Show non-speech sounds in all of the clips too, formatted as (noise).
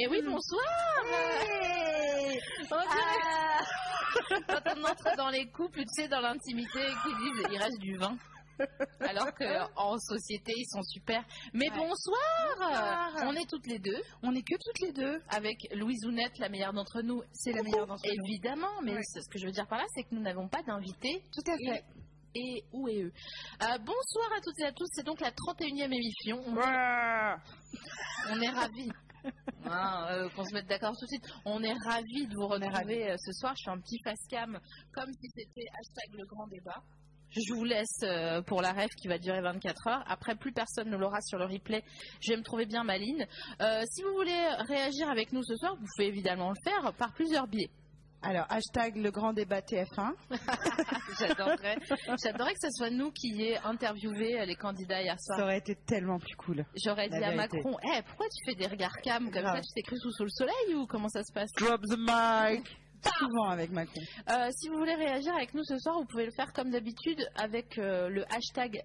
Eh oui, bonsoir On dirait- Quand on entre dans les couples, tu sais, dans l'intimité, qui disent il reste du vin. Alors qu'en société, ils sont super. Mais bonsoir On est toutes les deux. On est que toutes les deux. Avec Louise Ounette, la meilleure d'entre nous. C'est la meilleure d'entre nous. Évidemment, mais Ouais. ce que je veux dire par là, c'est que nous n'avons pas d'invité. Tout à fait. Et où et eux. Euh, bonsoir à toutes et à tous, c'est donc la 31e émission. On, on est ravis. Hein, (laughs) euh, qu'on se mette d'accord tout de suite. On est ravis de vous retrouver euh, ce soir. Je fais un petit face cam comme si c'était hashtag le grand débat. Je vous laisse euh, pour la rêve qui va durer 24 heures. Après, plus personne ne l'aura sur le replay. Je vais me trouver bien maline. Euh, si vous voulez réagir avec nous ce soir, vous pouvez évidemment le faire par plusieurs biais. Alors, hashtag le grand débat TF1. (laughs) J'adorerais, j'adorerais que ce soit nous qui ayons interviewé euh, les candidats hier Ça soir. aurait été tellement plus cool. J'aurais dit à. Macron, Eh, pourquoi tu fais des regards cam comme Grave. ça Tu cru sous, sous le soleil ou comment ça se passe Drop the mic. (laughs) Souvent avec Macron. Euh, Si vous voulez réagir avec nous ce soir, vous pouvez le faire comme d'habitude avec euh, le hashtag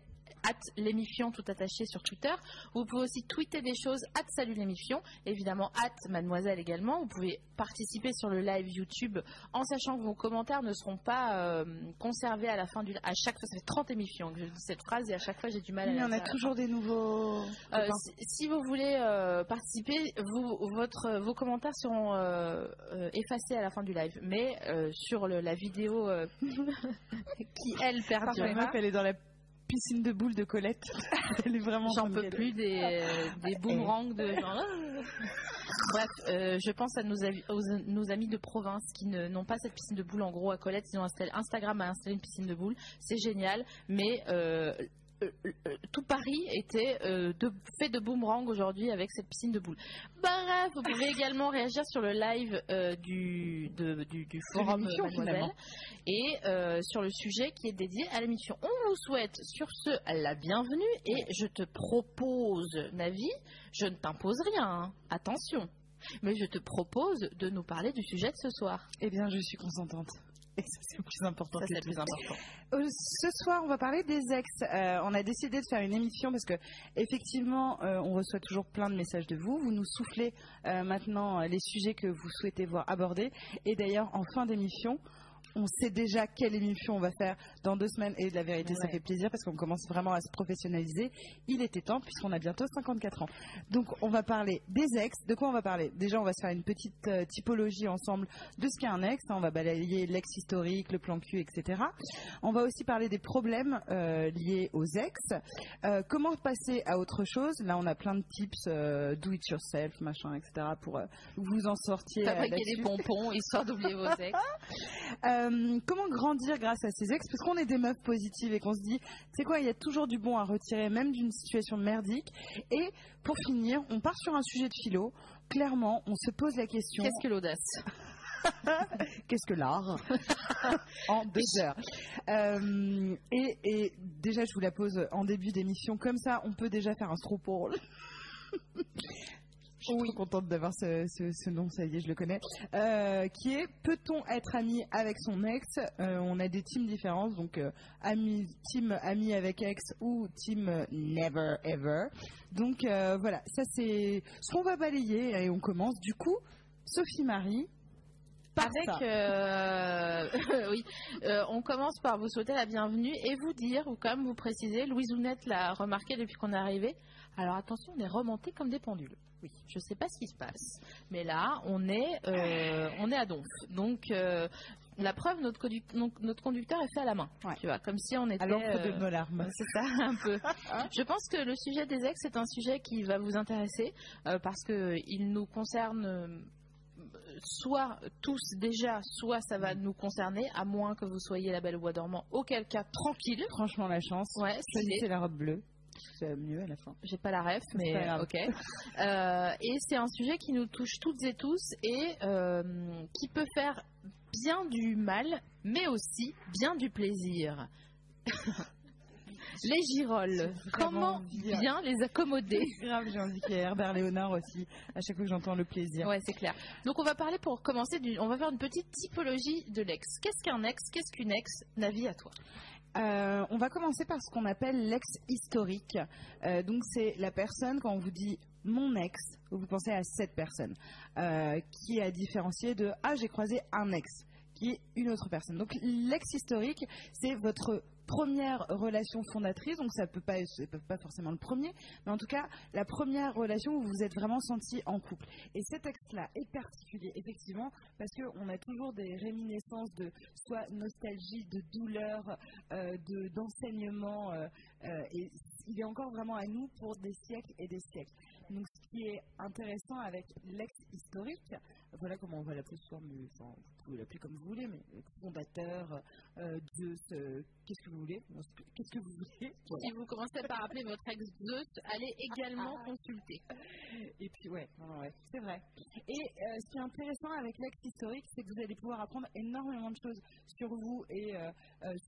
at l'émission tout attaché sur Twitter. Vous pouvez aussi tweeter des choses at salut l'émission, évidemment at mademoiselle également. Vous pouvez participer sur le live YouTube en sachant que vos commentaires ne seront pas euh, conservés à la fin du à chaque fois ça fait 30 émissions que je dis cette phrase et à chaque fois j'ai du mal à Il y la en a toujours des nouveaux. euh, si, si vous voulez euh, participer, vous, votre, vos commentaires seront effacés à la fin du live. Mais sur le- la vidéo (laughs) qui, elle, meuf, elle est dans la piscine de boules de Colette. (laughs) elle est vraiment. en j'en peux plus des, des boomerangs de genre... ah. Bref, euh, je pense à nos, avis- aux- nos amis de province qui ne- n'ont pas cette piscine de boules. En gros, à Colette, ils ont installé, Instagram a installé une piscine de boules. C'est génial, mais... euh, euh, euh, tout Paris était euh, de, fait de boomerang aujourd'hui avec cette piscine de boules. Bref, vous pouvez (laughs) également réagir sur le live euh, du, de- du, du forum Mademoiselle et euh, sur le sujet qui est dédié à l'émission. On vous souhaite sur ce la bienvenue et je te propose, Navi, je ne t'impose rien, hein, attention, mais je te propose de nous parler du sujet de ce soir. Eh bien, je suis consentante. Et ça, c'est le plus important. Ça, que c'est le tout. plus important. Euh, Ce soir, on va parler des ex. Euh, on a décidé de faire une émission parce que, effectivement, euh, on reçoit toujours plein de messages de vous. Vous nous soufflez euh, maintenant les sujets que vous souhaitez voir abordés. Et d'ailleurs, en fin d'émission, on sait déjà quelle émission on va faire dans deux semaines. Et de la vérité, ça fait plaisir parce qu'on commence vraiment à se professionnaliser. Il était temps puisqu'on a bientôt 54 ans. Donc, on va parler des ex. De quoi on va parler? Déjà, on va se faire une petite euh, typologie ensemble de ce qu'est un ex. On va balayer l'ex historique, le plan cul, etc. On va aussi parler des problèmes euh, liés aux ex. Euh, comment passer à autre chose? Là, on a plein de tips, do it yourself, machin, etc. pour vous en sortir. Fabriquer des pompons histoire d'oublier vos ex. (laughs) Euh, comment grandir grâce à ses ex? Parce qu'on est des meufs positives et qu'on se dit, c'est quoi, il y a toujours du bon à retirer, même d'une situation merdique. Et pour finir, on part sur un sujet de philo. Clairement, on se pose la question Qu'est-ce que l'audace? (laughs) Qu'est-ce que l'art? (laughs) En deux heures Euh, et, et déjà, je vous la pose en début d'émission. Comme ça, on peut déjà faire un stropole. (laughs) Je suis trop contente d'avoir ce, ce- ce nom, ça y est, je le connais. Euh, qui est Peut-on être ami avec son ex? Euh, On a des teams différentes, donc euh, ami, team ami avec ex ou team never ever. Donc voilà, ça c'est ce qu'on va balayer et on commence. Du coup, Sophie Marie. par Avec, euh, (laughs) oui, Euh, on commence par vous souhaiter la bienvenue et vous dire, ou comme vous précisez, Louise Ounette l'a remarqué depuis qu'on est arrivé. Alors attention, on est remonté comme des pendules. Oui, je sais pas ce qui se passe, mais là, on est, euh, on est à donf. Donc, euh, la preuve, notre, conducteur est fait à la main. Ouais. Tu vois, comme si on était. à l'encre de euh, nos larmes. c'est ça, un peu. Je pense que le sujet des ex est un sujet qui va vous intéresser parce que il nous concerne soit tous déjà, soit ça va nous concerner, à moins que vous soyez la belle au bois dormant. Auquel cas, tranquille. Franchement, la chance. Ouais, c'est la robe bleue. C'est mieux à la fin. J'ai pas la ref, mais ok. Euh, et c'est un sujet qui nous touche toutes et tous et euh, qui peut faire bien du mal, mais aussi bien du plaisir. (laughs) les girolles, comment bien les accommoder Grave, j'ai envie qu'il y ait Herbert Léonard aussi, à chaque fois que j'entends le plaisir. Ouais, c'est clair. Donc on va parler pour commencer, on va faire une petite typologie de l'ex. Qu'est-ce qu'un ex? Qu'est-ce qu'une ex? Navi à toi euh, on va commencer par ce qu'on appelle l'ex historique. Euh, donc c'est la personne, quand on vous dit mon ex, vous pensez à cette personne, euh, qui est à différencier de ah j'ai croisé un ex, qui est une autre personne. Donc l'ex historique, c'est votre première relation fondatrice, donc ça peut peut pas forcément le premier, mais en tout cas la première relation où vous vous êtes vraiment senti en couple. Et cet texte-là est particulier, effectivement, parce qu'on a toujours des réminiscences de soit nostalgie, de douleur, euh, de d'enseignement, euh, euh, et il est encore vraiment à nous pour des siècles et des siècles. Donc ce qui est intéressant avec l'ex historique, voilà comment on va l'appeler souvent, vous pouvez l'appeler comme vous voulez, mais fondateur euh, de ce. Qu'est-ce que vous voulez? Qu'est-ce que vous voulez? Si vous commencez par appeler votre ex Zeus, allez également consulter. Et puis, ouais, ouais c'est vrai. Et euh, ce qui est intéressant avec l'ex historique, c'est que vous allez pouvoir apprendre énormément de choses sur vous et euh,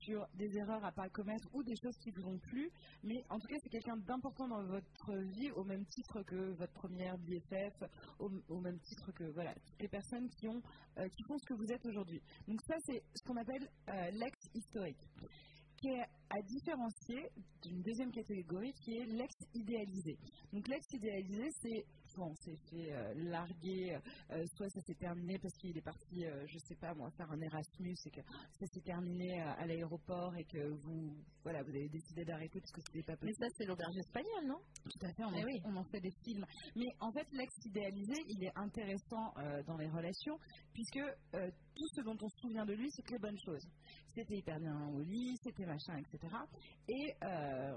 sur des erreurs à pas commettre ou des choses qui vous ont plu. Mais en tout cas, c'est quelqu'un d'important dans votre vie, au même titre que votre première BFF, au, au même titre que voilà, les personnes qui, ont, qui font ce que vous êtes aujourd'hui. Donc, ça, c'est ce qu'on appelle l'ex historique, qui est à différencier d'une deuxième catégorie qui est l'ex idéalisé. Donc l'ex idéalisé, c'est bon, c'est fait euh, larguer, euh, soit ça s'est terminé parce qu'il est parti, je euh, sais pas moi, faire un Erasmus et que ça s'est terminé à l'aéroport et que vous, voilà, vous avez décidé d'arrêter parce que c'était pas possible. Mais ça, c'est l'auberge espagnole, non? Tout à fait, on, en, eh on en fait des films. Mais en fait, l'ex idéalisé, il est intéressant dans les relations puisque tout ce dont on se souvient de lui, c'est que les bonnes choses. C'était hyper bien au lit, c'était machin, etc. Et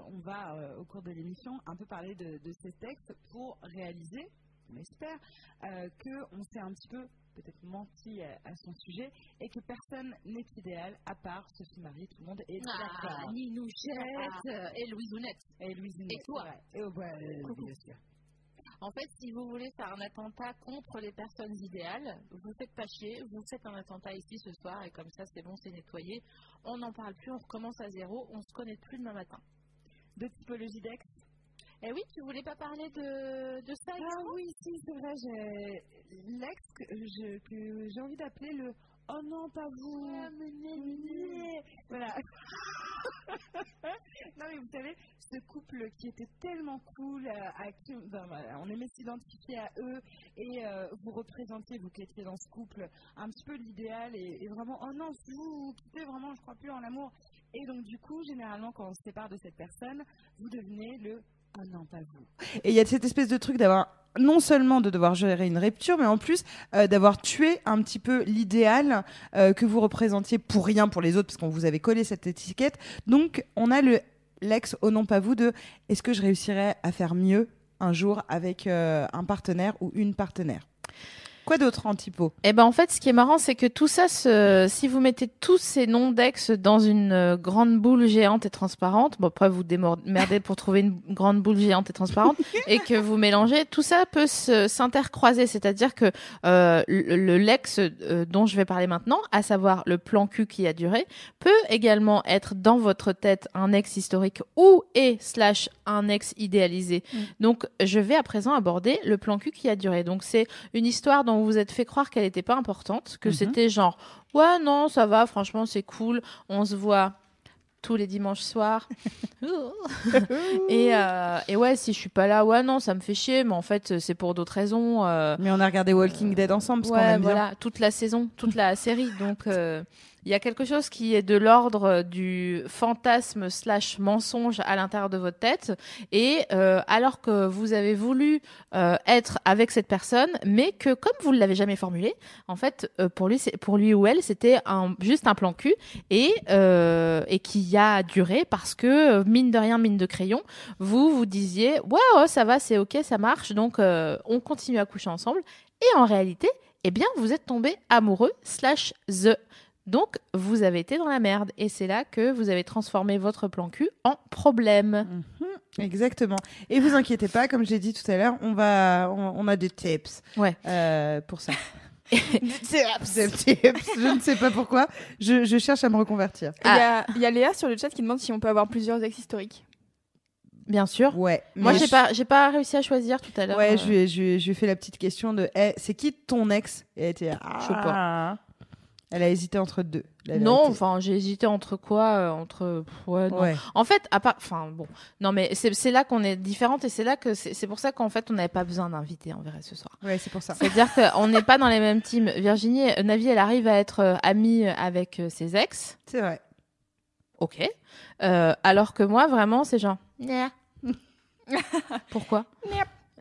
on va, au cours de l'émission, un peu parler de, de ces textes pour réaliser on espère, euh, qu'on s'est un petit peu peut-être menti à, son sujet et que personne n'est idéal à part Sophie Marie, tout le monde. Est ah, d'accord. Ninouchette et Louise Et Louise Et toi. et, oh, bah, En fait, si vous voulez faire un attentat contre les personnes idéales, vous faites pas chier, vous faites un attentat ici ce soir et comme ça c'est bon, c'est nettoyé. On n'en parle plus, on recommence à zéro, on se connaît plus demain matin. De typologie d'ex eh oui, tu voulais pas parler de, de ça Ah oui, si, c'est vrai, j'ai l'ex que j'ai envie d'appeler le Oh non, pas vous Voilà. (laughs) non, mais vous savez, ce couple qui était tellement cool, euh, à qui on aimait s'identifier à eux et euh, vous représentiez, vous qui étiez dans ce couple, un petit peu l'idéal et, vraiment, oh non, vous, vous vraiment, je crois plus en l'amour. Et donc, du coup, généralement, quand on se sépare de cette personne, vous devenez le Vous. Et il y a cette espèce de truc d'avoir non seulement de devoir gérer une rupture, mais en plus euh, d'avoir tué un petit peu l'idéal euh, que vous représentiez pour rien pour les autres, parce qu'on vous avait collé cette étiquette. Donc, on a le l'ex oh non pas vous de est-ce que je réussirais à faire mieux un jour avec euh, un partenaire ou une partenaire? Quoi d'autre en typo Eh ben en fait, ce qui est marrant, c'est que tout ça, si vous mettez tous ces noms d'ex dans une euh, grande boule géante et transparente, bon après vous démerdez pour trouver une grande boule géante et transparente, et que vous mélangez, tout ça peut s'intercroiser. C'est-à-dire que euh, le l'ex euh, dont je vais parler maintenant, à savoir le plan cul qui a duré, peut également être dans votre tête un ex historique ou et slash un ex idéalisé. Mm. Donc je vais à présent aborder le plan cul qui a duré. Donc c'est une histoire dont vous vous êtes fait croire qu'elle n'était pas importante, que mhm. c'était genre ouais non ça va, franchement c'est cool, on se voit tous les dimanches soirs. (laughs) (laughs) et, euh, et, ouais, si je suis pas là, ouais, non, ça me fait chier, mais en fait, c'est pour d'autres raisons. Euh, mais on a regardé Walking Dead ensemble, parce qu'on aime voilà, toute la saison, toute la série. Donc, euh, il y a quelque chose qui est de l'ordre du fantasme slash mensonge à l'intérieur de votre tête. Et euh, alors que vous avez voulu euh, être avec cette personne, mais que comme vous ne l'avez jamais formulé, en fait, euh, pour lui, ou elle, c'était juste un plan cul et, qui a duré parce que mine de rien, mine de crayon, vous vous disiez ouais, ça va, c'est ok, ça marche, donc on continue à coucher ensemble. Et en réalité, eh bien, vous êtes tombé amoureux slash the donc, vous avez été dans la merde. Et c'est là que vous avez transformé votre plan cul en problème. Mhm. Exactement. Et vous inquiétez pas, comme je l'ai dit tout à l'heure, on va, on, on a des tips Ouais. euh, pour ça. (laughs) Des tips. Je ne sais pas pourquoi. Je, je cherche à me reconvertir. Il y, a, il y a Léa sur le chat qui demande si on peut avoir plusieurs ex historiques. Bien sûr. Ouais. Moi, j'ai je- pas, j'ai pas réussi à choisir tout à l'heure. Ouais, euh, je lui, ai, je, je fait la petite question de Eh, c'est qui ton ex? Et elle était sais ah. Elle a hésité entre deux. Non, enfin, j'ai hésité entre quoi euh, Entre. Ouais, non. Ouais. En fait, à part. Enfin, bon. Non, mais c'est là qu'on est différentes et c'est là que. C'est pour ça qu'en fait, on n'avait pas besoin d'inviter en vrai ce soir. Ouais, c'est pour ça. C'est-à-dire qu'on n'est pas dans les mêmes teams. Virginie, euh, Navi, elle arrive à être euh, amie avec euh, ses ex. C'est vrai. Ok. Alors que moi, vraiment, c'est genre. Nya. (laughs) Pourquoi?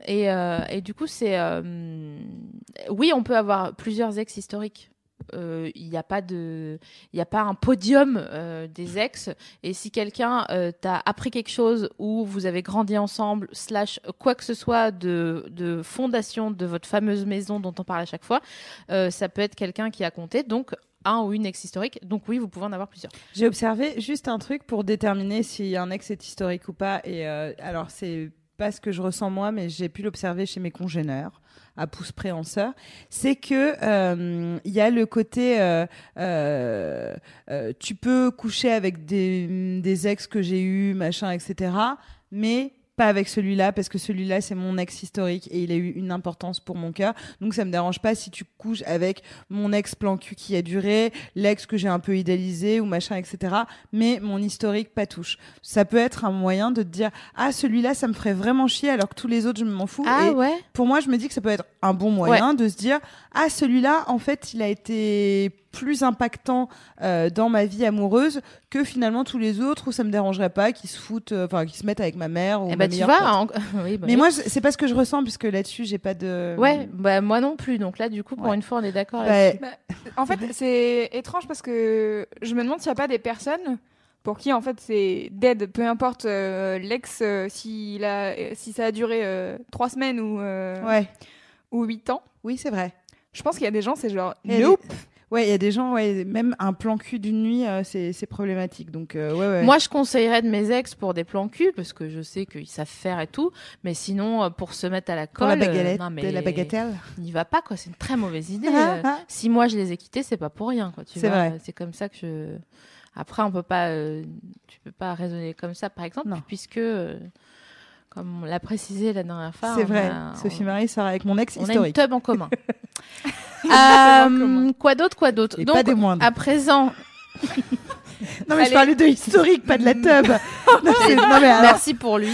Et, euh, et du coup, c'est. Oui, on peut avoir plusieurs ex historiques. Euh, Il n'y a pas de, il n'y a pas un podium euh, des ex. Et si quelqu'un euh, t'a appris quelque chose ou vous avez grandi ensemble, slash quoi que ce soit de, de fondation de votre fameuse maison dont on parle à chaque fois, ça peut être quelqu'un qui a compté. Donc un ou une ex historique. Donc oui, vous pouvez en avoir plusieurs. J'ai observé juste un truc pour déterminer si un ex est historique ou pas. Et euh, alors, c'est pas ce que je ressens moi, mais j'ai pu l'observer chez mes congénères à pouce près en sœur, c'est que euh, il y a le côté euh, euh, euh, tu peux coucher avec des, des ex que j'ai eu machin etc mais pas avec celui-là parce que celui-là c'est mon ex historique et il a eu une importance pour mon cœur. Donc ça me dérange pas si tu couches avec mon ex plan cul qui a duré l'ex que j'ai un peu idéalisé ou machin etc mais mon historique pas touche. Ça peut être un moyen de te dire ah celui-là ça me ferait vraiment chier alors que tous les autres je m'en fous Ah Et ouais? pour moi, je me dis que ça peut être un bon moyen de se dire ah celui-là en fait il a été plus impactant euh, dans ma vie amoureuse que finalement tous les autres où ça me dérangerait pas qu'ils se foutent euh, enfin qu'ils se mettent avec ma mère ou Eh ma bah, tu vois. pote. en- (laughs) oui, bah mais oui. moi c'est pas ce que je ressens puisque là-dessus j'ai pas de Ouais, bah moi non plus. Donc là, du coup, pour Ouais. une fois, on est d'accord. Bah, là-dessus. En fait, c'est étrange parce que je me demande s'il n'y a pas des personnes pour qui en fait c'est dead, peu importe euh, l'ex, euh, euh, si ça a duré euh, trois semaines ou, euh, ouais ou huit ans. oui c'est vrai Je pense qu'il y a des gens, c'est genre Il y a nope. des- ouais il y a des gens ouais même un plan cul d'une nuit euh, c'est c'est problématique donc euh, ouais ouais Moi, je conseillerais de mes ex pour des plans cul parce que je sais qu'ils savent faire et tout. Mais sinon, euh, pour se mettre à la pour colle, la euh, baguette non, mais la bagatelle n'y va pas quoi. C'est une très mauvaise idée. (laughs) Si moi je les ai quittés, c'est pas pour rien quoi. Tu C'est vrai. C'est comme ça que je. Après, on peut pas, euh, tu peux pas raisonner comme ça, par exemple, Non. puisque, euh, comme on l'a précisé la dernière fois, c'est on vrai a- Sophie on- Marie sort avec mon ex On a une historique tub en commun. (laughs) Euh, quoi d'autre, quoi d'autre et Donc, pas des moindres. à présent, non mais je parlais de historique pas de la tub (laughs) non, c'est- non, mais alors, merci pour lui.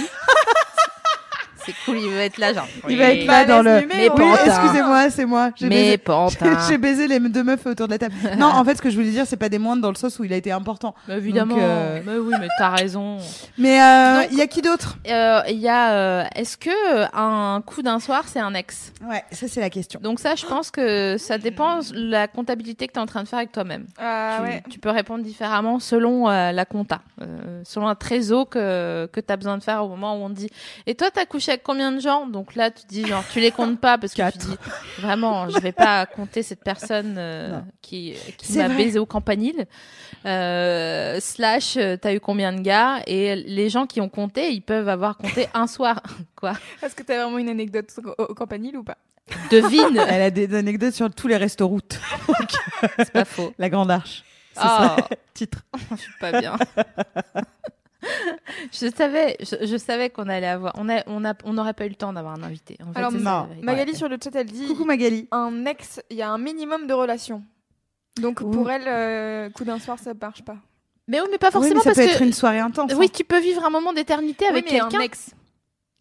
C'est cool, il va être là, genre. il va être là Bah, dans le. Mais oui excusez-moi c'est moi j'ai Mais baisé pantin. (laughs) J'ai baisé les deux meufs autour de la table. Non, en fait, ce que je voulais dire, c'est pas des moindres dans le sens où il a été important. Mais évidemment. Donc, euh, Mais oui, mais t'as raison. Mais euh, il y a qui d'autre? Euh, Il y a. euh, Est-ce que un coup d'un soir, c'est un ex? Ouais, ça c'est la question. Donc ça, je pense que ça dépend de la comptabilité que tu es en train de faire avec toi-même. Ah tu, ouais. tu peux répondre différemment selon euh, la compta, euh, selon un trésor que, que tu as besoin de faire au moment où on te dit Et toi, tu as couché avec combien de gens Donc là, tu dis genre, tu les comptes pas parce que tu dis Vraiment, je vais pas compter cette personne euh, qui, qui m'a baisé au campanile. Euh, slash, euh, t'as eu combien de gars Et les gens qui ont compté, ils peuvent avoir compté (laughs) un soir. (laughs) Quoi Est-ce que t'as vraiment une anecdote au, au campanile ou pas Devine Elle a des anecdotes sur tous les restos routes. (laughs) C'est pas faux. La Grande Arche. C'est ça, titre. je suis pas bien. Je savais, je, je savais qu'on allait avoir, on a, on a, on n'aurait pas eu le temps d'avoir un invité. En fait, Alors, c'est ça, non. Magali sur le chat, elle dit Coucou Magali. un ex, il y a un minimum de relations. Donc Ouh. pour elle, euh, coup d'un soir, ça marche pas. Mais oui, mais pas Oui, forcément mais ça parce peut que. être une soirée intense. Oui, hein. tu peux vivre un moment d'éternité avec oui, mais quelqu'un. un ex.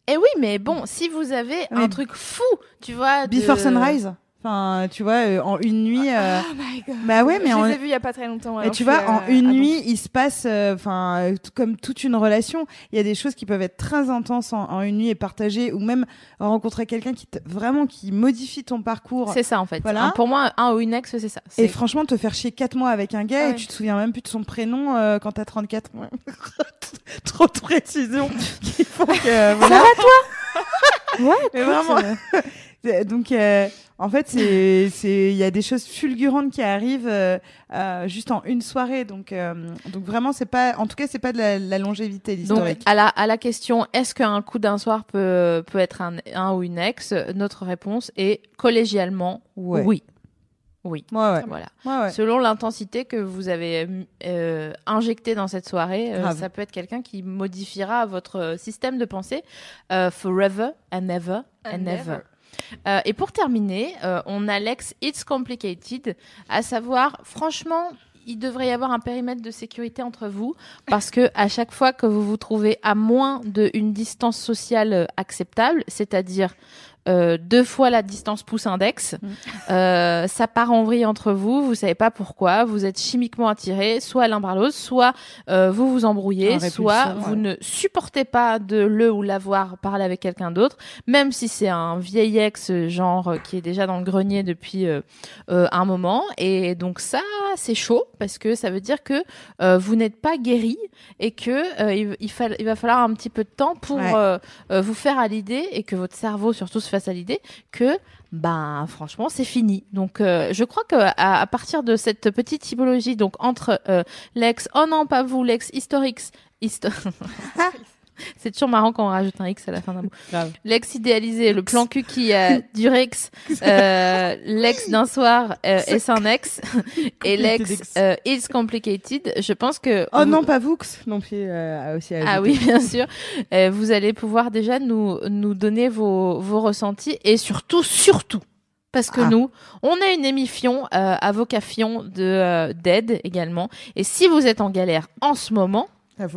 Et oui, mais bon, si vous avez Oui. un truc fou, tu vois. de- Before Sunrise. Enfin, tu vois, euh, en une nuit. euh, Oh my god. Bah ouais, mais je en- les ai vus il y a pas très longtemps. Et alors tu vois, en euh, une nuit, il se passe, euh, enfin, comme toute une relation, il y a des choses qui peuvent être très intenses en, en une nuit et partagées, ou même rencontrer quelqu'un qui vraiment qui modifie ton parcours. C'est ça en fait. Voilà. Un- pour moi, un ou une ex, c'est ça. Et franchement, te faire chier 4 mois avec un gars Ah et ouais. tu te souviens même plus de son prénom euh, quand t'as 34 mois. (laughs) Trop de précision qui font que. euh, voilà. (laughs) Ouais, Mais écoute, vraiment. Euh, Donc, euh, en fait, c'est, (laughs) c'est, il y a des choses fulgurantes qui arrivent euh, euh, juste en une soirée. Donc, euh, donc vraiment, c'est pas, en tout cas, c'est pas de la, la longévité, Donc, l'historique. à la, à la question, est-ce qu'un coup d'un soir peut, peut être un, un ou une ex? Notre réponse est collégialement Ouais. oui. Oui. Ouais, ouais. Voilà. Ouais, ouais. Selon l'intensité que vous avez euh, injectée dans cette soirée, euh, ça peut être quelqu'un qui modifiera votre système de pensée euh, forever and ever and, And ever. Euh, et pour terminer, euh, on a l'ex It's Complicated, à savoir, franchement, il devrait y avoir un périmètre de sécurité entre vous, parce que à chaque fois que vous vous trouvez à moins d'une distance sociale euh, acceptable, c'est-à-dire euh, deux fois la distance pouce index, euh, ça part en vrille entre vous, vous savez pas pourquoi, vous êtes chimiquement attirés, soit l'un par l'autre, soit euh, vous vous embrouillez, soit ouais. vous ne supportez pas de le ou la voir parler avec quelqu'un d'autre, même si c'est un vieil ex genre euh, qui est déjà dans le grenier depuis euh, euh, un moment. Et donc ça, c'est chaud parce que ça veut dire que euh, vous n'êtes pas guéri et que euh, il, il, fa- il va falloir un petit peu de temps pour Ouais. vous faire à l'idée et que votre cerveau surtout se à l'idée que ben franchement c'est fini. Donc euh, je crois que à, à partir de cette petite typologie donc entre euh, l'ex oh non pas vous l'ex historique histo- (laughs) (laughs) (laughs) C'est toujours marrant quand on rajoute un X à la fin d'un mot. L'ex idéalisé, le plan cul qui a (laughs) du Rex, euh, l'ex d'un soir euh, est un ex, et l'ex ex. euh, is complicated. Je pense que Oh vous- non, pas Vux non plus. Euh, aussi ah oui, bien sûr. Euh, vous allez pouvoir déjà nous, nous donner vos, vos ressentis et surtout, surtout, parce que Ah. nous, on a une émission euh, avocafion de euh, d'aide également. Et si vous êtes en galère en ce moment,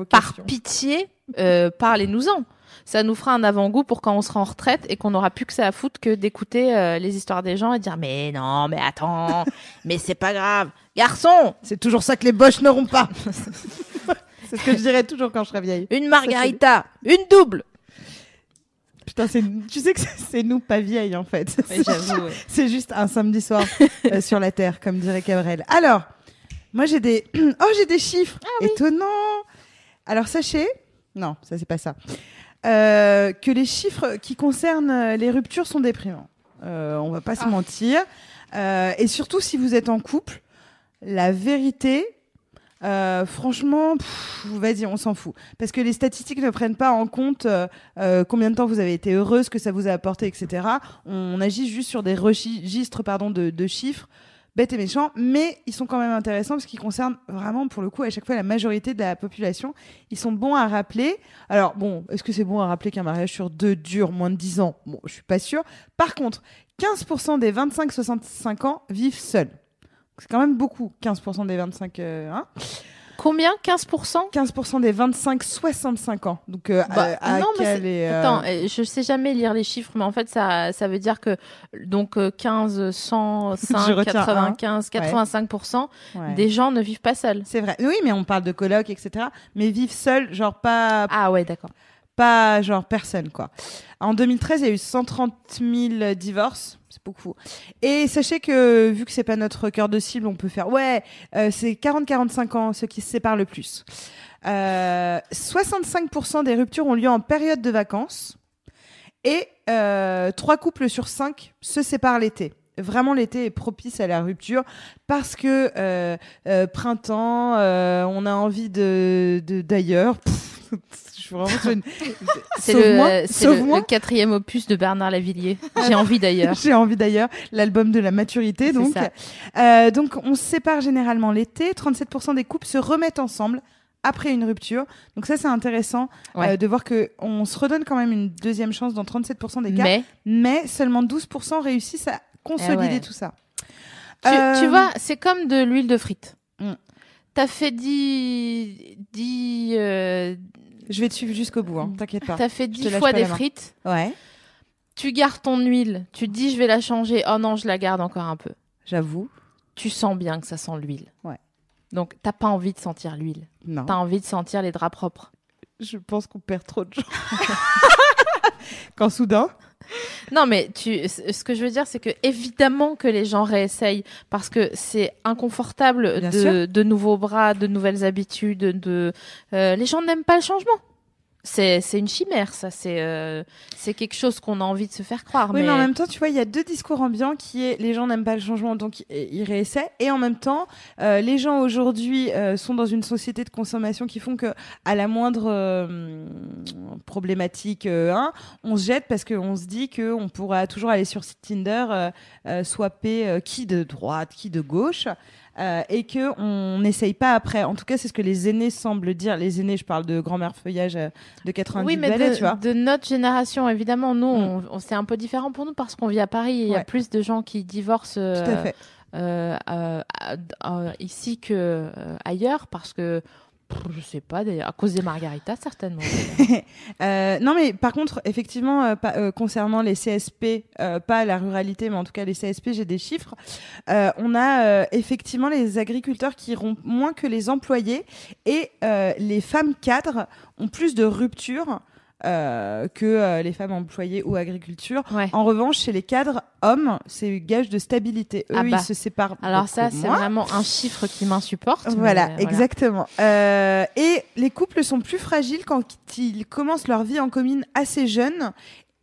par pitié, euh, parlez-nous-en. Ça nous fera un avant-goût pour quand on sera en retraite et qu'on n'aura plus que ça à foutre que d'écouter euh, les histoires des gens et dire mais non, mais attends, (laughs) mais c'est pas grave, garçon, C'est toujours ça que les boches n'auront pas. (laughs) c'est ce que je dirais toujours quand je serai vieille. une margarita, une double. Putain, c'est, tu sais que c'est- nous pas vieilles en fait. Oui, j'avoue, ouais. C'est juste un samedi soir (laughs) euh, sur la terre, comme dirait Cabrel. Alors, moi j'ai des, (clears throat) oh j'ai des chiffres étonnants. Alors sachez, non, ça c'est pas ça, Euh, que les chiffres qui concernent euh, les ruptures sont déprimants. Euh, on va pas se Ah. mentir. Euh, et surtout si vous êtes en couple, la vérité. euh, franchement, vas-y, on s'en fout. Parce que les statistiques ne prennent pas en compte euh, euh, combien de temps vous avez été heureuse, que ça vous a apporté, etc. On agit juste sur des registres pardon, de, de chiffres bêtes et méchants, mais ils sont quand même intéressants parce qu'ils concernent vraiment, pour le coup, à chaque fois la majorité de la population. Ils sont bons à rappeler. Alors, bon, est-ce que c'est bon à rappeler qu'un mariage sur deux dure moins de 10 ans? Bon, je suis pas sûre. Par contre, 15% des 25-65 ans vivent seuls. C'est quand même beaucoup, 15% des 25 euh, hein. Combien? 15% 15% des 25-65 ans. Donc, euh, Bah, à, à non, mais est, euh, Attends, euh, je sais jamais lire les chiffres, mais en fait, ça, ça veut dire que donc euh, 15, 100, (laughs) Je 5, retiens un. 95, 85% ouais. des gens ne vivent pas seuls. C'est vrai. Oui, mais on parle de coloc, etc. Mais vivent seuls, genre pas, Ah ouais, d'accord. Pas genre personne, quoi. En 2013, il y a eu 130 000 divorces. C'est beaucoup. Et sachez que, vu que c'est pas notre cœur de cible, on peut faire, ouais, euh, c'est 40-45 ans, ceux qui se séparent le plus. Euh, 65% des ruptures ont lieu en période de vacances. Et euh, 3 couples sur 5 se séparent l'été. Vraiment, l'été est propice à la rupture parce que euh, euh, printemps, euh, on a envie de d'ailleurs. Je suis vraiment sur une. (laughs) C'est le, le- le quatrième opus de Bernard Lavillier. J'ai envie d'ailleurs. (laughs) J'ai envie d'ailleurs, l'album de la maturité. Donc, ça. Euh, donc, on se sépare généralement l'été. 37% des couples se remettent ensemble après une rupture. Donc ça, c'est intéressant Ouais. euh, de voir que on se redonne quand même une deuxième chance dans 37% des cas, mais, Mais seulement 12% réussissent à consolider Eh ouais. tout ça. tu, Euh, tu vois, c'est comme de l'huile de frite. Mm. T'as fait 10, 10, euh, Je vais te suivre jusqu'au bout, hein, t'inquiète pas. t'as fait te 10 lâche fois des frites. Ouais, Tu gardes ton huile. Tu te dis, je vais la changer. Oh non, je la garde encore un peu. j'avoue. Tu sens bien que ça sent l'huile. Ouais. Donc, t'as pas envie de sentir l'huile. Non. T'as envie de sentir les draps propres. Je pense qu'on perd trop de gens. (laughs) Quand soudain. (laughs) Non, mais tu, ce que je veux dire, c'est que évidemment que les gens réessayent parce que c'est inconfortable de nouveaux bras, de nouvelles habitudes. De, euh, les gens n'aiment pas le changement. C'est une chimère, ça. C'est euh, c'est quelque chose qu'on a envie de se faire croire. Oui, mais... en même temps, tu vois, il y a deux discours ambiants qui est les gens n'aiment pas le changement, donc ils réessaient. Et en même temps, euh, les gens aujourd'hui euh, sont dans une société de consommation qui font que à la moindre problématique, hein, on se jette parce qu'on se dit qu'on pourra toujours aller sur Tinder, swapper qui de droite, qui de gauche. Euh, et que on n'essaye pas après. En tout cas, c'est ce que les aînés semblent dire. Les aînés, je parle de grand-mère feuillage euh, de 90 oui, mais de, tu vois. de notre génération, évidemment, nous, mm. on, c'est un peu différent pour nous parce qu'on vit à Paris. Il y a plus de gens qui divorcent. Euh, ici que ailleurs parce que je sais pas à cause des margaritas certainement. (laughs) euh, non mais par contre, effectivement, euh, euh, concernant les CSP, pas la ruralité, mais en tout cas les CSP, j'ai des chiffres. on a effectivement les agriculteurs qui rompent moins que les employés et les femmes cadres ont plus de ruptures euh, que euh, les femmes employées ou agriculture. En revanche, chez les cadres hommes, c'est gage de stabilité. Eux, ah ils bah. se séparent. Alors ça, c'est vraiment un chiffre qui m'insupporte. Voilà, exactement. Euh, et les couples sont plus fragiles quand ils commencent leur vie en commune assez jeunes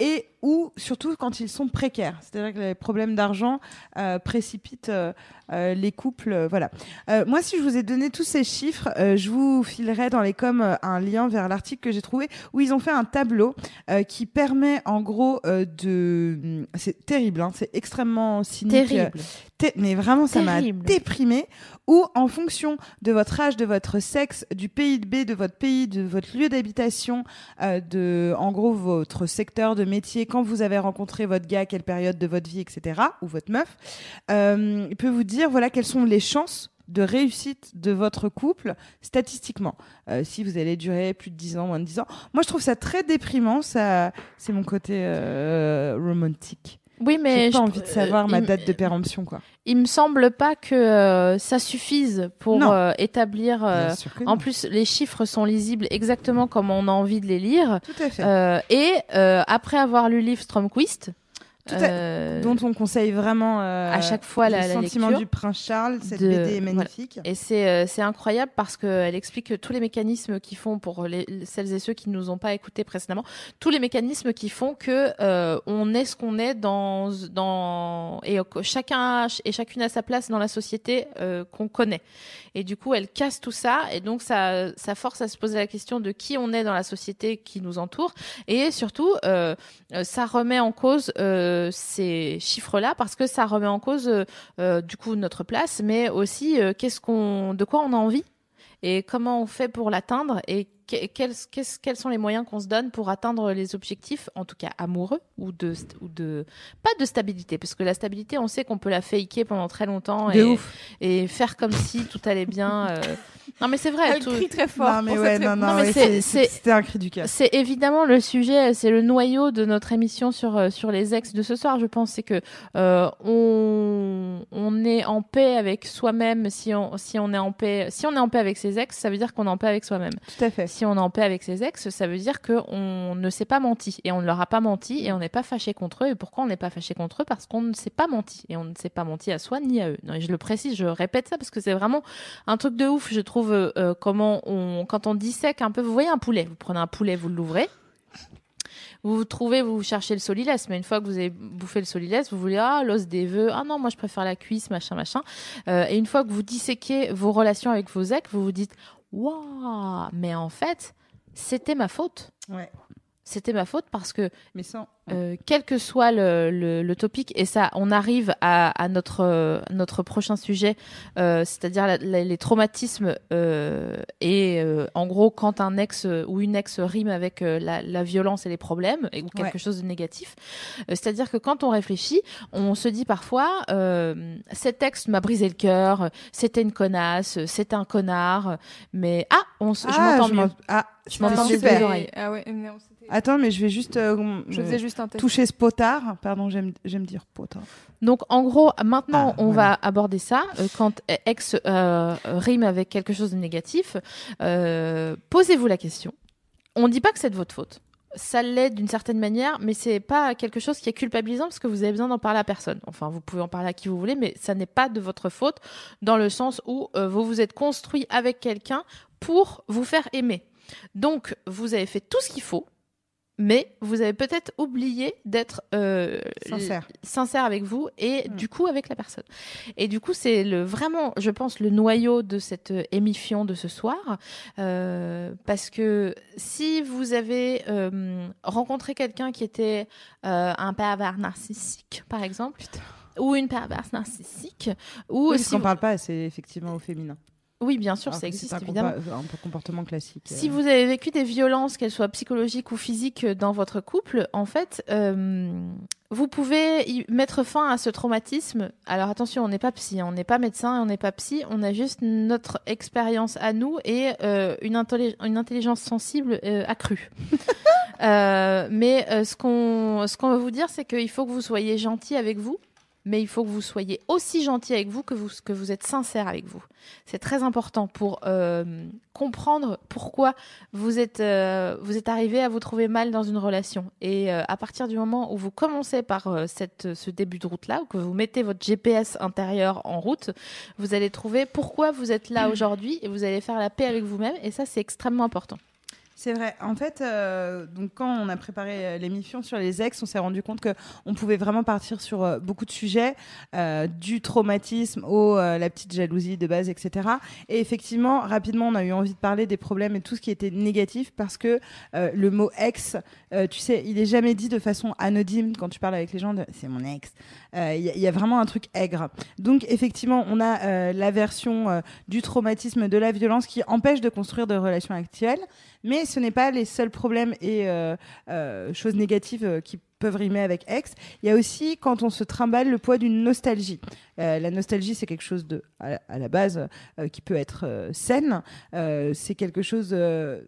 et ou surtout quand ils sont précaires. C'est-à-dire que les problèmes d'argent euh, précipitent euh, euh, les couples. voilà. moi, si je vous ai donné tous ces chiffres, je vous filerai dans les coms un lien vers l'article que j'ai trouvé où ils ont fait un tableau qui permet en gros de. C'est terrible, hein, c'est extrêmement cynique. Terrible. mais vraiment, ça m'a déprimé. Où en fonction de votre âge, de votre sexe, du pays de B, de votre pays, de votre lieu d'habitation, de en gros votre secteur de métier quand vous avez rencontré votre gars, quelle période de votre vie, etc., ou votre meuf, euh, il peut vous dire voilà quelles sont les chances de réussite de votre couple statistiquement. Euh, si vous allez durer plus de 10 ans, moins de 10 ans. Moi, je trouve ça très déprimant. Ça, c'est mon côté euh, romantique. Oui, mais j'ai pas envie de savoir ma date de péremption, quoi. Il me semble pas que ça suffise pour établir. en plus, les chiffres sont lisibles exactement comme on a envie de les lire. Tout à fait. et après avoir lu le livre Stromquist, euh, dont on conseille vraiment euh, à chaque fois la, le sentiment du prince Charles. Cette BD est magnifique. Et c'est euh, c'est incroyable parce qu'elle explique tous les mécanismes qui font pour les, celles et ceux qui ne nous ont pas écoutés précédemment, tous les mécanismes qui font que on est ce qu'on est dans dans et chacun et chacune a sa place dans la société qu'on connaît. Et du coup, elle casse tout ça et donc ça ça force à se poser la question de qui on est dans la société qui nous entoure et surtout ça remet en cause ces chiffres-là parce que ça remet en cause euh, euh, du coup notre place, mais aussi euh, qu'est-ce qu'on, de quoi on a envie et comment on fait pour l'atteindre et quels, quels, sont les moyens qu'on se donne pour atteindre les objectifs, en tout cas amoureux ou de, ou de pas de stabilité, parce que la stabilité, on sait qu'on peut la faker pendant très longtemps et, et, faire comme si tout allait bien. Non, mais c'est vrai. Elle crie très fort. Non, mais ouais, non, non, c'était un cri du cœur. C'est évidemment le sujet, c'est le noyau de notre émission sur, euh, sur les ex de ce soir, je pense. C'est que euh, on, on est en paix avec soi-même si on, si on est en paix. Si on est en paix avec ses ex, ça veut dire qu'on est en paix avec soi-même. Tout à fait. Si on est en paix avec ses ex, ça veut dire qu'on ne s'est pas menti et on ne leur a pas menti et on n'est pas fâché contre eux. Et pourquoi on n'est pas fâché contre eux? Parce qu'on ne s'est pas menti et on ne s'est pas menti à soi ni à eux. Non, je le précise, je répète ça parce que c'est vraiment un truc de ouf, je trouve euh, comment on, quand on dissèque un peu, vous voyez un poulet, vous prenez un poulet, vous l'ouvrez, vous vous trouvez, vous cherchez le solilès, mais une fois que vous avez bouffé le solilès, vous voulez ah l'os des vœux, ah non moi je préfère la cuisse, machin machin. Euh, et une fois que vous disséquez vos relations avec vos ex, vous vous dites waouh, mais en fait c'était ma faute. Ouais. C'était ma faute parce que mais sans euh, quel que soit le, le, le, topic, et ça, on arrive à, à notre euh, notre prochain sujet, euh, c'est-à-dire les traumatismes euh, et euh, en gros quand un ex ou une ex rime avec la, la, violence et les problèmes ou quelque chose de négatif, c'est-à-dire que quand on réfléchit, on se dit parfois cet ex m'a brisé le cœur, c'était une connasse, c'était un connard, mais ah, on, je ah, m'entends mieux. Ah, je m'entends super. Ah ouais, Attends, mais je vais juste, euh, je faisais juste un toucher ce potard. Pardon, j'aime dire potard. Donc, en gros, maintenant, ah, on va aborder ça. Euh, quand ex euh, rime avec quelque chose de négatif, posez-vous la question. On ne dit pas que c'est de votre faute. Ça l'est d'une certaine manière, mais c'est pas quelque chose qui est culpabilisant parce que vous avez besoin d'en parler à personne. Enfin, vous pouvez en parler à qui vous voulez, mais ça n'est pas de votre faute dans le sens où vous vous êtes construit avec quelqu'un pour vous faire aimer. Donc, vous avez fait tout ce qu'il faut, mais vous avez peut-être oublié d'être euh, Sincère. sincère avec vous et du coup avec la personne. Et du coup, c'est le vraiment, je pense, le noyau de cette euh, émission de ce soir, euh, parce que si vous avez euh, rencontré quelqu'un qui était un pervers narcissique, par exemple, ou une perverse narcissique, ou Oui, si parce qu'on vous- parle pas assez effectivement au féminin. Oui, bien sûr, Alors ça existe un évidemment. compa- un peu comportement classique. Si euh. vous avez vécu des violences, qu'elles soient psychologiques ou physiques, euh, dans votre couple, en fait, euh, vous pouvez y mettre fin à ce traumatisme. Alors attention, on n'est pas psy, hein, on n'est pas médecin, on n'est pas psy, on a juste notre expérience à nous et euh, une, intelli- une intelligence sensible euh, accrue. (laughs) Euh, mais euh, ce qu'on ce qu'on veut vous dire, c'est qu'il faut que vous soyez gentil avec vous. Mais il faut que vous soyez aussi gentil avec vous que vous, que vous êtes sincère avec vous. C'est très important pour euh, comprendre pourquoi vous êtes, euh, êtes arrivé à vous trouver mal dans une relation. Et euh, à partir du moment où vous commencez par cette, ce début de route-là, ou que vous mettez votre GPS intérieur en route, vous allez trouver pourquoi vous êtes là aujourd'hui et vous allez faire la paix avec vous-même. Et ça, c'est extrêmement important. C'est vrai. En fait, euh, quand on a préparé euh, l'émission sur les ex, on s'est rendu compte que on pouvait vraiment partir sur euh, beaucoup de sujets, du traumatisme au la petite jalousie de base, etc. Et effectivement, rapidement, on a eu envie de parler des problèmes et tout ce qui était négatif parce que le mot ex, tu sais, il est jamais dit de façon anonyme quand tu parles avec les gens. C'est mon ex. Euh, Il y, a- il y a vraiment un truc aigre. Donc effectivement, on a euh, la version euh, du traumatisme, de la violence qui empêche de construire de relations actuelles. Mais ce n'est pas les seuls problèmes et euh, euh, choses négatives euh, qui peuvent rimer avec ex. Il y a aussi quand on se trimballe le poids d'une nostalgie. Euh, la nostalgie, c'est quelque chose à, la base, euh, qui peut être euh, saine. Euh, c'est quelque chose euh,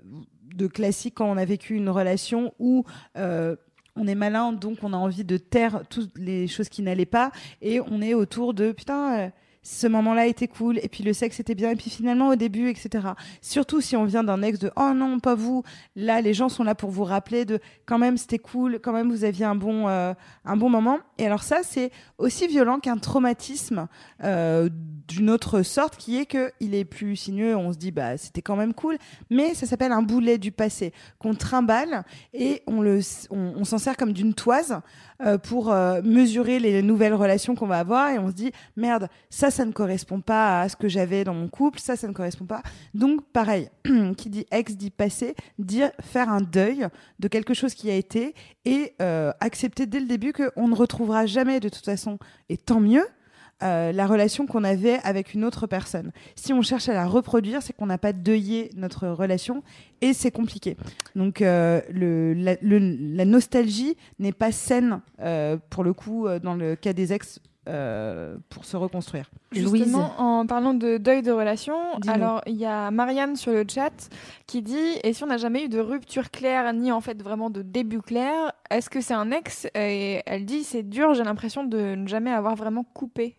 de classique quand on a vécu une relation où euh, on est malin, donc on a envie de taire toutes les choses qui n'allaient pas, et on est autour de putain. Ce moment-là était cool, et puis le sexe était bien, et puis finalement au début, etc. Surtout si on vient d'un ex de oh non, pas vous. Là, les gens sont là pour vous rappeler de quand même c'était cool, quand même vous aviez un bon, euh, un bon moment. Et alors ça, c'est aussi violent qu'un traumatisme euh, d'une autre sorte, qui est que il est plus sinueux. On se dit bah c'était quand même cool, mais ça s'appelle un boulet du passé qu'on trimballe et on on, s'en sert comme d'une toise euh, pour mesurer les nouvelles relations qu'on va avoir et on se dit merde ça ça ne correspond pas à ce que j'avais dans mon couple ça ça ne correspond pas donc pareil (clears throat) qui dit ex dit passé dire faire un deuil de quelque chose qui a été et euh, accepter dès le début qu'on ne retrouvera jamais de toute façon et tant mieux euh, la relation qu'on avait avec une autre personne. Si on cherche à la reproduire, c'est qu'on n'a pas deuillé notre relation et c'est compliqué. Donc euh, la, nostalgie n'est pas saine pour le coup dans le cas des ex euh, pour se reconstruire. Justement, en parlant de deuil de relation, alors il y a Marianne sur le chat qui dit Et si on n'a jamais eu de rupture claire, ni en fait vraiment de début clair, est-ce que c'est un ex? Et elle dit C'est dur, j'ai l'impression de ne jamais avoir vraiment coupé.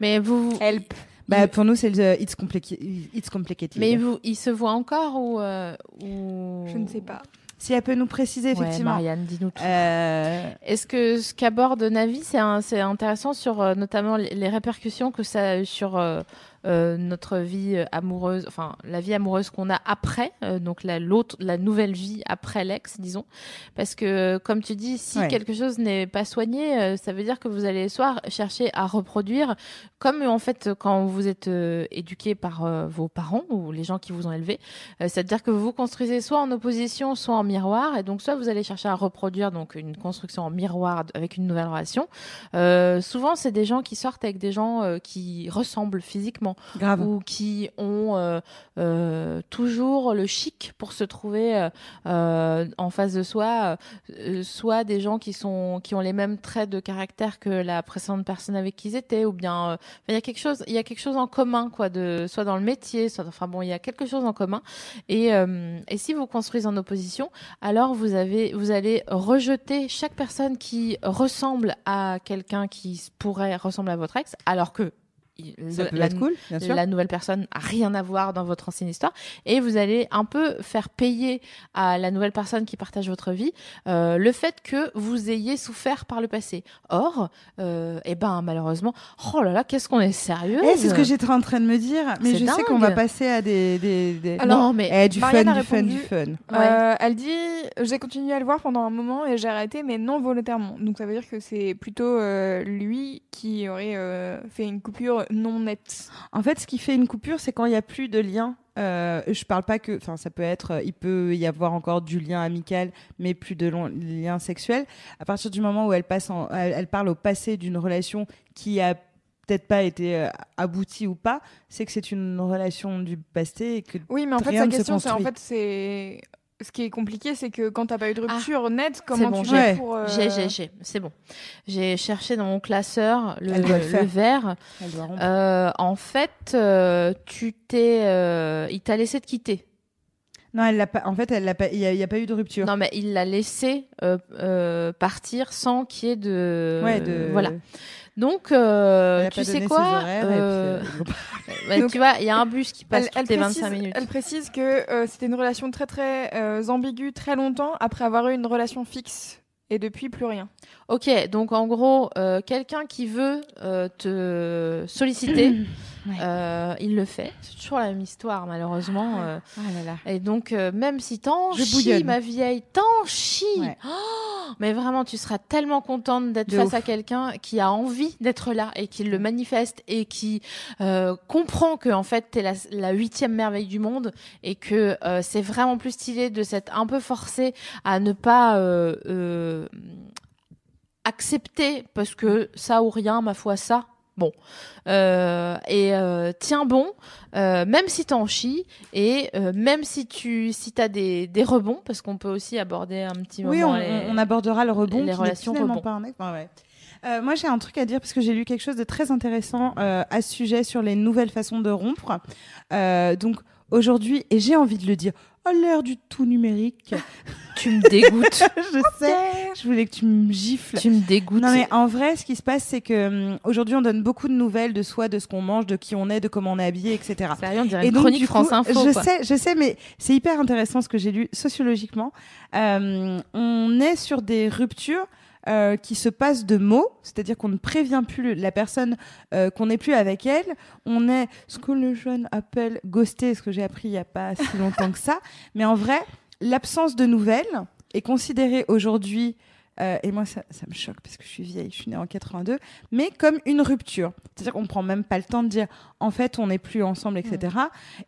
Mais vous, Help. Bah, pour nous, c'est le It's, compliqué, it's Complicated. mais vous, il se voit encore ou, euh, ou... Je ne sais pas. Si elle peut nous préciser, Ouais, effectivement. Marianne, dis-nous tout. Euh, Est-ce que ce qu'aborde Navi, c'est un- c'est intéressant sur euh, notamment les, les répercussions que ça a eu sur euh, notre vie euh, amoureuse, enfin la vie amoureuse qu'on a après, euh, donc la, l'autre, la nouvelle vie après l'ex, disons. Parce que comme tu dis, si Ouais. quelque chose n'est pas soigné, euh, ça veut dire que vous allez soit chercher à reproduire, comme en fait quand vous êtes éduqué par vos parents ou les gens qui vous ont élevé, c'est-à-dire que vous vous construisez soit en opposition, soit en miroir, et donc soit vous allez chercher à reproduire donc une construction en miroir avec une nouvelle relation. Souvent, c'est des gens qui sortent avec des gens qui ressemblent physiquement grave. ou qui ont euh, euh, toujours le chic pour se trouver euh, euh, en face de soi, soit des gens qui sont qui ont les mêmes traits de caractère que la précédente personne avec qui ils étaient, ou bien il y a quelque chose, il y a quelque chose en commun quoi, de soit dans le métier, soit enfin bon, il y a quelque chose en commun. Et et si vous construisez en opposition, alors vous avez vous allez rejeter chaque personne qui ressemble à quelqu'un qui pourrait ressembler à votre ex, alors que Ça peut la, être cool, bien sûr. la nouvelle personne a rien à voir dans votre ancienne histoire. Et vous allez un peu faire payer à la nouvelle personne qui partage votre vie euh, le fait que vous ayez souffert par le passé. Or, euh, eh ben malheureusement, oh là là, qu'est-ce qu'on est sérieux? Eh, c'est ce que j'étais en train de me dire, mais je sais qu'on va passer à des, des, des- Alors, non, mais Eh, du fun, a du fun, du fun. Euh, elle dit j'ai continué à le voir pendant un moment et j'ai arrêté mais non volontairement. Donc ça veut dire que c'est plutôt euh, lui qui aurait euh, fait une coupure non nette En fait, ce qui fait une coupure, c'est quand il n'y a plus de lien. Euh, je parle pas que, enfin, ça peut être, euh, il peut y avoir encore du lien amical, mais plus de long- lien sexuel. À partir du moment où elle passe, en, elle, elle parle au passé d'une relation qui a peut-être pas été euh, aboutie ou pas, c'est que c'est une relation du passé et que oui mais en fait sa question c'est en fait c'est ce qui est compliqué c'est que quand t'as pas eu de rupture nette Ah, C'est comment bon, tu fais pour euh, J'ai, j'ai, j'ai, c'est bon. J'ai cherché dans mon classeur le, Elle doit le le rompre. Euh, en fait, euh, tu t'es, euh, il t'a laissé te quitter. Non, elle l'a pas. En fait, elle l'a pas. Il y, a- il y a pas eu de rupture. Non, mais il l'a laissé euh, euh, partir sans qu'il y ait de. ouais, de. Voilà. Donc, euh, tu sais quoi euh, euh, (laughs) bah, Donc, Tu vois, il y a un bus qui passe elle, toutes elle les précise, 25 minutes. elle précise que euh, c'était une relation très très euh, ambiguë très longtemps après avoir eu une relation fixe et depuis plus rien. Ok, donc en gros, euh, quelqu'un qui veut euh, te solliciter, (clears throat) Ouais. euh, il le fait. C'est toujours la même histoire, malheureusement. euh. Ah là là. Et donc, euh, même si t'en chies, ma vieille, t'en chies. Ouais. Oh, mais vraiment, tu seras tellement contente d'être face ouf. à quelqu'un qui a envie d'être là et qui le manifeste et qui euh, comprend que en fait t'es la, la huitième merveille du monde et que euh, c'est vraiment plus stylé de s'être un peu forcé à ne pas euh, euh, accepter parce que ça ou rien, ma foi, ça. Bon, Euh, et euh, tiens bon, euh, même si t'en chies et euh, même si tu si t'as des, des rebonds, parce qu'on peut aussi aborder un petit Oui, moment on, les- on abordera le rebond. les qui relations rebond. pas un Ouais, ouais. Euh, moi, j'ai un truc à dire parce que j'ai lu quelque chose de très intéressant euh, à ce sujet sur les nouvelles façons de rompre. Euh, donc aujourd'hui, et j'ai envie de le dire, à l'ère du tout numérique, (laughs) tu me dégoûtes, (laughs) je sais, je voulais que tu me gifles. tu me dégoûtes. Non mais en vrai, ce qui se passe, c'est que hum, aujourd'hui, on donne beaucoup de nouvelles de soi, de ce qu'on mange, de qui on est, de comment on est habillé, etc. Sérieux, on dirait Et une donc, chronique du France coup, Info. Je quoi. sais, je sais, mais c'est hyper intéressant ce que j'ai lu sociologiquement. Euh, on est sur des ruptures. Euh, qui se passent de mots, c'est-à-dire qu'on ne prévient plus la personne euh, qu'on n'est plus avec elle. On est ce que les jeunes appellent ghosté, ce que j'ai appris il n'y a pas si longtemps que ça. Mais en vrai, l'absence de nouvelles est considérée aujourd'hui, euh, et moi ça, ça me choque parce que je suis vieille, je suis née en 82, mais comme une rupture. C'est-à-dire qu'on prend même pas le temps de dire en fait on n'est plus ensemble, etc.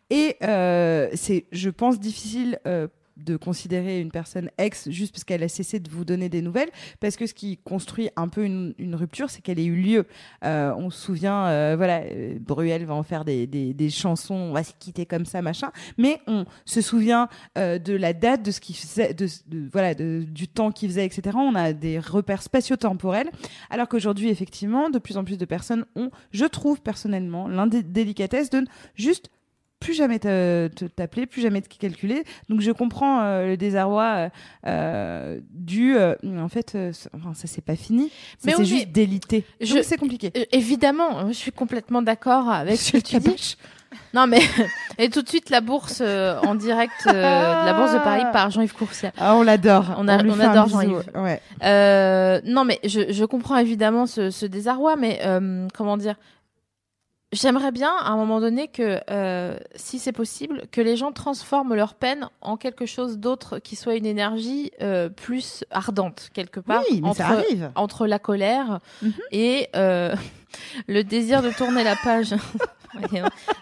Et euh, c'est, je pense, difficile. euh, de considérer une personne ex juste parce qu'elle a cessé de vous donner des nouvelles, parce que ce qui construit un peu une, rupture, c'est qu'elle ait eu lieu. Euh, on se souvient, euh, voilà, euh, Bruel va en faire des, des, des chansons, on va se quitter comme ça, machin, mais on se souvient euh, de la date, de ce qui faisait, de, voilà, du temps qu'il faisait, etc. On a des repères spatio-temporels, alors qu'aujourd'hui, effectivement, de plus en plus de personnes ont, je trouve personnellement, l'indélicatesse de juste plus jamais t'appeler, plus jamais te calculer. Donc je comprends euh, le désarroi euh, euh, du. euh, en fait, euh, ça- enfin, ça c'est pas fini. Ça, Mais c'est oui, juste mais délité. je- c'est compliqué. Euh, Évidemment, je suis complètement d'accord avec (laughs) ce que tu dis. Non mais (laughs) et tout de suite la bourse euh, en direct euh, de la bourse de Paris par Jean-Yves Courcial. Ah, on l'adore. On a- on un adore. Jean-Yves. Ouais. Euh, non, mais je, je comprends évidemment ce, ce désarroi, mais euh, comment dire J'aimerais bien, à un moment donné, que, euh, si c'est possible, que les gens transforment leur peine en quelque chose d'autre qui soit une énergie euh, plus ardente, quelque part, Oui, mais entre, ça arrive. entre la colère Mhm. et euh, (laughs) le désir de tourner la page. (laughs)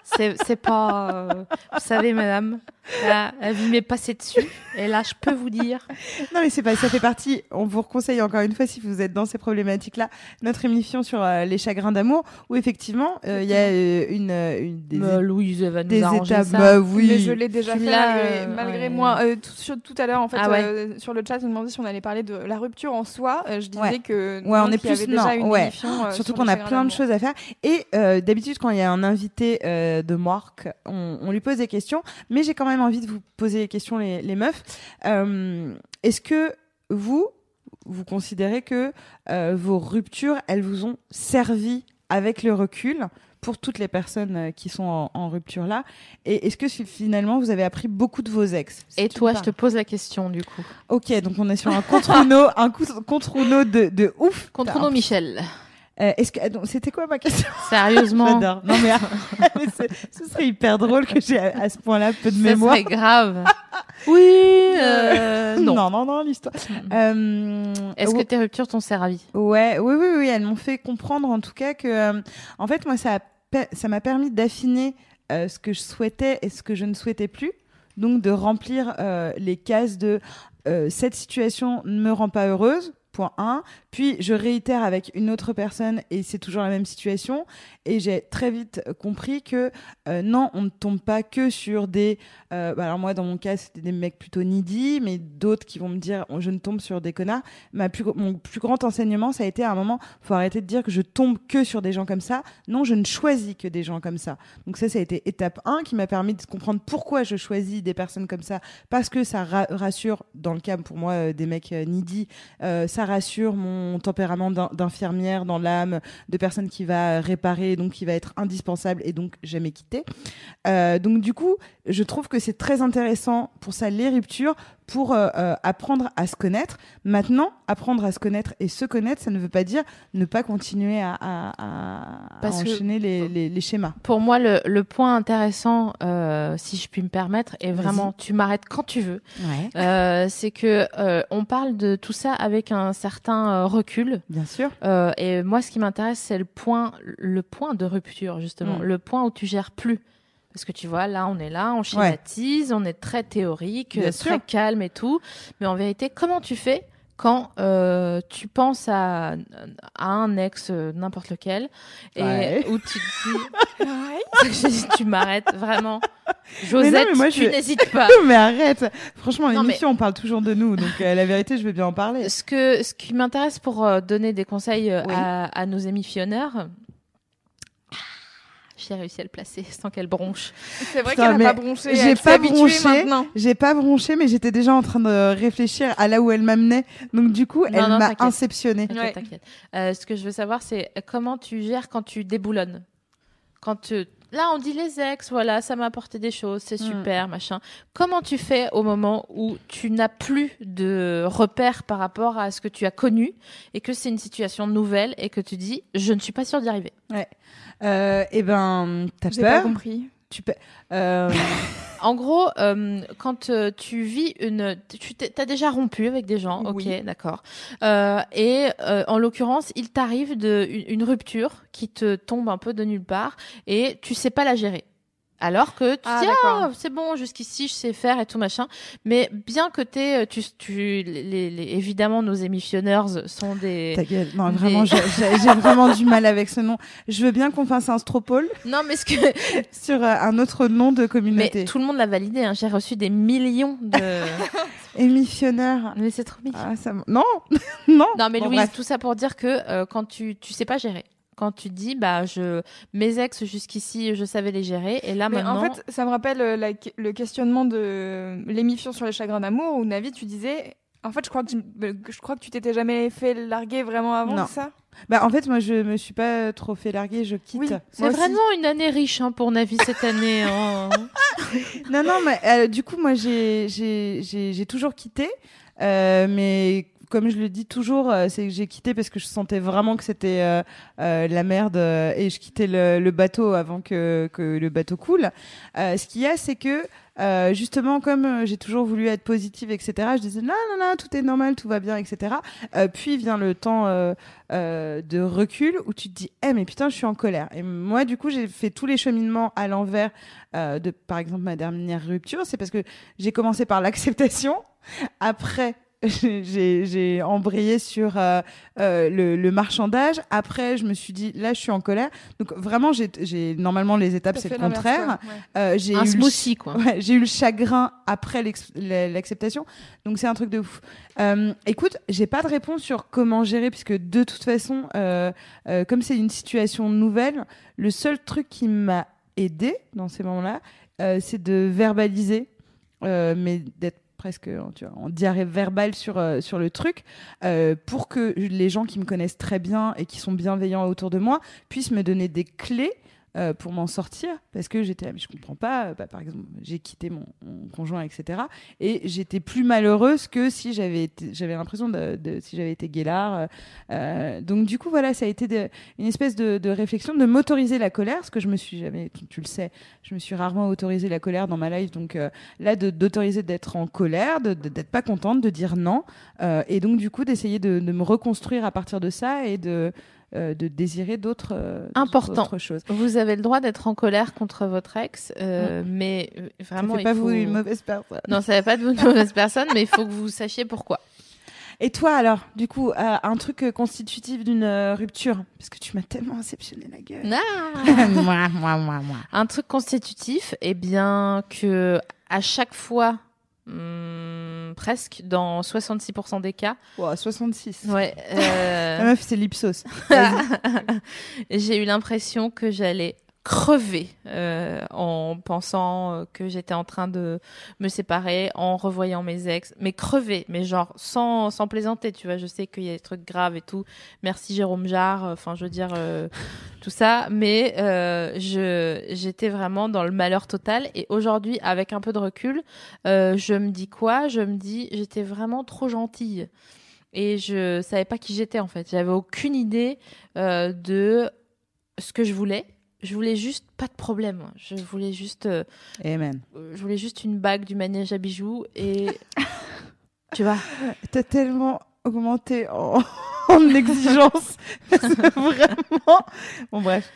C'est c'est pas... euh, vous savez, madame, là, la vie m'est passée dessus, et là, je peux vous dire... Non, mais c'est pas, ça fait partie. On vous conseille encore une fois, si vous êtes dans ces problématiques-là, notre émission sur euh, les chagrins d'amour, où effectivement, euh, il y a euh, une, une des, Bah, Louise va nous des étapes. ça. Bah Mais oui. je l'ai déjà fait malgré, euh, malgré ouais. moi. Euh, tout, sur- tout à l'heure, en fait, Ah ouais. euh, sur le chat, on me demandait si on allait parler de la rupture en soi. Euh, je disais Ouais. que Ouais, on est plus- avait déjà non, une ouais. émission. euh, Surtout sur qu'on a plein de choses à faire. Et euh, d'habitude, quand il y a un invité euh, de Marc, on, on lui pose des questions. Mais j'ai quand même envie de vous poser des questions, les, les meufs. Euh, Est-ce que vous, vous considérez que euh, vos ruptures, elles vous ont servi avec le recul pour toutes les personnes qui sont en, en rupture là. Et est-ce que finalement vous avez appris beaucoup de vos ex? Et toi, je te pose la question du coup. Ok, donc on est sur un contre Uno, un coup- contre Uno de, de ouf. Contre T'as nous, un- Michel. Euh, Est-ce que donc, c'était quoi ma question? (laughs) Sérieusement. J'adore. Non (laughs) (laughs) mais c'est- ce serait hyper drôle que j'ai à, à ce point-là peu de Ça mémoire. serait grave. oui, euh, non. non, non, non, l'histoire. Euh, Est-ce que tes ruptures t'ont servi? Ouais, oui, oui, oui, elles m'ont fait comprendre en tout cas que, euh, en fait, moi, ça a pe- ça m'a permis d'affiner euh, ce que je souhaitais et ce que je ne souhaitais plus. Donc de remplir euh, les cases de euh, cette situation ne me rend pas heureuse. Point 1. Puis je réitère avec une autre personne et c'est toujours la même situation. Et j'ai très vite compris que euh, non, on ne tombe pas que sur des. euh, bah alors moi, dans mon cas, c'était des mecs plutôt needy, mais d'autres qui vont me dire oh, je ne tombe sur des connards. Ma plus, mon plus grand enseignement, ça a été à un moment, faut arrêter de dire que je tombe que sur des gens comme ça. Non, je ne choisis que des gens comme ça. Donc ça, ça a été étape 1 qui m'a permis de comprendre pourquoi je choisis des personnes comme ça. Parce que ça ra- rassure, dans le cas pour moi euh, des mecs needy, ça rassure mon tempérament d'in- d'infirmière dans l'âme, de personne qui va réparer, donc qui va être indispensable et donc jamais quitter. Euh, donc du coup, je trouve que c'est très intéressant pour ça les ruptures, pour euh, euh, apprendre à se connaître. Maintenant, apprendre à se connaître et se connaître, ça ne veut pas dire ne pas continuer à, à- à- enchaîner les, les- les schémas. Pour moi, le, le point intéressant, euh, si je puis me permettre, et vraiment, tu m'arrêtes quand tu veux, euh, c'est que euh, on parle de tout ça avec un certain euh, recul. Bien sûr. Et moi, ce qui m'intéresse, c'est le point, le point de rupture justement, Mm. le point où tu gères plus. Parce que tu vois, là, on est là, on schématise, on est très théorique, Bien euh, très sûr. calme et tout. Mais en vérité, comment tu fais quand euh, tu penses à, à un ex, euh, n'importe lequel, et Ouais. où tu te dis, (laughs) (laughs) tu m'arrêtes vraiment. Mais Josette, non, mais moi, tu je- n'hésites pas. (laughs) mais arrête. Franchement, l'émission, on parle toujours de nous, donc euh, la vérité, je veux bien en parler. Ce, que, ce qui m'intéresse pour donner des conseils Oui. à, à nos émissionneurs, j'ai réussi à le placer (laughs) sans qu'elle bronche. C'est vrai qu'elle n'a pas bronché. j'ai pas bronché. maintenant. J'ai pas bronché, mais j'étais déjà en train de réfléchir à là où elle m'amenait. Donc du coup, elle m'a inceptionné. T'inquiète, Ouais. t'inquiète. Euh, ce que je veux savoir, c'est comment tu gères quand tu déboulonnes? Quand tu... Là, on dit les ex, voilà, ça m'a apporté des choses, c'est Mm. super, machin. Comment tu fais au moment où tu n'as plus de repères par rapport à ce que tu as connu et que c'est une situation nouvelle et que tu dis, je ne suis pas sûre d'y arriver? Euh, et ben, t'as J'ai pas peur? compris. Tu peux. Euh, (laughs) En gros, euh, quand euh, tu vis une, tu as déjà rompu avec des gens, ok, Oui. d'accord. Euh, et euh, en l'occurrence, il t'arrive de une, une rupture qui te tombe un peu de nulle part et tu sais pas la gérer. Alors que tu Ah, dis ah c'est bon jusqu'ici je sais faire et tout machin, mais bien que t'es, tu, tu les, les- évidemment nos émissionneurs sont des ta gueule. Non, Mais- vraiment, j'ai vraiment du mal avec ce nom. Je veux bien qu'on fasse un stropole non mais ce que (laughs) sur euh, un autre nom de mais communauté. tout le monde l'a validé, hein. j'ai reçu des millions de (laughs) Émissionnaire. mais c'est trop mignon. Ah, ça... Non, (laughs) non. Non, mais Bon, Louise, bref. tout ça pour dire que euh, quand tu tu sais pas gérer, quand tu dis bah je mes ex jusqu'ici je savais les gérer et là Mais maintenant en fait, ça me rappelle euh, la- le questionnement de l'émission sur les chagrins d'amour où Navi, tu disais. En fait, je crois que, je, je crois que tu t'étais jamais fait larguer vraiment avant Non. ça? Bah, en fait, moi, je me suis pas trop fait larguer, je quitte. Oui. c'est aussi. vraiment une année riche hein, pour Navi cette année. hein. (laughs) Non, non, mais euh, du coup, moi, j'ai- j'ai j'ai- j'ai toujours quitté. euh, mais comme je le dis toujours, euh, c'est que j'ai quitté parce que je sentais vraiment que c'était euh, euh, la merde euh, et je quittais le, le bateau avant que, que le bateau coule. Euh, ce qu'il y a, c'est que euh, justement, comme j'ai toujours voulu être positive, etc., je disais non, non, non, tout est normal, tout va bien, etc. Puis vient le temps de recul où tu te dis, eh, mais putain, je suis en colère. Et moi, du coup, j'ai fait tous les cheminements à l'envers de, par exemple, ma dernière rupture. C'est parce que j'ai commencé par l'acceptation. Après, (laughs) j'ai j'ai embrayé sur euh, euh, le, le marchandage. Après, je me suis dit, là, je suis en colère. Donc, vraiment, j'ai j'ai- normalement, les étapes, c'est le contraire. Ouais. Euh, j'ai Un eu le smoothie quoi. Ouais, j'ai eu le chagrin après l'acceptation, donc c'est un truc de ouf. Euh, écoute, j'ai pas de réponse sur comment gérer, puisque de toute façon, euh, euh, comme c'est une situation nouvelle, le seul truc qui m'a aidé dans ces moments-là, euh, c'est de verbaliser, euh, mais d'être presque tu vois, en diarrhée verbale sur, euh, sur le truc, euh, pour que les gens qui me connaissent très bien et qui sont bienveillants autour de moi puissent me donner des clés euh, pour m'en sortir parce que j'étais, mais je comprends pas. Bah, par exemple, j'ai quitté mon, conjoint, etc. Et j'étais plus malheureuse que si j'avais j'avais l'impression de, de- si j'avais été guélard. euh, euh, donc du coup, voilà, ça a été une espèce de, réflexion de m'autoriser la colère, parce que je me suis jamais, tu, le sais, je me suis rarement autorisé la colère dans ma life. Donc euh, là, d'autoriser d'être en colère, d'être pas contente, de dire non, euh, et donc du coup d'essayer de, de me reconstruire à partir de ça et de euh, de désirer d'autres euh, Important. choses. Vous avez le droit d'être en colère contre votre ex, euh, mais euh, Ça vraiment, fait pas faut... vous une mauvaise personne. Non, ça fait pas de vous une mauvaise personne, mais il faut que vous sachiez pourquoi. Et toi alors, du coup, un truc constitutif d'une rupture, parce que tu m'as tellement inceptionné la gueule. (laughs) moi, moi, moi, moi. Un truc constitutif, eh bien que à chaque fois, hum, presque dans 66% des cas, Wow, 66. ouais, (laughs) La euh, meuf, c'est l'Ipsos. (laughs) J'ai eu l'impression que j'allais crever euh, en pensant que j'étais en train de me séparer, en revoyant mes ex, mais crever, mais genre sans, sans plaisanter, tu vois, je sais qu'il y a des trucs graves et tout. Merci Jérôme Jarre, enfin je veux dire euh, tout ça, mais euh, je j'étais vraiment dans le malheur total. Et aujourd'hui avec un peu de recul, euh, je me dis quoi? Je me dis j'étais vraiment trop gentille. Et je savais pas qui j'étais en fait. J'avais aucune idée euh, de ce que je voulais. Je voulais juste pas de problème. Je voulais juste, euh, Amen. euh, je voulais juste une bague du manège à bijoux et (laughs) tu vois. T'as tellement augmenté en, (laughs) en exigence. (laughs) Vraiment. Bon, bref.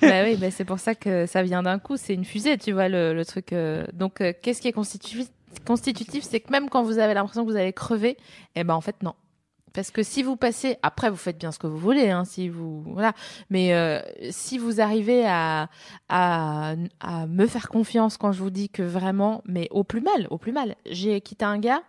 bah oui, bah c'est pour ça que ça vient d'un coup. C'est une fusée, tu vois le, le truc. euh. Donc euh, qu'est-ce qui est constitutif Constitutif, c'est que même quand vous avez l'impression que vous allez crever, eh ben en fait non. Parce que si vous passez, après vous faites bien ce que vous voulez, hein, si vous voilà. Mais euh, si vous arrivez à, à à me faire confiance quand je vous dis que vraiment, mais au plus mal, au plus mal. J'ai quitté un gars,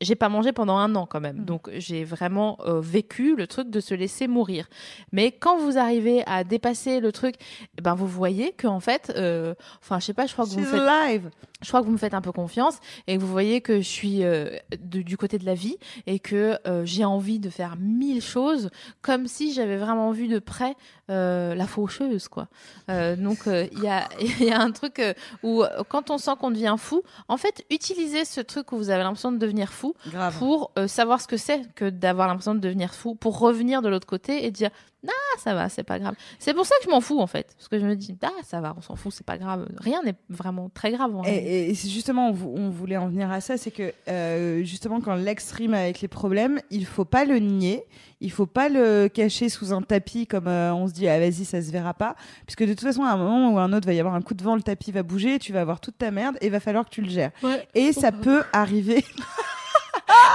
j'ai pas mangé pendant un an quand même, Mhm. donc j'ai vraiment euh, vécu le truc de se laisser mourir. Mais quand vous arrivez à dépasser le truc, eh ben vous voyez que en fait, euh, enfin je sais pas, je crois que vous me faites alive. je crois que vous me faites un peu confiance et que vous voyez que je suis euh, de- du côté de la vie et que j'ai envie de faire mille choses comme si j'avais vraiment vu de près la faucheuse quoi. Donc il y, a, (laughs) il y a un truc où quand on sent qu'on devient fou, en fait utilisez ce truc où vous avez l'impression de devenir fou Grave. pour euh, savoir ce que c'est que d'avoir l'impression de devenir fou, pour revenir de l'autre côté et dire ah ça va, c'est pas grave. C'est pour ça que je m'en fous en fait, parce que je me dis ah ça va, on s'en fout, c'est pas grave, rien n'est vraiment très grave. En. Et, justement, on, vou- on voulait en venir à ça, c'est que euh, justement, quand l'ex rime avec les problèmes, il faut pas le nier, il faut pas le cacher sous un tapis comme euh, on se dit, ah vas-y, ça se verra pas, puisque de toute façon, à un moment ou à un autre, va y avoir un coup de vent, le tapis va bouger, tu vas avoir toute ta merde et il va falloir que tu le gères. Et ça peut arriver. (laughs)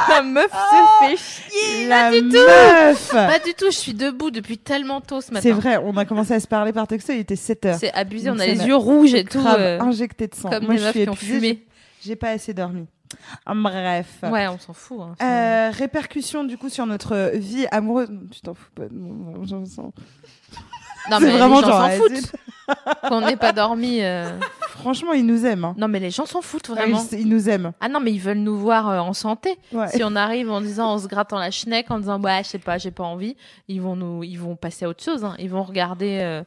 La meuf se fait chier. La pas du tout. meuf Pas du tout. Je suis debout depuis tellement tôt ce matin. C'est vrai, on a commencé à se parler par texto, il était 7 heures. C'est abusé. Donc on a les yeux rouges et tout. Euh, injecté de sang. comme Moi, des je meufs suis qui ont fumé. j'ai- pas assez dormi. Ah, Bref. Ouais, on s'en fout. hein. Euh, répercussions du coup sur notre vie amoureuse. Tu t'en fous pas j'en sens. Non, mais vraiment les gens s'en foutent. (laughs) Qu'on n'ait pas dormi. euh. Franchement, ils nous aiment. Hein. Non, mais les gens s'en foutent Ah, vraiment. Ils, ils nous aiment. Ah non, mais ils veulent nous voir euh, en santé. Ouais. Si on arrive en disant, en se grattant la schneck, en disant, bah, je sais pas, j'ai pas envie, ils vont nous, ils vont passer à autre chose. hein. Ils vont regarder euh,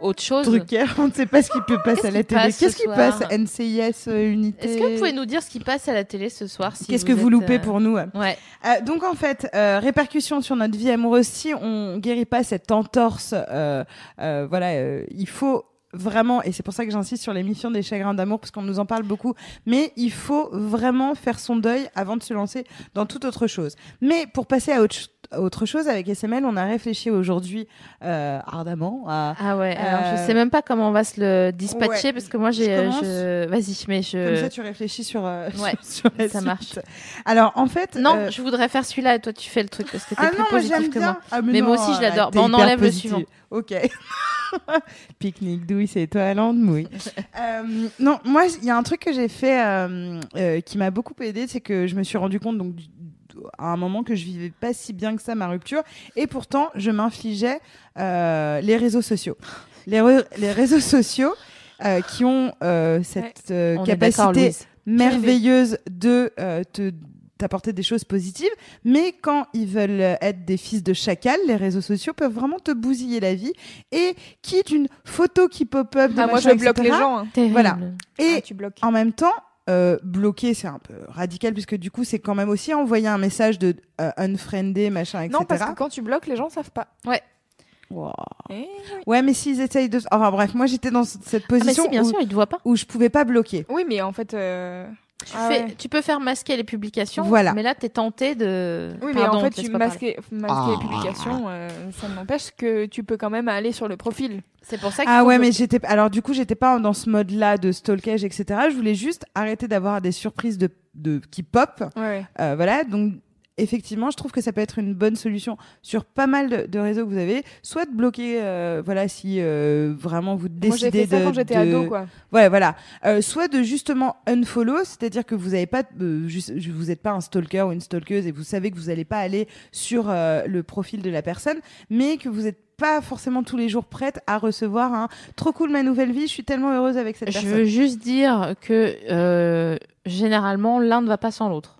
autre chose. Drucker, on ne sait pas ce qui peut passer à la télé. Qu'est-ce qui passe NCIS euh, Unité? Est-ce que vous pouvez nous dire ce qui passe à la télé ce soir si Qu'est-ce que vous loupez euh, pour nous Ouais. Euh, donc en fait, euh, répercussions sur notre vie amoureuse, si on guérit pas cette entorse, voilà, il faut vraiment, et c'est pour ça que j'insiste sur l'émission des chagrins d'amour, parce qu'on nous en parle beaucoup, mais il faut vraiment faire son deuil avant de se lancer dans toute autre chose. Mais pour passer à autre, ch- à autre chose, avec SML, on a réfléchi aujourd'hui euh, ardemment à... Ah ouais, alors Euh, je sais même pas comment on va se le dispatcher ouais. parce que moi j'ai. Je euh, je- Vas-y, mais Comme je. ça, tu réfléchis sur, euh, Ouais, (laughs) sur la ça suite. marche. Alors, en fait... Non, je voudrais faire celui-là et toi tu fais le truc parce que t'es Ah plus non, moi positif que moi. Ah, Mais moi non, aussi, je l'adore. Bon, on enlève le suivant. Ok. (laughs) Pique-nique douille, c'est toi mouille. (laughs) Euh, non, moi, il y a un truc que j'ai fait euh, euh, qui m'a beaucoup aidé, c'est que je me suis rendu compte donc du- à un moment que je vivais pas si bien que ça ma rupture, et pourtant je m'infligeais euh, les réseaux sociaux. Les, re- les réseaux sociaux euh, qui ont euh, cette euh, capacité merveilleuse de euh, te t'apporter des choses positives, mais quand ils veulent être des fils de chacal, les réseaux sociaux peuvent vraiment te bousiller la vie. Et quitte une photo qui pop-up, de Ah, moi, machin, je bloque etc., les gens. hein. Voilà. Et Ah, tu bloques. en même temps, euh, bloquer, c'est un peu radical puisque du coup, c'est quand même aussi envoyer un message de euh, unfriendé, machin, etc. Non, parce que quand tu bloques, les gens savent pas. Wow. Eh. Ouais, mais s'ils essayent de. Enfin bref, moi j'étais dans cette Ah, mais position si, bien où, sûr, ils te voient pas. où je pouvais pas bloquer. Oui, mais en fait. euh, Tu, ah fais- ouais. tu peux faire masquer les publications, Voilà. mais là, t'es tenté de. Oui, mais Pardon, en fait, tu masquer, masquer Ah. les publications, euh, ça n'empêche que tu peux quand même aller sur le profil. C'est pour ça Ah faut ouais, bloquer. mais j'étais. Alors du coup, j'étais pas dans ce mode-là de stalkage, etc. Je voulais juste arrêter d'avoir des surprises de, de qui pop. Ouais. Euh, voilà, donc effectivement, je trouve que ça peut être une bonne solution sur pas mal de, de réseaux que vous avez. Soit de bloquer, euh, voilà, si euh, vraiment vous Moi, j'ai décidez fait ça de. quand j'étais de- ado, quoi. Ouais, voilà. Euh, soit de justement unfollow, c'est-à-dire que vous avez pas, euh, juste, vous n'êtes pas un stalker ou une stalkeuse et vous savez que vous n'allez pas aller sur euh, le profil de la personne, mais que vous n'êtes pas forcément tous les jours prête à recevoir un trop cool ma nouvelle vie, je suis tellement heureuse avec cette Je personne. veux juste dire que euh, généralement, l'un ne va pas sans l'autre.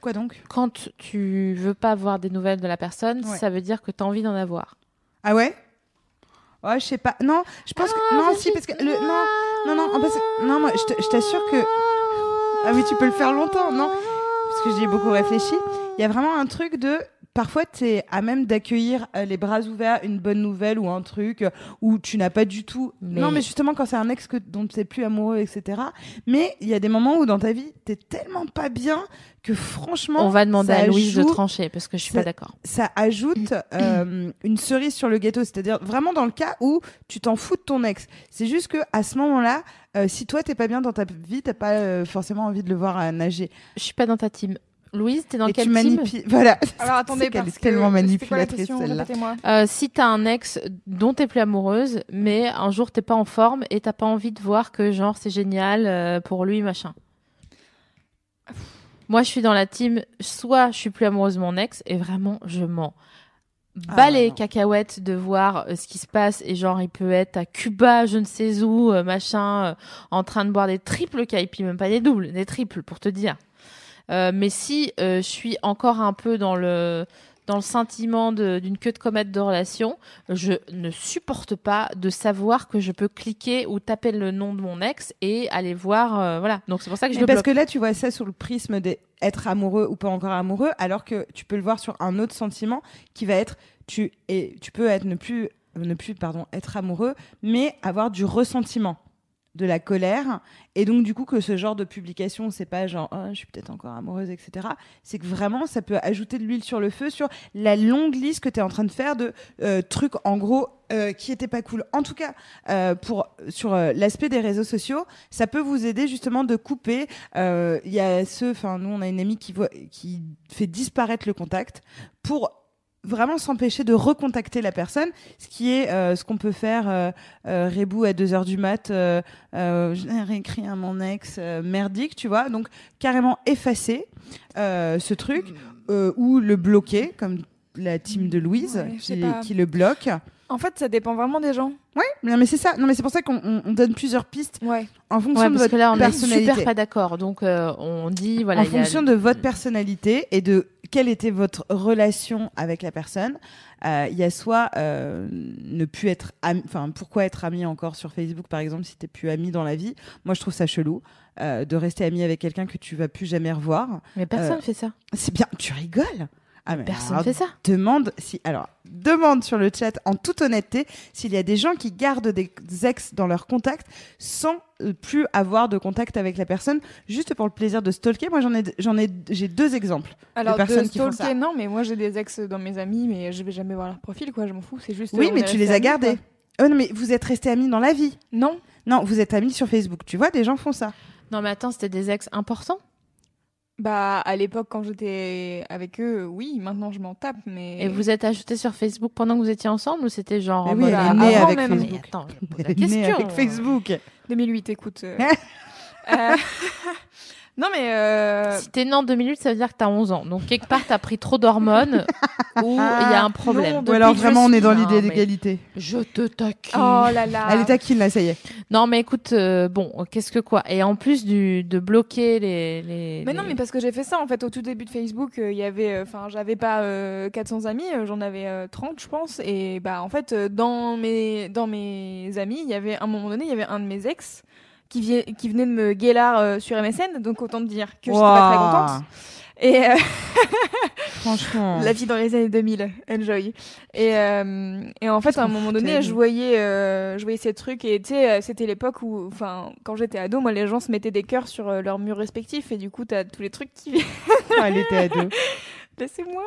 Quoi donc? Quand tu veux pas avoir des nouvelles de la personne, Ouais. ça veut dire que tu as envie d'en avoir. Ah ouais? Ouais, je sais pas. Non, je pense que non, si parce que le non, non, non, parce que- non, moi, je t'assure que ah oui, tu peux le faire longtemps, non? Parce que j'y ai beaucoup réfléchi. Il y a vraiment un truc de parfois tu es à même d'accueillir euh, les bras ouverts une bonne nouvelle ou un truc euh, où tu n'as pas du tout. Mais- Non, mais justement quand c'est un ex que, dont tu n'es plus amoureux, etc. Mais il y a des moments où dans ta vie tu tellement pas bien que franchement. On va demander à Louise de trancher parce que je suis ça- pas d'accord. ça ajoute (clears throat) euh, une cerise sur le gâteau, c'est-à-dire vraiment dans le cas où tu t'en fous de ton ex. C'est juste que à ce moment-là, si toi t'es pas bien dans ta vie, t'as pas forcément envie de le voir nager Je suis pas dans ta team. Louise, t'es dans et quelle tu team manipules. (laughs) Voilà. Alors attendez, parce est tellement manipulatrice, celle-là. Euh, si t'as un ex dont t'es plus amoureuse, mais un jour t'es pas en forme et t'as pas envie de voir que genre c'est génial euh, pour lui machin. Moi je suis dans la team, soit je suis plus amoureuse de mon ex et vraiment je m'en bats Ah, les non. cacahuètes de voir euh, ce qui se passe et genre il peut être à Cuba, je ne sais où, euh, machin, euh, en train de boire des triples caipi, même pas des doubles, des triples pour te dire. Euh, mais si euh, je suis encore un peu dans le dans le sentiment d'une queue de comète de relation, je ne supporte pas de savoir que je peux cliquer ou taper le nom de mon ex et aller voir. euh, voilà. Donc c'est pour ça que je Mais le parce bloque. que là, tu vois ça sous le prisme d'être amoureux ou pas encore amoureux, alors que tu peux le voir sur un autre sentiment qui va être tu et tu peux être ne plus ne plus pardon être amoureux, mais avoir du ressentiment, de la colère, et donc du coup que ce genre de publication, c'est pas genre oh, je suis peut-être encore amoureuse, etc. C'est que vraiment ça peut ajouter de l'huile sur le feu sur la longue liste que tu es en train de faire de euh, trucs en gros euh, qui étaient pas cool. En tout cas, euh, pour sur l'aspect des réseaux sociaux, ça peut vous aider justement de couper. Il y a ceux, enfin nous on a une amie qui voit, qui fait disparaître le contact pour vraiment s'empêcher de recontacter la personne, ce qui est euh, ce qu'on peut faire euh, euh, Rebou à 2h du mat, j'ai réécrit à mon ex merdique, tu vois, donc carrément effacer ce truc euh, ou le bloquer comme la team de Louise Ouais, qui, qui le bloque. En fait, ça dépend vraiment des gens. Ouais, non mais c'est ça. Non mais c'est pour ça qu'on on- on donne plusieurs pistes Ouais. en fonction Ouais, de parce votre que là on est super pas d'accord. Donc euh, on dit voilà. en a- fonction de votre personnalité et de quelle était votre relation avec la personne, euh, il y a soit euh, ne plus être ami, enfin pourquoi être ami encore sur Facebook par exemple si t'es plus ami dans la vie. Moi je trouve ça chelou euh, de rester ami avec quelqu'un que tu vas plus jamais revoir. Mais personne Euh, fait ça. C'est bien, tu rigoles. Ah, mais Personne alors, fait ça. Demande si alors demande sur le chat en toute honnêteté s'il y a des gens qui gardent des ex dans leur contact sans euh, plus avoir de contact avec la personne juste pour le plaisir de stalker. Moi j'en ai j'en ai j'ai deux exemples. Alors, personnes de qui font stalker, ça. non, mais moi j'ai des ex dans mes amis, mais je vais jamais voir leur profil, quoi. Je m'en fous. C'est juste. Oui, on mais tu les as gardés. Oh non mais vous êtes restés amis dans la vie. Non. Non, vous êtes amis sur Facebook. Tu vois, des gens font ça. Non mais attends, c'était des ex importants. Bah, à l'époque, quand j'étais avec eux, oui. Maintenant, je m'en tape, mais. Et vous êtes ajoutés sur Facebook pendant que vous étiez ensemble ou c'était genre Mais oui, elle ah, est née avant avec même Facebook. Mais attends, je pose Elle la est née question. avec Facebook. (laughs) 2008, écoute. euh. (laughs) Euh, Non, mais. Euh... Si t'es né en 2008, ça veut dire que t'as 11 ans. Donc, quelque part, t'as pris trop d'hormones (laughs) ou il y a un problème. Ou alors, vraiment, on est dans l'idée d'égalité. Je te taquine. Oh là là. Elle est taquine, là, ça y est. Non, mais écoute, euh, bon, qu'est-ce que quoi? Et en plus du, de bloquer les. les mais non, mais parce que j'ai fait ça, en fait, au tout début de Facebook, euh, il y avait. euh, Enfin, j'avais pas euh, 400 amis, j'en avais euh, 30, je pense. Et bah, en fait, dans mes, dans mes amis, il y avait, à un moment donné, il y avait un de mes ex qui, vie- qui venait de me guélard euh, sur MSN, donc autant te dire que j'étais pas très contente. Et euh, (laughs) Franchement. la vie dans les années 2000, enjoy. Et, euh, et en fait, à un moment donné, je voyais, euh, je voyais ces trucs et tu sais, euh, c'était l'époque où, enfin, quand j'étais ado, moi, les gens se mettaient des cœurs sur euh, leurs murs respectifs et du coup, t'as tous les trucs qui Elle était ado. (laughs) laissez-moi.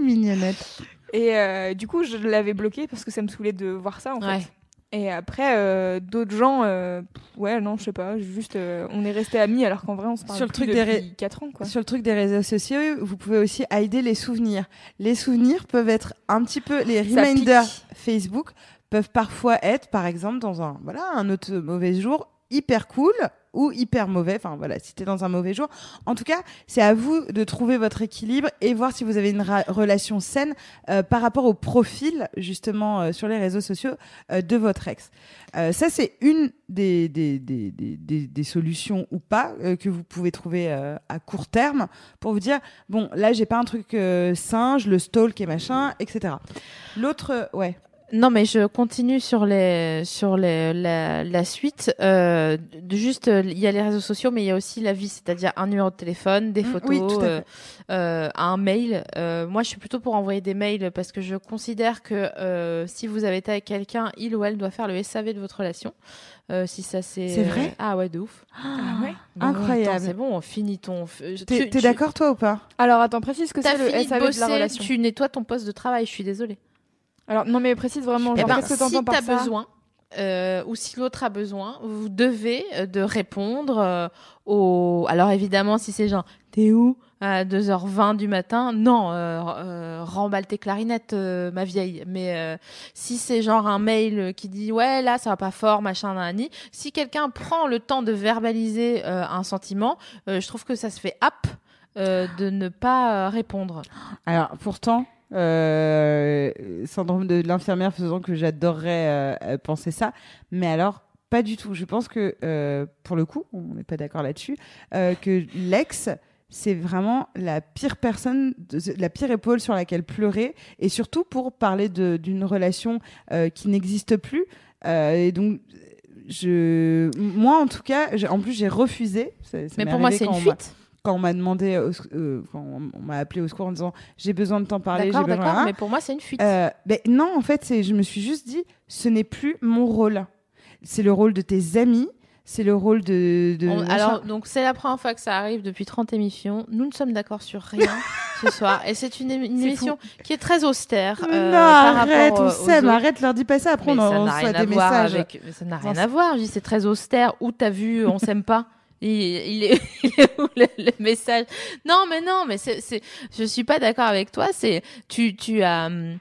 Mignonnette. Et euh, du coup, je l'avais bloqué parce que ça me saoulait de voir ça, en Ouais. fait. Et après, euh, d'autres gens, euh, ouais, non, je sais pas, juste, euh, on est restés amis alors qu'en vrai, on se parle Sur le plus truc des depuis 4 ans, quoi. Sur le truc des réseaux sociaux, vous pouvez aussi aider les souvenirs. Les souvenirs peuvent être un petit peu les reminders. Facebook peuvent parfois être par exemple dans un voilà un autre mauvais jour hyper cool ou hyper mauvais. Enfin voilà si t'es dans un mauvais jour. En tout cas c'est à vous de trouver votre équilibre et voir si vous avez une relation saine euh, par rapport au profil justement euh, sur les réseaux sociaux euh, de votre ex. Ça c'est une des des, des, des, des- solutions ou pas que vous pouvez trouver à court terme pour vous dire bon là j'ai pas un truc sain le stalk et machin etc l'autre ouais Non, mais je continue sur les sur les, la, la suite. Euh, de- juste, euh, il y a les réseaux sociaux, mais il y a aussi la vie, c'est-à-dire un numéro de téléphone, des Mm, photos, oui, euh, euh, un mail. Euh, moi, je suis plutôt pour envoyer des mails parce que je considère que euh, si vous avez été avec quelqu'un, il ou elle doit faire le SAV de votre relation. Euh, si ça c'est. C'est vrai? Ah ouais, de ouf. Ah ouais? Bon, Incroyable. C'est bon, on finit ton. T'es tu- d'accord toi ou pas? Alors, attends, précise que c'est le fini de SAV de, la relation. tu nettoies ton poste de travail. Je suis désolée. Alors, non, mais précise vraiment, Eh genre, ben, qu'est-ce que si t'entends par t'as ça besoin, euh, ou si l'autre a besoin, vous devez euh, de répondre euh, au. Alors évidemment, si c'est genre t'es où à 2h20 du matin, non, euh, euh, remballe tes clarinettes, euh, ma vieille. Mais euh, si c'est genre un mail qui dit ouais là ça va pas fort, machin, nani. Si quelqu'un prend le temps de verbaliser euh, un sentiment, euh, je trouve que ça se fait ap euh, de ne pas euh, répondre. Alors pourtant, euh, syndrome de l'infirmière faisant que j'adorerais euh, euh, penser ça, mais alors pas du tout. Je pense que euh, pour le coup, on n'est pas d'accord là-dessus, que l'ex c'est vraiment la pire personne, la pire épaule sur laquelle pleurer, et surtout pour parler d'une relation qui n'existe plus. Et donc, je, moi en tout cas, en plus j'ai refusé. Ça- ça Mais pour moi c'est une fuite. Quand on m'a demandé, au euh, quand on m'a appelé au secours en disant j'ai besoin de t'en parler, j'ai besoin. d'accord. Mais pour moi c'est une fuite. Euh, ben non, en fait, c'est, je me suis juste dit, ce n'est plus mon rôle. C'est le rôle de tes amis, c'est le rôle de. de On- machin. alors, donc c'est la première fois que ça arrive depuis 30 émissions. Nous ne sommes d'accord sur rien (laughs) ce soir. Et c'est une, émi- une C'est émission qui est très austère. Euh, non, par arrête, rapport on s'aime, arrête, leur dis pas ça. Après, Mais on, ça on n'a rien à des voir messages. avec. mais ça n'a rien à voir. Je dis c'est très austère. Où t'as vu On s'aime pas. Il, il est, (laughs) il est où le, le message? Non, mais non, mais c'est, c'est, je suis pas d'accord avec toi. C'est, tu, tu as hum,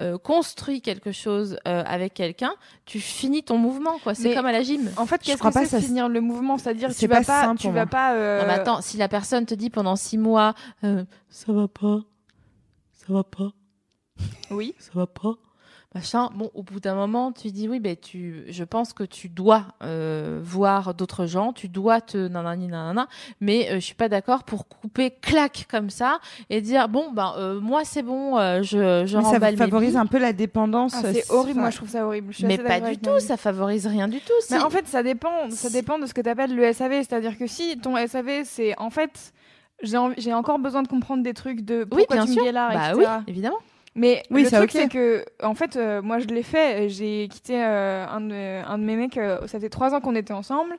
euh, construit quelque chose euh, avec quelqu'un, tu finis ton mouvement, quoi. C'est Mais- comme à la gym. En fait, Je qu'est-ce crois que pas c'est ça- finir le mouvement? C'est-à-dire que c'est tu vas pas tu vas pas. euh, Non, mais attends, si la personne te dit pendant six mois, euh, ça va pas, ça va pas, Oui. ça va pas, machin. Bon, au bout d'un moment, tu dis oui, ben tu, je pense que tu dois euh, voir d'autres gens, tu dois te nanani nanana, mais euh, je suis pas d'accord pour couper clac comme ça et dire bon ben euh, moi c'est bon, euh, je je Mais ça mes favorise un peu la dépendance. Ah, c'est horrible, moi je trouve ça horrible. Je suis Mais pas du tout, ça favorise rien du tout. Mais en fait, ça dépend, ça dépend de ce que tu appelles le SAV. C'est-à-dire que si ton SAV, c'est en fait, j'ai encore besoin de comprendre des trucs de oui, pourquoi bien tu sûr. me guélards, bah etc. oui, évidemment. Mais Oui, le truc, c'est que, en fait, euh, moi, je l'ai fait. J'ai quitté euh, un, de, un de mes mecs. euh, ça fait trois ans qu'on était ensemble.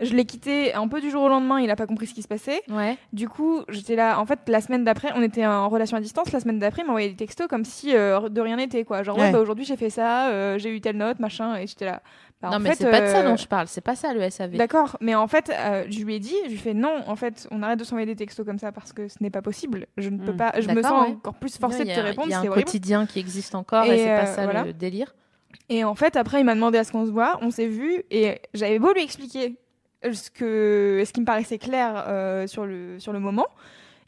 Je l'ai quitté un peu du jour au lendemain. Il a pas compris ce qui se passait. Ouais. Du coup, j'étais là. En fait, la semaine d'après, on était en relation à distance. La semaine d'après, il m'envoyait des textos comme si de rien n'était, quoi. Genre, ouais, Ouais. bah, aujourd'hui, j'ai fait ça. j'ai eu telle note, machin. Et j'étais là. Bah, non en mais fait, c'est pas de ça euh, dont je parle, c'est pas ça le SAV. D'accord, mais en fait, euh, je lui ai dit, je lui ai fait non, en fait, on arrête de s'envoyer des textos comme ça parce que ce n'est pas possible. Je ne peux Mm. pas, je me sens ouais. encore plus forcée de te répondre, Il y a c'est un horrible. quotidien qui existe encore et, Et, c'est pas euh, ça voilà. le délire. Et en fait, après, il m'a demandé à ce qu'on se voit, on s'est vu et j'avais beau lui expliquer ce que ce qui me paraissait clair euh, sur le sur le moment.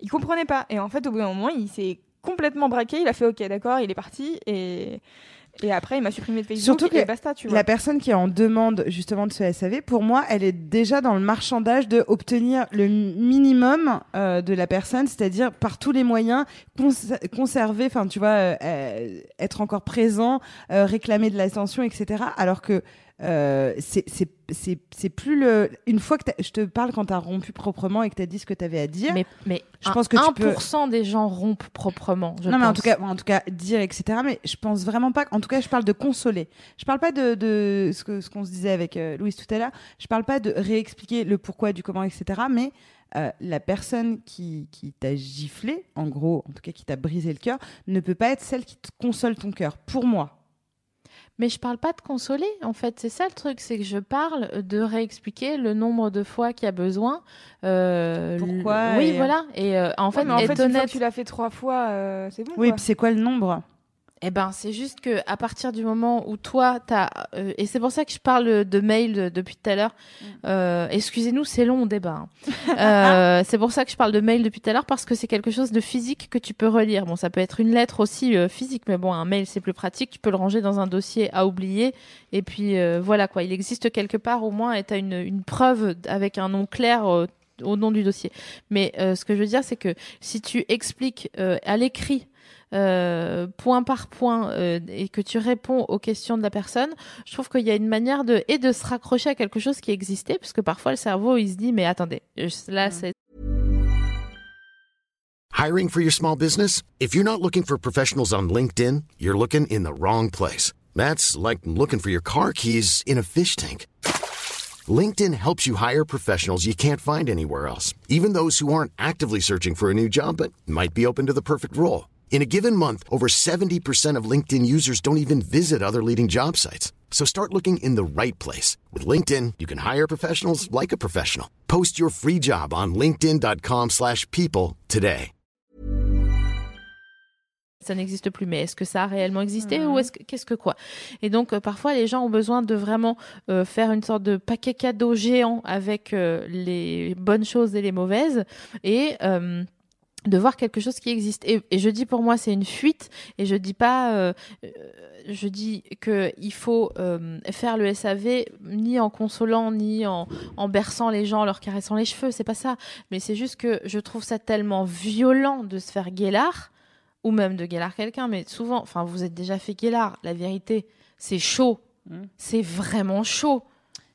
Il comprenait pas. Et en fait, au bout d'un moment, il s'est complètement braqué. Il a fait OK, d'accord, il est parti et et après, il m'a supprimé de Facebook Surtout que et basta, tu vois. La personne qui est en demande justement de ce SAV, pour moi, elle est déjà dans le marchandage de obtenir le minimum euh, de la personne, c'est-à-dire par tous les moyens cons conserver, enfin tu vois, euh, euh, être encore présent, euh, réclamer de l'attention, etc. Alors que euh, c'est plus le. Une fois que je te parle quand tu as rompu proprement et que tu as dit ce que tu avais à dire. Mais, mais je un- pense que tu 1% des gens rompent proprement. Je non, mais en tout cas, en tout cas, dire, etc. Mais je pense vraiment pas. En tout cas, je parle de consoler. Je parle pas de, de ce que ce qu'on se disait avec euh, Louise tout à l'heure. Je parle pas de réexpliquer le pourquoi du comment, etc. Mais euh, la personne qui, qui t'a giflé, en gros, en tout cas qui t'a brisé le cœur, ne peut pas être celle qui te console ton cœur. Pour moi. Mais je parle pas de consoler, en fait. C'est ça le truc, c'est que je parle de réexpliquer le nombre de fois qu'il y a besoin. euh, Pourquoi le- Oui, et- voilà. Et euh, en Ouais, fait, mais en fait, honnête, tu l'as fait trois fois, euh, c'est bon. Oui, quoi. puis c'est quoi le nombre? Eh ben, c'est juste que à partir du moment où toi, t'as euh, et c'est pour ça que je parle de mail de- depuis tout à l'heure. Mm. Euh, Excusez-nous, c'est long au débat. hein. Euh, c'est pour ça que je parle de mail depuis tout à l'heure parce que c'est quelque chose de physique que tu peux relire. Bon, ça peut être une lettre aussi physique, mais bon, un mail c'est plus pratique. Tu peux le ranger dans un dossier à oublier et puis voilà quoi. Il existe quelque part au moins et t'as une, une preuve avec un nom clair. au nom du dossier. Mais euh, ce que je veux dire, c'est que si tu expliques euh, à l'écrit euh, point par point euh, et que tu réponds aux questions de la personne, je trouve qu'il y a une manière de et de se raccrocher à quelque chose qui existait, parce que parfois le cerveau il se dit mais attendez, là Mm. c'est Hiring for your small business? If you're not looking for professionals on LinkedIn, you're looking in the wrong place. That's like looking for your car keys in a fish tank. LinkedIn helps you hire professionals you can't find anywhere else, even those who aren't actively searching for a new job but might be open to the perfect role. In a given month, over 70% of LinkedIn users don't even visit other leading job sites. So start looking in the right place. With LinkedIn, you can hire professionals like a professional. Post your free job on linkedin.com/people slash people today. ça n'existe plus. Mais est-ce que ça a réellement existé Mhm. ou est-ce que qu'est-ce que quoi? Et donc euh, parfois les gens ont besoin de vraiment euh, faire une sorte de paquet cadeau géant avec euh, les bonnes choses et les mauvaises et euh, de voir quelque chose qui existe. Et, et je dis pour moi c'est une fuite et je dis pas, euh, euh, je dis que il faut euh, faire le SAV ni en consolant ni en, en berçant les gens, en leur caressant les cheveux, c'est pas ça. Mais c'est juste que je trouve ça tellement violent de se faire guélard ou même de guélard quelqu'un. Mais souvent, enfin vous êtes déjà fait guélard. La vérité, c'est chaud. Mm. C'est vraiment chaud.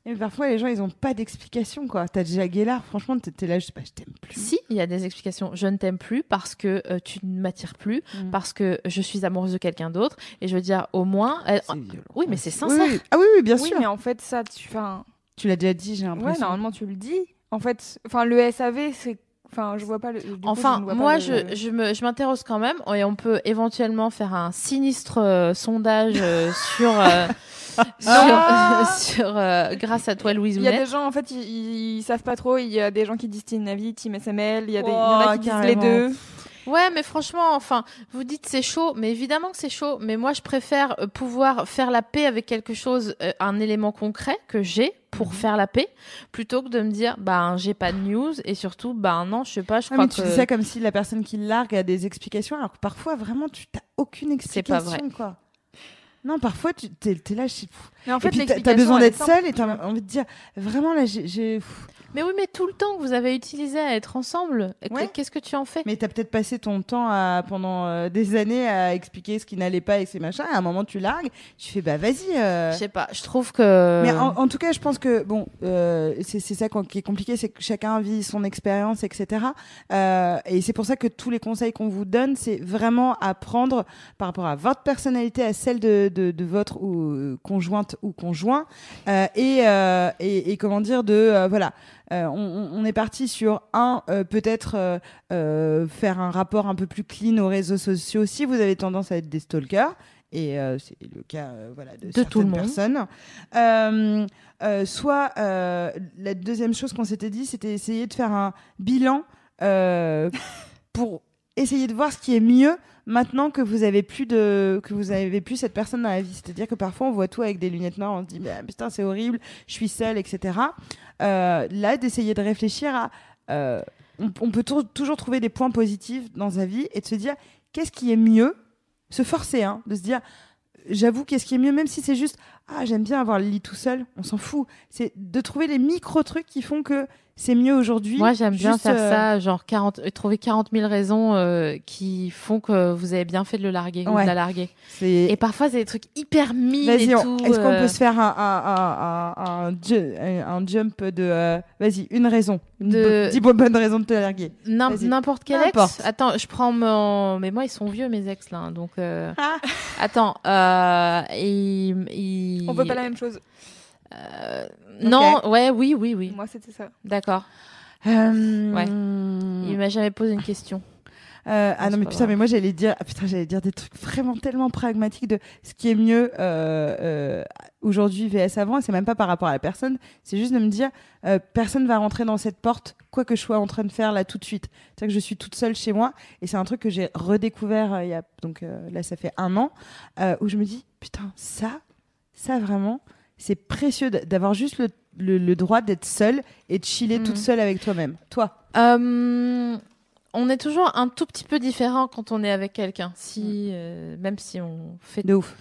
Et parfois, les gens, ils ont pas d'explication, quoi. T'as déjà Guélard, franchement, t'es là, je sais pas, je t'aime plus. Si, il y a des explications. Je ne t'aime plus parce que euh, tu ne m'attires plus, Mm. parce que je suis amoureuse de quelqu'un d'autre. Et je veux dire, au moins. elle- violent. Oui, mais c'est Oui, sincère. oui. Ah oui, oui, bien oui, sûr. mais en fait, ça, tu. Enfin, Tu l'as déjà dit, j'ai ouais, l'impression. normalement, tu le dis. En fait, enfin, le SAV, c'est. Enfin, je vois pas le. coup, Enfin, je moi, le- je, je me- je m'interroge quand même, et on peut éventuellement faire un sinistre euh, sondage euh, (laughs) sur, euh, Ah (laughs) sur, euh, grâce à toi, Louise Il y a des gens, en fait, ils, ils savent pas trop. Il y a des gens qui disent Team Navi, Team SML. Il y, a des, il y en a qui disent les deux. Ouais, mais franchement, enfin, vous dites c'est chaud, mais évidemment que c'est chaud. Mais moi, je préfère euh, pouvoir faire la paix avec quelque chose, un élément concret que j'ai pour Mhm. faire la paix, plutôt que de me dire, bah, j'ai pas de news et surtout, bah, non, je sais pas, je Ouais, crois mais tu que. dis ça comme si la personne qui largue a des explications, alors que parfois, vraiment, tu n'as aucune C'est pas explication, quoi. Non, parfois, tu t'es, t'es là, je sais- Mais en fait, t'as- besoin d'être seule et t'as envie de dire, vraiment, là, j'ai... Mais oui, mais tout le temps que vous avez utilisé à être ensemble, Ouais. qu'est-ce que tu en fais? Mais t'as peut-être passé ton temps à, pendant euh, des années à expliquer ce qui n'allait pas et ces machins, et à un moment, tu largues, tu fais, bah, vas-y... euh, Je sais pas, je trouve que. Mais en, en tout cas, je pense que bon, euh, c'est ça qui est compliqué, c'est que chacun vit son expérience, etc. Euh, et c'est pour ça que tous les conseils qu'on vous donne, c'est vraiment à prendre par rapport à votre personnalité, à celle de, de, de votre ou, euh, conjointe ou conjoint, euh, et, euh, et, et comment dire de euh, voilà. On, est parti sur un peut-être faire un rapport un peu plus clean aux réseaux sociaux si vous avez tendance à être des stalkers et euh, c'est le cas euh, voilà de, De tout le certaines monde. personnes. Euh, soit la deuxième chose qu'on s'était dit, c'était essayer de faire un bilan (laughs) pour essayer de voir ce qui est mieux maintenant que vous avez plus de que vous avez plus cette personne dans la vie. C'est-à-dire que parfois on voit tout avec des lunettes noires, on se dit bah, putain c'est horrible, je suis seule, etc. Euh, là, d'essayer de réfléchir à euh, on, on peut tou- toujours trouver des points positifs dans sa vie et de se dire qu'est-ce qui est mieux, se forcer, hein, de se dire j'avoue qu'est-ce qui est mieux, même si c'est juste ah j'aime bien avoir le lit tout seul, on s'en fout. C'est de trouver les micro trucs qui font que c'est mieux aujourd'hui. Moi, j'aime bien faire euh, ça, genre 40, euh, trouver 40 000 raisons euh, qui font que vous avez bien fait de le larguer ou de la larguer. Et parfois, c'est des trucs hyper mine Vas-y, on- est-ce qu'on peut se faire un, un, un, un, un ju- un jump de. Vas-y, une raison. De- bo- Dis bonne bonne raison de te larguer. N'importe quel ex. Attends, je prends mon. Mais moi, ils sont vieux, mes ex, là. hein, Donc. Ah. Attends. Euh... ils- ils- On veut pas la même chose. Euh, Non, ouais, oui, oui, oui. Moi, c'était ça. D'accord. Euh, Ouais. Il m'a jamais posé une question. euh, ah Non, non, mais putain, grave. mais moi j'allais dire, ah, putain, j'allais dire des trucs vraiment tellement pragmatiques de ce qui est mieux euh, euh, aujourd'hui VS avant. Et c'est même pas par rapport à la personne, c'est juste de me dire, euh, personne va rentrer dans cette porte, quoi que je sois en train de faire là tout de suite. C'est que je suis toute seule chez moi et c'est un truc que j'ai redécouvert euh, il y a donc euh, là ça fait un an euh, où je me dis, putain, ça, ça vraiment, c'est précieux d'avoir juste le, le, le droit d'être seule et de chiller Mhm. toute seule avec toi-même. Toi. Euh, on est toujours un tout petit peu différent quand on est avec quelqu'un, si euh, même si on fait De ouf.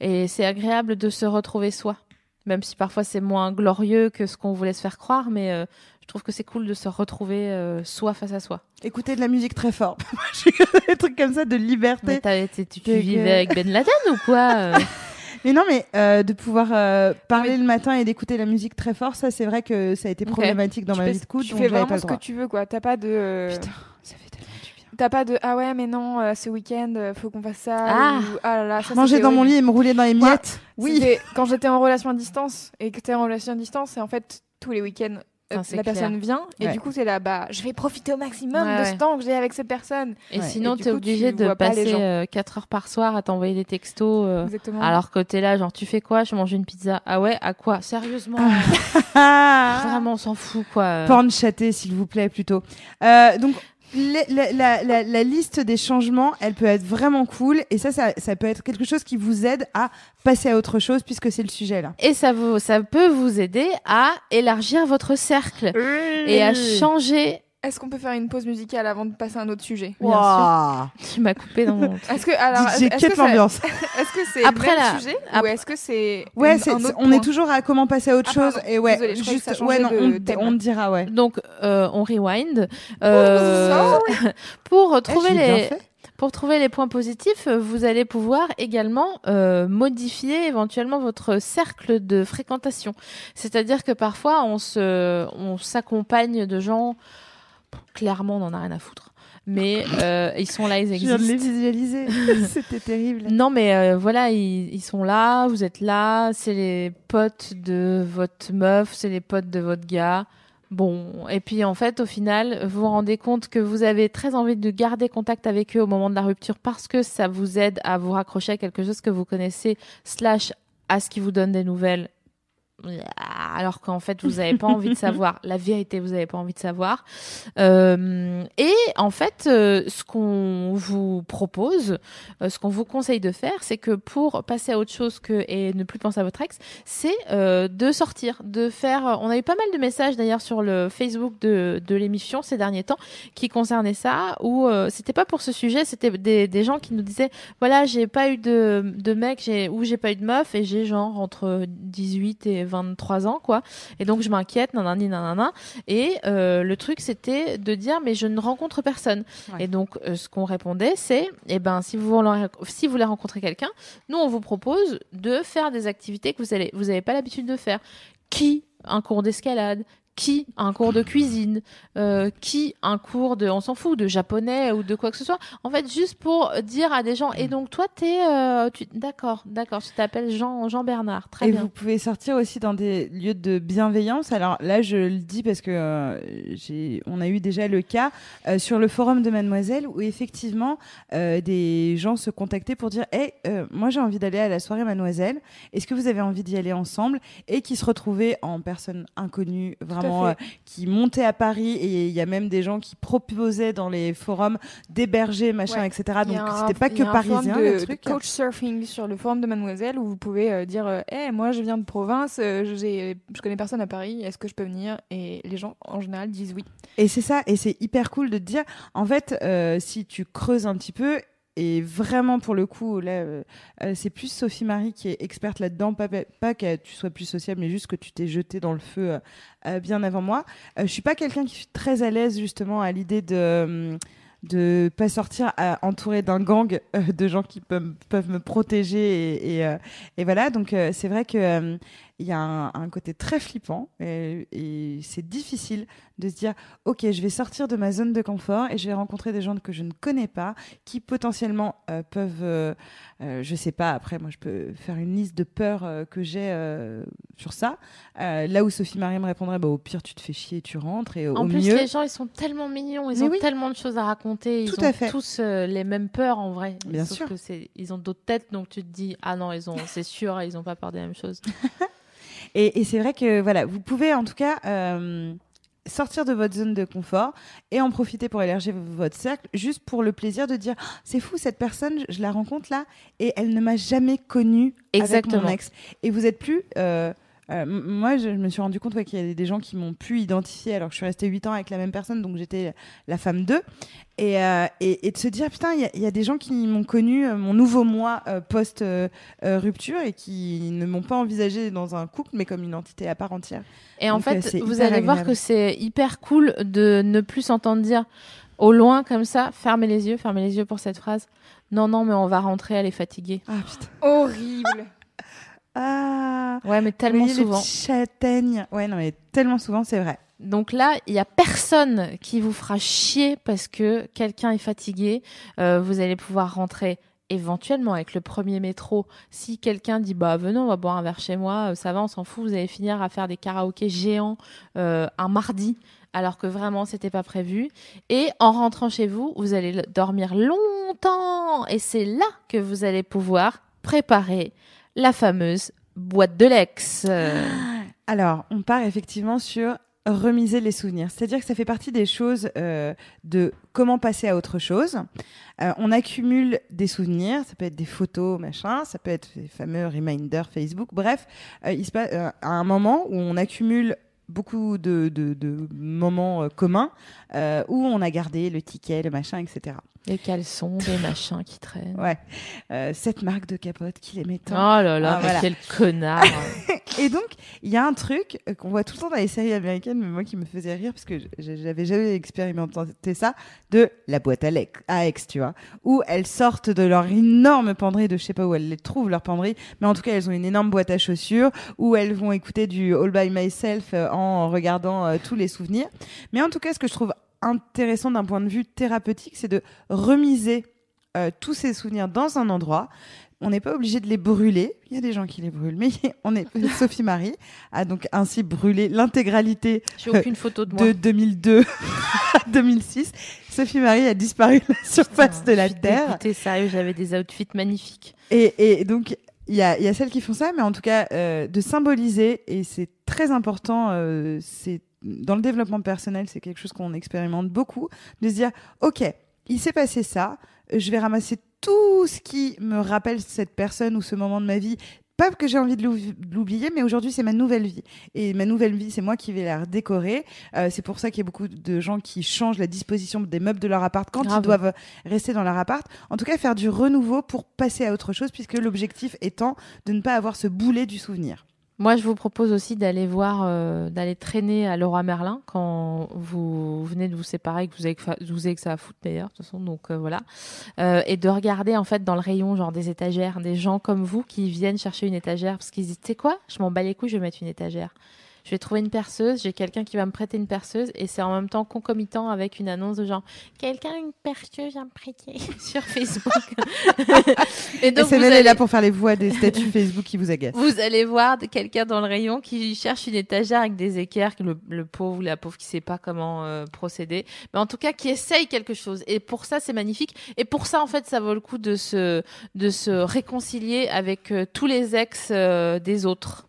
et c'est agréable de se retrouver soi, même si parfois c'est moins glorieux que ce qu'on voulait se faire croire, mais euh, je trouve que c'est cool de se retrouver euh, soi face à soi. Écouter de la musique très fort. (laughs) Des trucs comme ça de liberté. Mais tu, vivais avec Ben Laden ou quoi (laughs) Mais non, mais euh, de pouvoir euh, parler le matin et d'écouter la musique très fort, ça c'est vrai que ça a été problématique dans tu ma fais, vie de couple. tu fais vraiment pas ce que tu veux, quoi. T'as pas de. Putain, ça fait tellement du bien. T'as pas de ah ouais mais non euh, ce week-end euh, faut qu'on fasse ça Ah. ou ah là là ça Manger dans mon lit et me rouler dans les miettes. Oui. (laughs) Quand j'étais en relation à distance et que t'es en relation à distance et en fait tous les week-ends euh, la clair. personne vient et Ouais. du coup c'est là bah je vais profiter au maximum Ouais, de ce temps que j'ai avec cette personne Et Ouais. sinon Et t'es coup, obligé tu de pas passer gens. 4 heures par soir à t'envoyer des textos. euh, exactement alors que t'es là, genre tu fais quoi? Je mange une pizza. Ah ouais? À quoi? Sérieusement? Ah. (laughs) Vraiment, on s'en fout quoi. Porn chaté, s'il vous plaît, plutôt. Euh, donc, la, la- la- la liste des changements, elle peut être vraiment cool. Et ça, ça, ça peut être quelque chose qui vous aide à passer à autre chose, puisque c'est le sujet là. Et ça, vous, ça peut vous aider à élargir votre cercle et à changer. Est-ce qu'on peut faire une pause musicale avant de passer à un autre sujet Bien sûr. Tu m'as coupé dans mon. (laughs) est-ce que alors DJ, est-ce que, l'ambiance. (laughs) est-ce que c'est Après le la- sujet ou est-ce que c'est Ouais, une- c'est- un autre on point est toujours à comment passer à autre Ah, chose. Et ouais, Désolée, je croyais que juste, ça ouais, non, on, de on te dira, ouais. Donc, euh, on rewind. Euh, (laughs) pour trouver Eh, les. Pour trouver les points positifs, vous allez pouvoir également euh, modifier éventuellement votre cercle de fréquentation. C'est-à-dire que parfois on se, on s'accompagne de gens. Clairement, on n'en a rien à foutre. Mais euh, ils sont là, ils (laughs) Je viens de les existent. visualiser. (laughs) C'était terrible. Non, mais euh, voilà, ils, ils sont là, vous êtes là, c'est les potes de votre meuf, c'est les potes de votre gars. Bon, et puis en fait, au final, vous vous rendez compte que vous avez très envie de garder contact avec eux au moment de la rupture parce que ça vous aide à vous raccrocher à quelque chose que vous connaissez, slash à ce qui vous donne des nouvelles. Alors qu'en fait, vous n'avez pas envie de (laughs) savoir. La vérité, vous n'avez pas envie de savoir. Euh, et en fait, euh, ce qu'on vous propose, euh, ce qu'on vous conseille de faire, c'est que pour passer à autre chose que et ne plus penser à votre ex, c'est euh, de sortir, de faire. On a eu pas mal de messages d'ailleurs sur le Facebook de, de l'émission ces derniers temps qui concernaient ça, où c'était pas pour ce sujet, c'était des, des gens qui nous disaient voilà, j'ai pas eu de, de mec, j'ai ou j'ai pas eu de meuf et j'ai genre entre 18 et 23 ans quoi, et donc je m'inquiète, nanani nanana. Et euh, le truc c'était de dire mais je ne rencontre personne. Ouais. Et donc euh, ce qu'on répondait c'est eh ben si vous voulez, si vous voulez rencontrer quelqu'un, nous on vous propose de faire des activités que vous allez vous avez pas l'habitude de faire. Qui? Un cours d'escalade, qui un cours de cuisine, euh, qui un cours de on s'en fout de japonais ou de quoi que ce soit. En fait juste pour dire à des gens et donc toi t'es euh, tu d'accord d'accord tu t'appelles Jean Jean Bernard très et bien. vous pouvez sortir aussi dans des lieux de bienveillance. Alors là, je le dis parce que euh, j'ai, on a eu déjà le cas euh, sur le forum de Mademoiselle où effectivement des gens se contactaient pour dire, hey, euh, moi j'ai envie d'aller à la soirée Mademoiselle. Est-ce que vous avez envie d'y aller ensemble? Et qui se retrouvaient en personnes inconnues, vraiment euh, qui montaient à Paris et il y a même des gens qui proposaient dans les forums d'héberger machin etc. Donc c'était pas que parisien le truc. De coach surfing sur le forum de Mademoiselle où vous pouvez euh, dire, hé moi je viens de province, je connais personne à Paris, est-ce que je peux venir? Et les gens en général disent oui. Et c'est ça, et c'est hyper cool de te dire, en fait, si tu creuses un petit peu, et vraiment, pour le coup, là, euh, euh, c'est plus Sophie Marie qui est experte là-dedans. Pas, pas que tu sois plus sociable, mais juste que tu t'es jeté dans le feu euh, bien avant moi. je suis pas quelqu'un qui est très à l'aise justement à l'idée de de pas sortir entouré d'un gang de gens qui peuvent, me protéger et, et, voilà donc c'est vrai que il y a un, côté très flippant et, c'est difficile de se dire ok je vais sortir de ma zone de confort et je vais rencontrer des gens que je ne connais pas qui potentiellement euh, peuvent euh, euh, je sais pas après moi je peux faire une liste de peurs que j'ai sur ça. Là où Sophie Marie me répondrait bah, au pire tu te fais chier tu rentres et en au plus mieux... les gens ils sont tellement mignons ils ont tellement de choses à raconter ils ont tous les mêmes peurs en vrai. Bien sûr. que ils ont d'autres têtes donc tu te dis ah non ils ont c'est sûr ils ont pas peur des mêmes choses (laughs) Et, c'est vrai que voilà, vous pouvez en tout cas euh, sortir de votre zone de confort et en profiter pour élargir votre cercle, juste pour le plaisir de dire ah, c'est fou cette personne, je la rencontre là et elle ne m'a jamais connue avec mon ex. Et vous êtes plus euh, euh, moi, je, me suis rendu compte qu'il y a des gens qui m'ont pu identifier alors que je suis restée 8 ans avec la même personne, donc j'étais la femme d'eux. Et, euh, et, de se dire, putain, il y, a des gens qui m'ont connu, euh, mon nouveau moi post-rupture, et qui ne m'ont pas envisagé dans un couple, mais comme une entité à part entière. Et en fait, vous allez voir que c'est hyper cool de ne plus s'entendre dire au loin comme ça, fermez les yeux, fermez les yeux pour cette phrase. Non, non, mais on va rentrer, elle est fatiguée. Ah putain. Horrible. Ah Ouais, mais tellement souvent. Châtaigne. Ouais, non, mais tellement souvent, c'est vrai. Donc là, il y a personne qui vous fera chier parce que quelqu'un est fatigué. Euh, vous allez pouvoir rentrer éventuellement avec le premier métro. Si quelqu'un dit bah venez, on va boire un verre chez moi, euh, ça va, on s'en fout. Vous allez finir à faire des karaokés géants euh, un mardi alors que vraiment c'était pas prévu. Et en rentrant chez vous, vous allez dormir longtemps et c'est là que vous allez pouvoir préparer la fameuse boîte de l'ex. (gasps) Alors, on part effectivement sur remiser les souvenirs. C'est-à-dire que ça fait partie des choses euh, de comment passer à autre chose. Euh, on accumule des souvenirs, ça peut être des photos, machin, ça peut être les fameux reminders Facebook. Bref, euh, il se passe à un moment où on accumule beaucoup de, de moments communs où on a gardé le ticket, le machin, etc. Les caleçons, des machins qui traînent. Ouais. Euh, cette marque de capote qui les met tant. Oh là là, ah, quel connard. (laughs) et donc, il y a un truc euh, qu'on voit tout le temps dans les séries américaines, mais moi qui me faisait rire, parce que j'avais jamais expérimenté ça, de la boîte à, ex, tu vois. Où elles sortent de leur énorme penderie, de je sais pas où elles les trouvent, leur penderie, mais en tout cas, elles ont une énorme boîte à chaussures, où elles vont écouter du All by Myself euh, en regardant tous les souvenirs. Mais en tout cas, ce que je trouve intéressant d'un point de vue thérapeutique, c'est de remiser euh, tous ces souvenirs dans un endroit. On n'est pas obligé de les brûler. Il y a des gens qui les brûlent, mais (laughs) on est (laughs) Sophie Marie a donc ainsi brûlé l'intégralité aucune photo de, de 2002 (laughs) à 2006. Sophie Marie a disparu de la surface de la terre. Écoutez, sérieux, j'avais des outfits magnifiques. Et, et donc il y a, y a, celles qui font ça, mais en tout cas euh, de symboliser et c'est très important. Euh, c'est dans le développement personnel, c'est quelque chose qu'on expérimente beaucoup, de se dire, OK, il s'est passé ça, je vais ramasser tout ce qui me rappelle cette personne ou ce moment de ma vie. Pas que j'ai envie de l'oublier, mais aujourd'hui c'est ma nouvelle vie. Et ma nouvelle vie, c'est moi qui vais la redécorer. Euh, c'est pour ça qu'il y a beaucoup de gens qui changent la disposition des meubles de leur appart quand ils doivent rester dans leur appart. En tout cas, faire du renouveau pour passer à autre chose, puisque l'objectif étant de ne pas avoir ce boulet du souvenir. Moi, je vous propose aussi d'aller voir, euh, d'aller traîner à Laura Merlin quand vous venez de vous séparer, que vous avez, que, vous avez que ça à foutre d'ailleurs, de toute façon, donc euh, voilà. Euh, et de regarder en fait dans le rayon, genre des étagères, des gens comme vous qui viennent chercher une étagère. Parce qu'ils disent, tu sais quoi, je m'en bats les couilles, je vais mettre une étagère je vais trouver une perceuse, j'ai quelqu'un qui va me prêter une perceuse et c'est en même temps concomitant avec une annonce de genre quelqu'un a une perceuse à me prêter sur Facebook. et donc c'est allez... là pour faire les voix des statuts Facebook qui vous agacent. Vous allez voir quelqu'un dans le rayon qui cherche une étagère avec des équerres, le, le pauvre ou la pauvre qui sait pas comment euh, procéder, mais en tout cas qui essaye quelque chose. Et pour ça c'est magnifique. Et pour ça en fait ça vaut le coup de se de se réconcilier avec euh, tous les ex euh, des autres.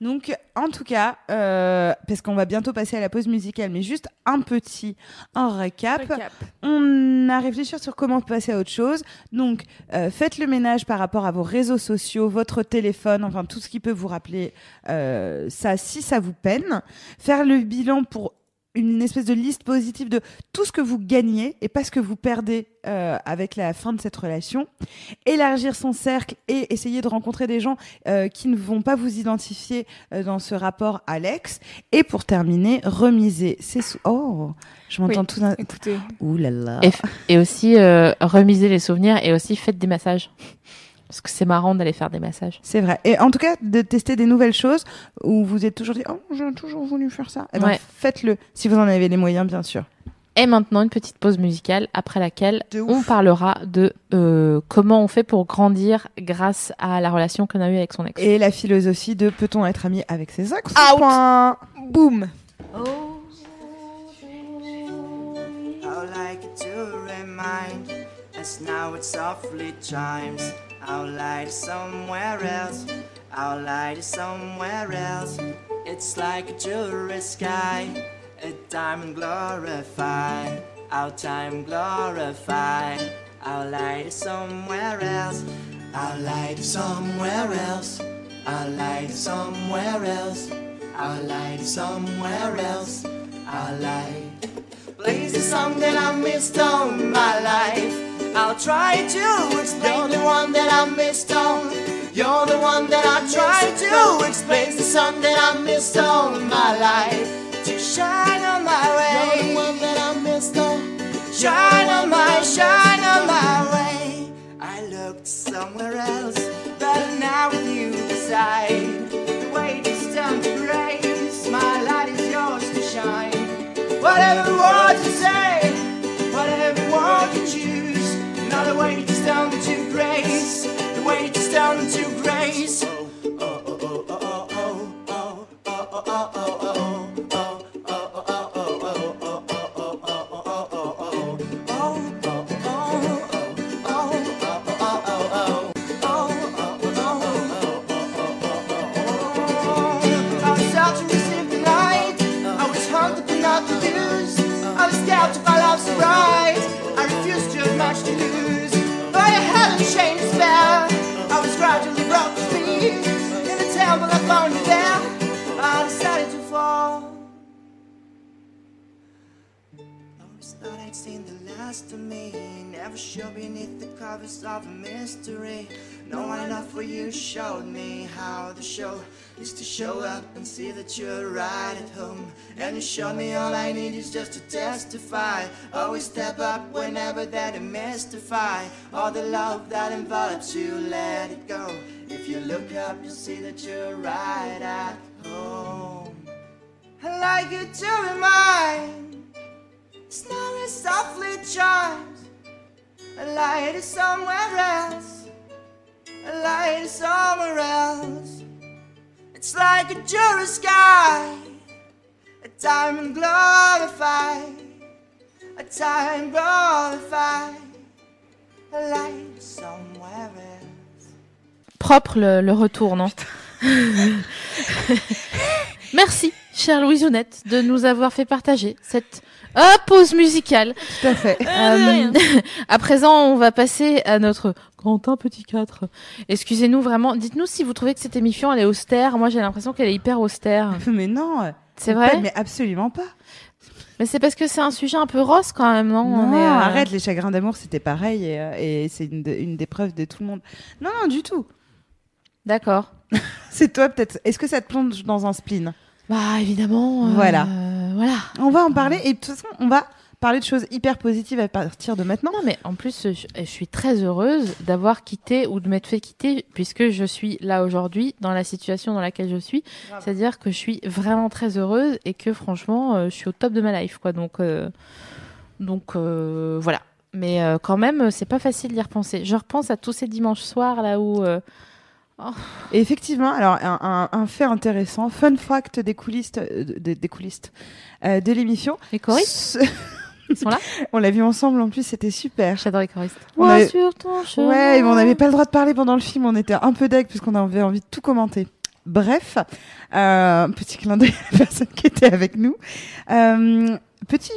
Donc, en tout cas, euh, parce qu'on va bientôt passer à la pause musicale, mais juste un petit un récap. Récap. On a réfléchi sur comment passer à autre chose. Donc, euh, faites le ménage par rapport à vos réseaux sociaux, votre téléphone, enfin tout ce qui peut vous rappeler euh, ça, si ça vous peine. Faire le bilan pour une espèce de liste positive de tout ce que vous gagnez et pas ce que vous perdez euh, avec la fin de cette relation. Élargir son cercle et essayer de rencontrer des gens euh, qui ne vont pas vous identifier euh, dans ce rapport à l'ex. Et pour terminer, remiser ses sous. Oh, je m'entends Oui. tout d'un. Écoutez, Ouh là là. Et, et aussi euh, remiser les souvenirs et aussi faites des massages. Parce que c'est marrant d'aller faire des massages. C'est vrai. Et en tout cas, de tester des nouvelles choses où vous êtes toujours dit, oh, j'ai toujours voulu faire ça. Eh ben, Ouais. faites-le si vous en avez les moyens, bien sûr. Et maintenant, une petite pause musicale après laquelle on parlera de euh, comment on fait pour grandir grâce à la relation qu'on a eue avec son ex. Et la philosophie de peut-on être ami avec ses ex Out. Point. boum I would like to remind us now it softly chimes. Our light is somewhere else. Our light is somewhere else. It's like a jewelry sky, a diamond glorified. Our time glorified. Our light is somewhere else. Our light is somewhere else. Our light is somewhere else. Our light is somewhere else. Our light. Blaze is something I missed on my life. I'll try to explain the one that I missed on. You're the one that I try to explain the sun that I missed on my life. To shine on my way. You're the one that I missed on. Shine on my, shine on my way. I looked somewhere else, but now with you beside. The weight is down to grace. My light is yours to shine. Whatever word now the weight is down to grace. The weight is down to grace. Oh, oh, oh, oh, oh, oh, oh, oh, oh, oh, of me. Never sure beneath the covers of a mystery. Knowing enough for you showed me how the show is to show up and see that you're right at home. And you showed me all I need is just to testify. Always step up whenever that I mystify. All the love that envelops you, let it go. If you look up, you'll see that you're right at home. I like you to remind. Snow is softly chimes. A light is somewhere else. A light is somewhere else. It's like a jury sky. A diamond glorified. A time glorified. A light is somewhere else. Propre le, le retour, non? (laughs) (laughs) Merci, chère Louise Ounette, de nous avoir fait partager cette euh, pause musicale. Tout à fait. Euh, à présent, on va passer à notre Quentin Petit 4. Excusez-nous vraiment. Dites-nous si vous trouvez que cette émission, elle est austère. Moi, j'ai l'impression qu'elle est hyper austère. (laughs) Mais non. C'est pas- vrai Mais absolument pas. Mais c'est parce que c'est un sujet un peu rose quand même, non, Non, On est, euh, arrête, les chagrins d'amour, c'était pareil et, euh, et c'est une, de- une des preuves de tout le monde. Non, non, du tout. D'accord. (laughs) C'est toi peut-être. Est-ce que ça te plonge dans un spleen? Bah, évidemment. euh, Voilà. Voilà. On va en parler et de toute façon, on va parler de choses hyper positives à partir de maintenant. Non, mais en plus, je, je suis très heureuse d'avoir quitté ou de m'être fait quitter, puisque je suis là aujourd'hui, dans la situation dans laquelle je suis. C'est-à-dire que je suis vraiment très heureuse et que franchement, euh, je suis au top de ma life, quoi. Donc, euh, donc euh, voilà. Mais quand même, c'est pas facile d'y repenser. Je repense à tous ces dimanches soirs là où. Et effectivement, alors un, un- un fait intéressant, fun fact des coulisses, euh, de- des coulisses euh, de l'émission. les choristes Ce- (laughs) sont là On l'a vu ensemble en plus, c'était super. J'adore les choristes. On avait- sur ton chemin. Ouais, mais on n'avait pas le droit de parler pendant le film, on était un peu deg puisqu'on avait envie de tout commenter. Bref, euh, petit clin d'œil à la personne qui était avec nous. Euh, petit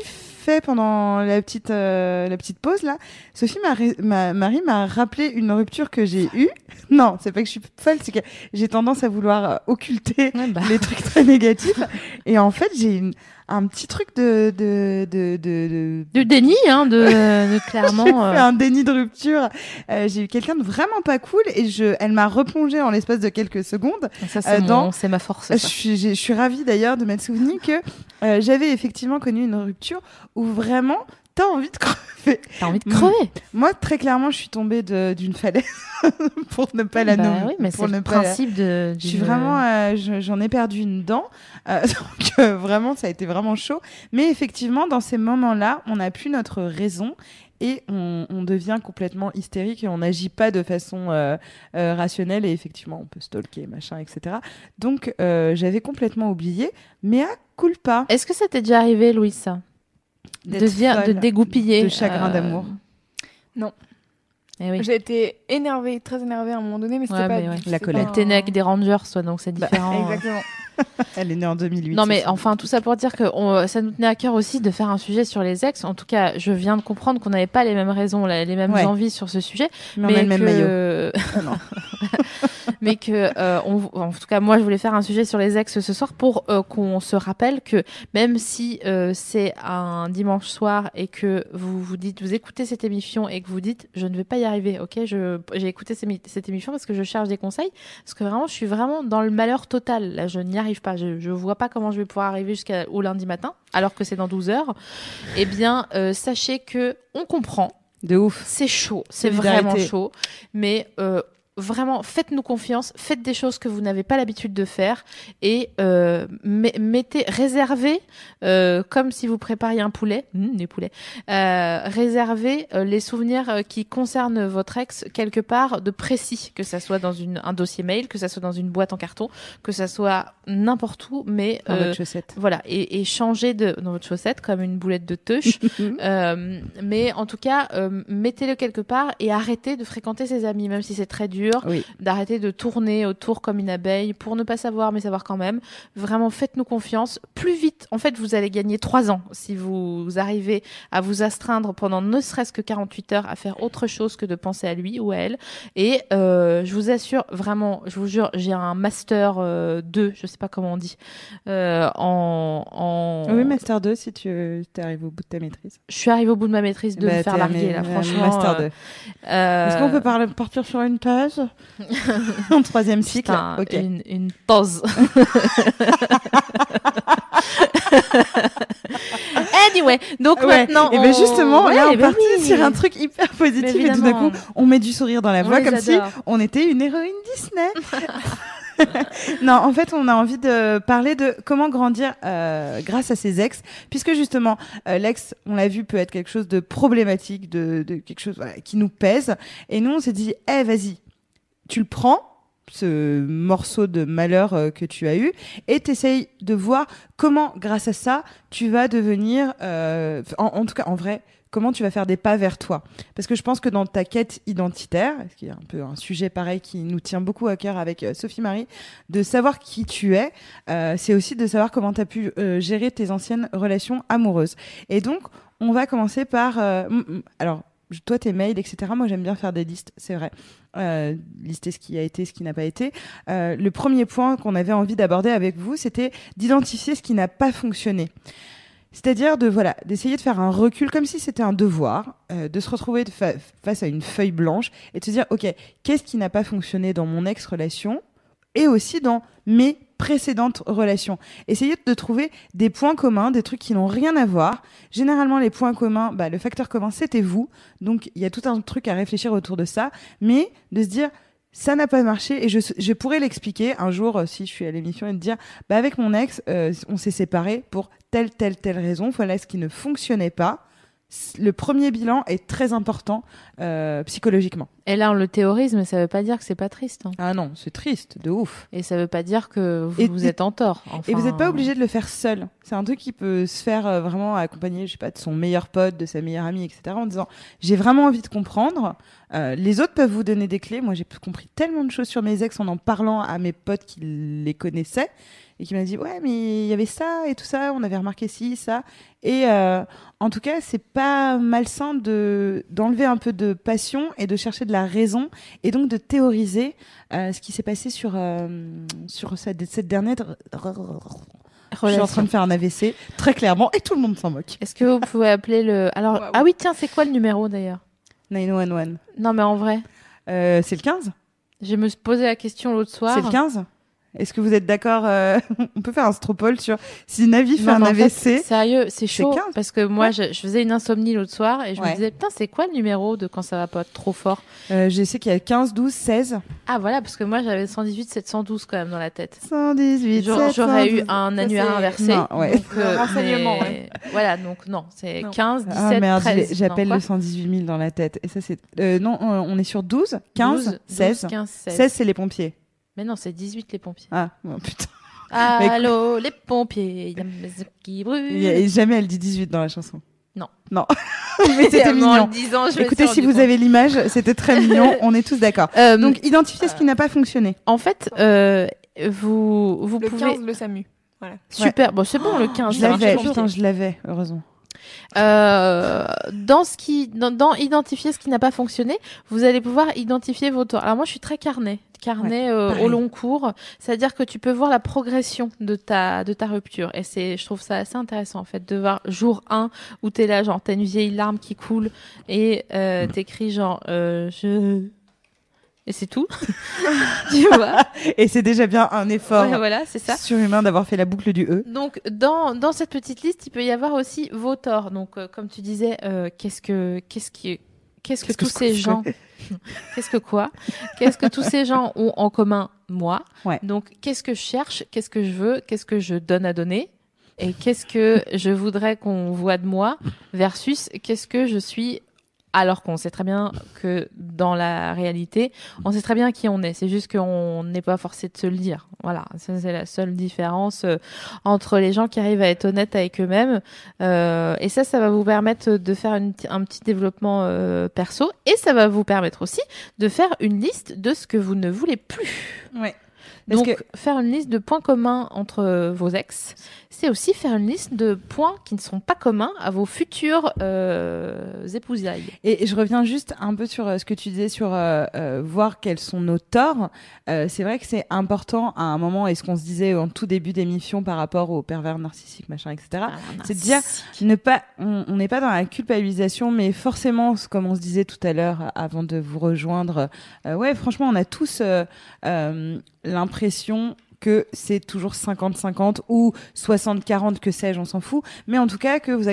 fait pendant la petite euh, la petite pause là, Sophie m'a Marie m'a rappelé une rupture que j'ai eue. (laughs) Non, c'est pas que je suis folle, c'est que j'ai tendance à vouloir euh, occulter Ouais, bah. les trucs très négatifs. Et en fait, j'ai une- un petit truc de de de de, de- Du déni, hein, de, (laughs) de j'ai clairement. fait euh, un déni de rupture. Euh, j'ai eu quelqu'un de vraiment pas cool et je, elle m'a replongé en l'espace de quelques secondes. Ça, Euh, c'est mon- dans- c'est ma force. Je ça. suis, j'ai- je suis ravie d'ailleurs de m'être souvenu que euh, j'avais effectivement connu une rupture où vraiment t'as envie de crever. T'as envie de crever. Moi, très clairement, je suis tombée d'une falaise (laughs) pour ne pas la Bah nommer. oui, mais c'est le pas la- principe de. Je suis d'une- vraiment, euh, je- j'en ai perdu une dent, Euh, (laughs) donc euh, vraiment, ça a été vraiment chaud. Mais effectivement, dans ces moments-là, on n'a plus notre raison et on, on devient complètement hystérique et on n'agit pas de façon euh, euh, rationnelle et effectivement, on peut stalker, machin, etc. Donc, euh, j'avais complètement oublié, mais à culpa. Est-ce que ça t'est déjà arrivé, Louise, ça? De, dire- de dégoupiller de chagrin euh, d'amour. Non. Eh oui. J'ai été énervée, très énervée à un moment donné, mais c'était Ouais, pas. mais ouais. La colère. T'es né un- avec des Rangers, toi, donc c'est Bah, différent. euh. Exactement. (laughs) Elle est née en 2008. Non, mais enfin, tout ça pour dire que on- ça nous tenait à cœur aussi de faire un sujet sur les ex. En tout cas, je viens de comprendre qu'on n'avait pas les mêmes raisons, les mêmes Ouais. envies sur ce sujet. mais on a le même maillot. Ah (laughs) mais que, euh, on- en tout cas, moi, je voulais faire un sujet sur les ex ce soir pour euh, qu'on se rappelle que même si euh, c'est un dimanche soir et que vous vous dites, vous écoutez cette émission et que vous dites, je ne vais pas y arriver, ok, j'ai écouté cette émission parce que je cherche des conseils, parce que vraiment, je suis vraiment dans le malheur total. Là, je n'y arrive pas. Je, je vois pas comment je vais pouvoir arriver jusqu'au lundi matin, alors que c'est dans 12 heures. Eh bien, euh, sachez que on comprend. De ouf. C'est chaud, c'est vraiment chaud. Mais euh, vraiment, faites-nous confiance, faites des choses que vous n'avez pas l'habitude de faire et euh, me- mettez, réservez, euh, comme si vous prépariez un poulet, Hum, des poulets, euh, réservez les souvenirs qui concernent votre ex quelque part de précis, que ça soit dans une, un dossier mail, que ça soit dans une boîte en carton, que ça soit n'importe où, mais Dans votre chaussette. voilà, et, et changer de dans votre chaussette comme une boulette de touche. (laughs) Euh, mais en tout cas, mettez-le quelque part et arrêtez de fréquenter ses amis, même si c'est très dur. Oui. D'arrêter de tourner autour comme une abeille pour ne pas savoir, mais savoir quand même. Vraiment, faites-nous confiance. Plus vite, en fait, vous allez gagner trois ans si vous arrivez à vous astreindre pendant ne serait-ce que 48 heures à faire autre chose que de penser à lui ou à elle. Et euh, je vous assure, vraiment, je vous jure, j'ai un master euh, 2, je sais pas comment on dit, euh, en, en... Oui, Master 2, si tu arrives au bout de ta maîtrise. Je suis arrivée au bout de ma maîtrise de Bah, me faire larguer, là, franchement. Master euh, 2. euh, Est-ce qu'on peut partir sur une page? (laughs) En troisième cycle putain, une, une pause. (laughs) anyway, donc Ouais. maintenant. Et ben on- justement, Ouais, là, on ben partit oui. sur un truc hyper positif et tout d'un coup, on met du sourire dans la voix comme si on était une héroïne Disney. (laughs) non, en fait, on a envie de parler de comment grandir euh, grâce à ses ex, puisque justement, euh, l'ex, on l'a vu, peut être quelque chose de problématique, de, de quelque chose voilà, qui nous pèse. Et nous, on s'est dit, eh, vas-y, tu le prends ce morceau de malheur euh, que tu as eu et t'essayes de voir comment grâce à ça tu vas devenir euh, en, tout cas en vrai comment tu vas faire des pas vers toi. Parce que je pense que dans ta quête identitaire ce qui est un peu un sujet pareil qui nous tient beaucoup à cœur avec euh, Sophie Marie de savoir qui tu es c'est aussi de savoir comment tu as pu gérer tes anciennes relations amoureuses. Et donc on va commencer par alors toi tes mails etc moi j'aime bien faire des listes c'est vrai. Euh, lister ce qui a été ce qui n'a pas été. Euh, le premier point qu'on avait envie d'aborder avec vous c'était d'identifier ce qui n'a pas fonctionné. C'est-à-dire de voilà d'essayer de faire un recul comme si c'était un devoir, euh, de se retrouver face à une feuille blanche et de se dire ok qu'est-ce qui n'a pas fonctionné dans mon ex relation et aussi dans mes précédentes relations. Essayez de trouver des points communs, des trucs qui n'ont rien à voir. Généralement les points communs, bah, le facteur commun c'était vous, donc il y a tout un truc à réfléchir autour de ça, mais de se dire ça n'a pas marché et je, je pourrais l'expliquer un jour euh, si je suis à l'émission et de dire bah avec mon ex euh, on s'est séparés pour telle telle telle raison voilà ce qui ne fonctionnait pas le premier bilan est très important euh, psychologiquement. Et là, on le théorise, mais ça veut pas dire que c'est pas triste. hein. Ah non, c'est triste, de ouf. Et ça veut pas dire que vous, Et- vous êtes en tort. Et vous n'êtes pas obligé de le faire seul. C'est un truc qui peut se faire euh, vraiment accompagné, je sais pas, de son meilleur pote, de sa meilleure amie, etc. En disant j'ai vraiment envie de comprendre. Euh, les autres peuvent vous donner des clés. Moi, j'ai compris tellement de choses sur mes ex en en parlant à mes potes qui les connaissaient et qui m'ont dit ouais, mais il y avait ça et tout ça. On avait remarqué ci, ça. Et euh, en tout cas, c'est pas malsain de d'enlever un peu de passion et de chercher de la raison et donc de théoriser euh, ce qui s'est passé sur euh, sur cette, cette dernière je suis en train de faire un AVC, très clairement, et tout le monde s'en moque. Est-ce que vous pouvez appeler le. Alors, ah oui, tiens, c'est quoi le numéro d'ailleurs? 911. Non, mais en vrai, Euh, c'est le 15 je me posais la question l'autre soir. C'est le 15 Est-ce que vous êtes d'accord euh, (laughs) On peut faire un stropole sur si Navi fait Non, un en fait, AVC. sérieux, c'est chaud 15. parce que moi, Ouais. je, je faisais une insomnie l'autre soir et je Ouais. me disais, putain, c'est quoi le numéro de quand ça va pas trop fort? Euh, je sais qu'il y a 15, 12, 16. Ah voilà, parce que moi, j'avais 118, 712 quand même dans la tête. 118, J'aurais j'aurais eu 712. un annuaire inversé. Non, ouais. donc, Le renseignement, mais- ouais. Voilà, donc non, c'est Non. 15, 17, Ah merde, 13. j'ai- j'appelle le quoi 118 000 dans la tête. Et ça, c'est. euh, non, on on est sur 12, 15, 12, 16. 12, 15, 16. 16, c'est les pompiers. Mais non, c'est 18 les pompiers. Ah, oh, putain. (laughs) Allô, les pompiers, il y a mes yeux qui brûlent. Et jamais elle dit 18 dans la chanson. Non. Non. (laughs) Mais c'était En mignon. disant, je Écoutez, si vous compte. avez l'image, c'était très (laughs) mignon. On est tous d'accord. Euh, Donc, identifiez ce qui n'a pas fonctionné. en fait, euh, vous, vous Le pouvez. 15, le SAMU. Super, bon, c'est bon, le 15. Je l'avais, putain, je l'avais, heureusement. Euh, dans ce qui, dans, dans identifier ce qui n'a pas fonctionné, vous allez pouvoir identifier vos torts. Alors moi, je suis très carnet, carnet euh, au long cours, c'est-à-dire que tu peux voir la progression de ta de ta rupture. Et c'est, je trouve ça assez intéressant en fait de voir jour 1 où t'es là, genre t'as une vieille larme qui coule et euh, t'écris genre euh, je et c'est tout. (laughs) tu vois Et c'est déjà bien un effort Ouais, Voilà, c'est ça. surhumain d'avoir fait la boucle du E. Donc dans, dans cette petite liste, il peut y avoir aussi vos torts. Donc euh, comme tu disais, euh, qu'est-ce que qu'est-ce qui qu'est-ce que tous ces gens (laughs) qu'est-ce que quoi? Qu'est-ce que tous ces gens ont en commun moi? Ouais. Donc qu'est-ce que je cherche? Qu'est-ce que je veux? Qu'est-ce que je donne à donner? Et qu'est-ce que je voudrais qu'on voit de moi versus qu'est-ce que je suis alors qu'on sait très bien que dans la réalité, on sait très bien qui on est. C'est juste qu'on n'est pas forcé de se le dire. Voilà, ça c'est la seule différence euh, entre les gens qui arrivent à être honnêtes avec eux-mêmes. Euh, et ça, ça va vous permettre de faire une- un petit développement euh, perso. Et ça va vous permettre aussi de faire une liste de ce que vous ne voulez plus. Ouais. Parce Donc, que- faire une liste de points communs entre vos ex, c'est aussi faire une liste de points qui ne sont pas communs à vos futurs euh, épousailles. Et je reviens juste un peu sur euh, ce que tu disais sur euh, euh, voir quels sont nos torts. C'est vrai que c'est important à un moment, et ce qu'on se disait en tout début d'émission par rapport aux pervers narcissiques, machin, etc. C'est de dire ne pas on n'est pas dans la culpabilisation mais forcément comme on se disait tout à l'heure avant de vous rejoindre ouais franchement on a tous l'impression que c'est toujours 50-50 ou 60-40, que sais-je, on s'en fout. Mais en tout cas, que vous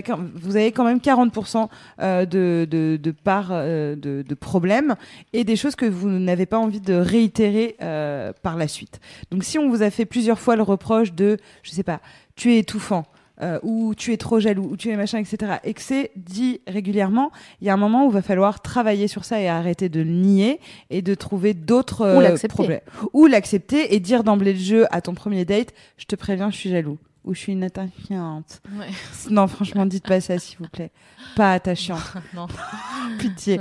avez, quand même 40% euh, de, de, de part euh, de, de problèmes et des choses que vous n'avez pas envie de réitérer euh, par la suite. Donc si on vous a fait plusieurs fois le reproche de, je sais pas, tu es étouffant, euh, ou tu es trop jaloux, ou tu es machin, etc., et que c'est dit régulièrement, il y a un moment où il va falloir travailler sur ça et arrêter de le nier et de trouver d'autres euh, problèmes. Ou l'accepter et dire d'emblée de jeu à ton premier date, je te préviens, je suis jaloux. Ou je suis une attachante. Ouais. (laughs) Non, franchement, dites pas ça, s'il vous plaît. Pas attachante. (laughs) Non. (laughs) Pitié.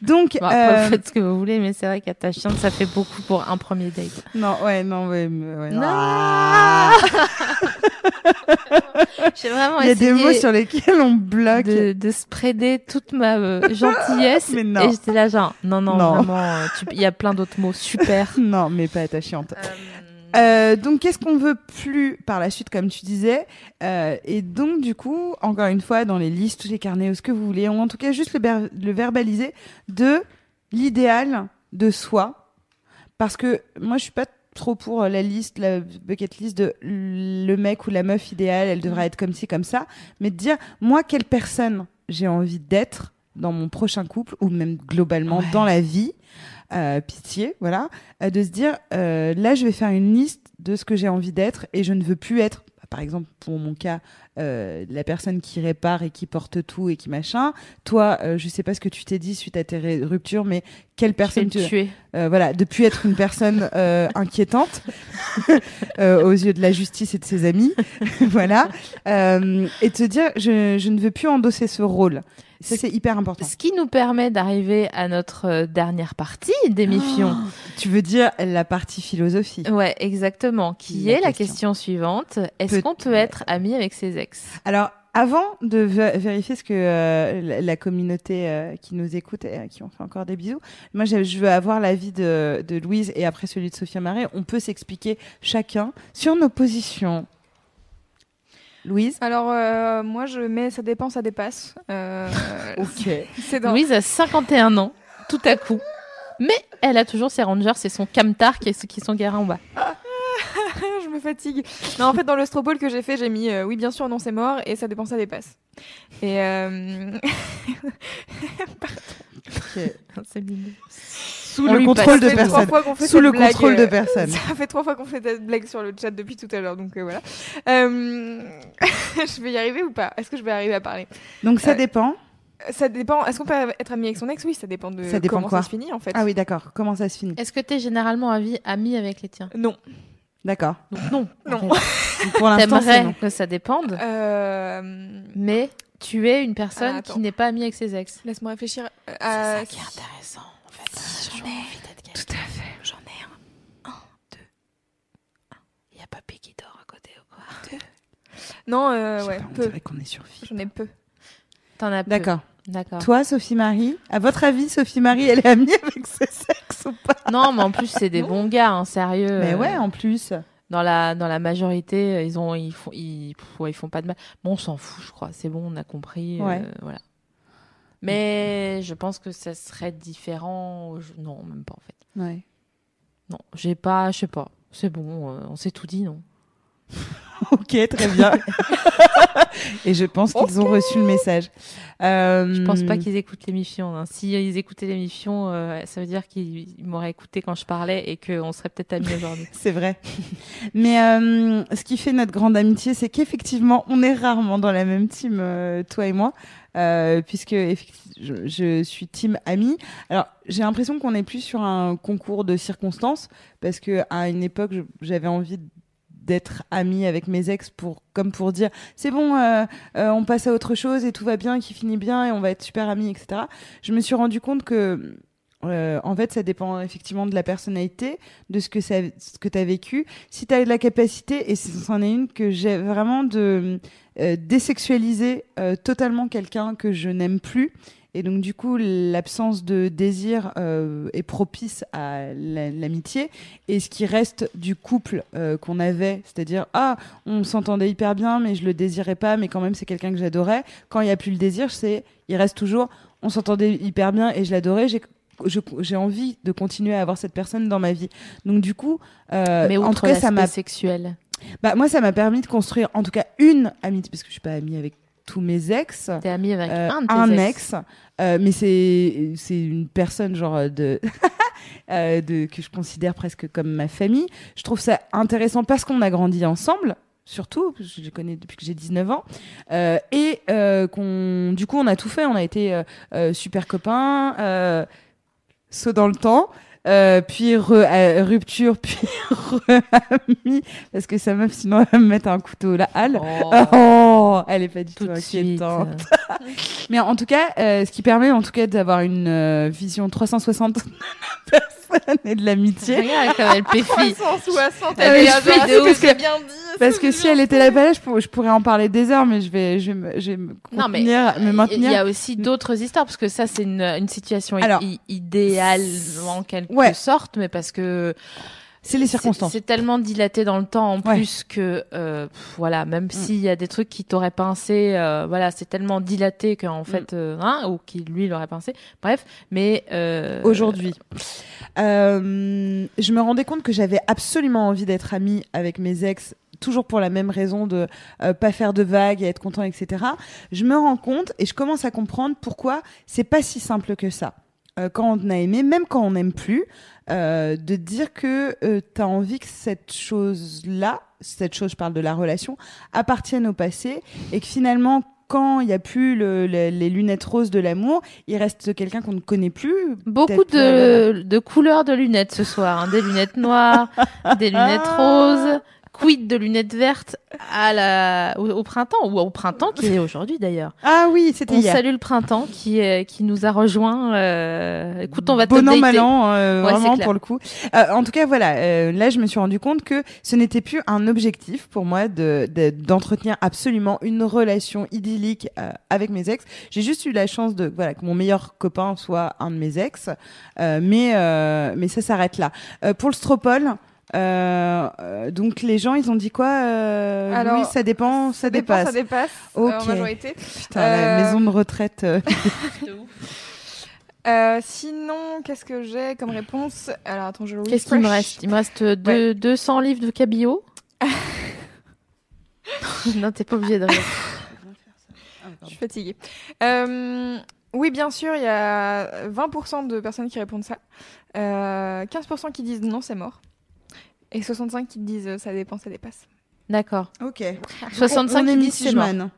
Donc, Bon, après, euh, faites ce que vous voulez, mais c'est vrai qu'attachante, ça fait beaucoup pour un premier date. non, ouais, non, ouais, mais- ouais, Non. Ah (laughs) J'ai vraiment Il y a des mots sur lesquels on bloque. de, de spreader toute ma euh, gentillesse. (laughs) Mais non. Et j'étais là, genre, non, non, Non. vraiment, euh, il y a plein d'autres mots super. (laughs) Non, mais pas attachante. Euh, donc, qu'est-ce qu'on veut plus par la suite, comme tu disais? Euh, Et donc, du coup, encore une fois, dans les listes, les carnets, ou ce que vous voulez, ou en tout cas juste le, ber- le verbaliser de l'idéal de soi. Parce que moi, je suis pas trop pour la liste, la bucket list de le mec ou la meuf idéale, elle devrait être comme ci, comme ça, mais de dire, moi, quelle personne j'ai envie d'être dans mon prochain couple, ou même globalement Ouais. dans la vie, euh, pitié, voilà, euh, de se dire, euh, là, je vais faire une liste de ce que j'ai envie d'être et je ne veux plus être, par exemple, pour mon cas, euh, la personne qui répare et qui porte tout et qui machin. Toi, euh, je sais pas ce que tu t'es dit suite à tes ruptures, mais quelle personne tu tuer. euh, voilà, de plus être une personne euh, (laughs) inquiétante euh, aux yeux de la justice et de ses amis, (laughs) voilà, et te dire je, je ne veux plus endosser ce rôle. C'est hyper important. Ce qui nous permet d'arriver à notre dernière partie d'émission. Tu veux dire la partie philosophie Ouais, exactement. Qui La est la question. suivante Est-ce qu'on peut être ami avec ses ex Alors, avant de vé- vérifier ce que euh, la, communauté euh, qui nous écoute et à qui on fait encore des bisous, moi je, veux avoir l'avis de, de Louise et après celui de Sophia Marais. On peut s'expliquer chacun sur nos positions. Louise? Alors, euh, moi, je mets ça dépend, ça dépasse. Euh, (laughs) Ok. (laughs) dans. Louise a 51 ans, tout à coup. Mais elle a toujours ses Rangers et son Camtar qui, est- qui sont garés en bas. (laughs) me fatigue. Non, en fait, dans le stropole que j'ai fait, j'ai mis euh, oui, bien sûr, non, c'est mort et ça dépend, ça dépasse. Et euh, (laughs) C'est. Sous On le contrôle de personne. fois qu'on fait Sous le blague, contrôle de personne. Ça fait trois fois qu'on fait cette blague sur le chat depuis tout à l'heure, donc euh, voilà. Euh, (laughs) je vais y arriver ou pas? Est-ce que je vais arriver à parler? Donc ça Euh, dépend. Ça dépend. Est-ce qu'on peut être ami avec son ex? Oui, ça dépend de Ça dépend comment quoi? ça se finit en fait. Ah oui, d'accord. Comment ça se finit? Est-ce que tu es généralement ami avec les tiens? Non. D'accord. Donc non. Non. en fait. Donc, Pour l'instant, c'est T'aimerais non. que ça dépende, Euh, mais tu es une personne Ah, qui n'est pas amie avec ses ex. Laisse-moi réfléchir. Euh, à- intéressant. En fait, j'en ai envie d'être Tout à fait. J'en ai un. Un, deux. Un. Il y a papy qui dort à côté ou quoi? Non, euh, Je sais ouais, pas, on peu. dirait qu'on est sur vie. J'en ai peu. T'en as peu. D'accord. D'accord. Toi, Sophie Marie, à votre avis, Sophie Marie, elle est amie avec ses ex ou pas? Non, mais en plus, c'est des bons gars, hein, sérieux. Mais Euh, ouais, en plus. Dans la, dans la majorité, euh, ils, ont, ils, font, ils, pff, ouais, ils font pas de mal. Bon, on s'en fout, je crois. C'est bon, on a compris. euh, Ouais. voilà. Mais je pense que ça serait différent. Non, même pas en fait. Ouais. Non, j'ai pas, je sais pas. C'est bon, euh, on s'est tout dit, non? (laughs) Ok, très bien. (laughs) Et je pense qu'ils ont reçu le message. Euh, Je pense pas qu'ils écoutent l'émission. Hein. Si ils écoutaient l'émission, euh, ça veut dire qu'ils ils m'auraient écouté quand je parlais et qu'on serait peut-être amis aujourd'hui. (laughs) C'est vrai. Mais euh, ce qui fait notre grande amitié, c'est qu'effectivement, on est rarement dans la même team, euh, toi et moi, euh, puisque je, je suis team amie. Alors, j'ai l'impression qu'on est plus sur un concours de circonstances, parce que à une époque, j'avais envie d'être amie avec mes ex pour comme pour dire c'est bon euh, euh, on passe à autre chose et tout va bien qui finit bien et on va être super amis etc je me suis rendu compte que euh, en fait, ça dépend effectivement de la personnalité, de ce que, ça, ce que tu vécu. Si tu as la capacité, et c'en est une que j'ai vraiment de désexualiser totalement quelqu'un que je n'aime plus. Et donc, du coup, l'absence de désir euh, est propice à la- l'amitié. Et ce qui reste du couple euh, qu'on avait, c'est-à-dire, ah, on s'entendait hyper bien, mais je le désirais pas, mais quand même, c'est quelqu'un que j'adorais. Quand il n'y a plus le désir, c'est, il reste toujours, on s'entendait hyper bien et je l'adorais. J'ai envie de continuer à avoir cette personne dans ma vie. Donc du coup, euh, Mais en tout cas, ça m'a, sexuel. bah, moi, ça m'a permis de construire, en tout cas, une amitié, parce que je suis pas amie avec tous mes ex. T'es ami avec Euh, un de tes un ex. ex, euh, mais c'est c'est une personne genre de, (laughs) euh, de que je considère presque comme ma famille. Je trouve ça intéressant parce qu'on a grandi ensemble. Surtout, je les connais depuis que j'ai 19 ans. Et qu'on, du coup, on a tout fait. On a été super copains, saut dans le temps, euh, puis re- euh, rupture, puis (laughs) re-amis. Parce que sa meuf, sinon, elle va me mettre un couteau à la halle. Oh, elle est pas du tout inquiétante. (laughs) Mais en tout cas, euh, ce qui permet en tout cas d'avoir une euh, vision 360 de la personne et de l'amitié. Regarde comme elle (laughs) péfie. 360, Ah oui, je fais genre, de est-ce ouf, c'est parce bien dit Parce que si elle était là, là, je, pour- je pourrais en parler des heures, mais je vais, je vais me, je vais me Non, mais contenir, me Il maintenir. y a aussi d'autres histoires parce que ça c'est une, une situation i- Alors, i- idéale en quelque ouais. sorte, mais parce que C'est les circonstances. C'est tellement dilaté dans le temps en Ouais. plus que euh, pff, voilà, même Mm. s'il y a des trucs qui t'auraient pincé, euh, voilà, c'est tellement dilaté Mm. qu'en fait, euh, hein, ou qui lui l'aurait pincé. Bref, mais euh, Aujourd'hui. Euh, je me rendais compte que j'avais absolument envie d'être amie avec mes ex, toujours pour la même raison de euh, pas faire de vagues et être content, etc. Je me rends compte et je commence à comprendre pourquoi c'est pas si simple que ça. Euh, quand on a aimé, même quand on n'aime plus, euh, de dire que tu as envie que cette chose-là, cette chose, je parle de la relation, appartienne au passé et que finalement, quand il n'y a plus le- le- les lunettes roses de l'amour, il reste quelqu'un qu'on ne connaît plus. Beaucoup Peut-être, euh, de, de couleurs de lunettes ce soir. hein. Des lunettes noires, (laughs) des lunettes roses. Quid de lunettes vertes à la, au, au printemps, ou au printemps qui est aujourd'hui d'ailleurs. Ah oui, c'était On hier. salue le printemps qui, euh, qui nous a rejoint. euh, Écoute, on va bon an, mal an, euh, Ouais, vraiment pour le coup. Euh, en tout cas, voilà, euh, là, je me suis rendu compte que ce n'était plus un objectif pour moi de de- d'entretenir absolument une relation idyllique euh, avec mes ex. J'ai juste eu la chance de voilà que mon meilleur copain soit un de mes ex, euh, mais euh, mais ça s'arrête là. Euh, pour le Stropole. Euh, euh, donc les gens ils ont dit quoi euh, Alors, Louis, ça dépend, ça, dépend, dépasse. ça dépasse. Ok. euh, en majorité. Putain, la maison de retraite. (laughs) euh, sinon, qu'est-ce que j'ai comme réponse? Alors attends, je le Qu'est-ce qu'il me reste? Il me reste deux- 200 livres de cabillaud. (laughs) non, t'es pas obligé de rire. Je suis fatiguée. Euh, oui, bien sûr, il y a 20% de personnes qui répondent ça. Euh, 15% qui disent non, c'est mort. Et 65 qui disent euh, ça dépend, ça dépasse. D'accord. Ok. (laughs) 65 On est qui disent c'est mort. mythomane.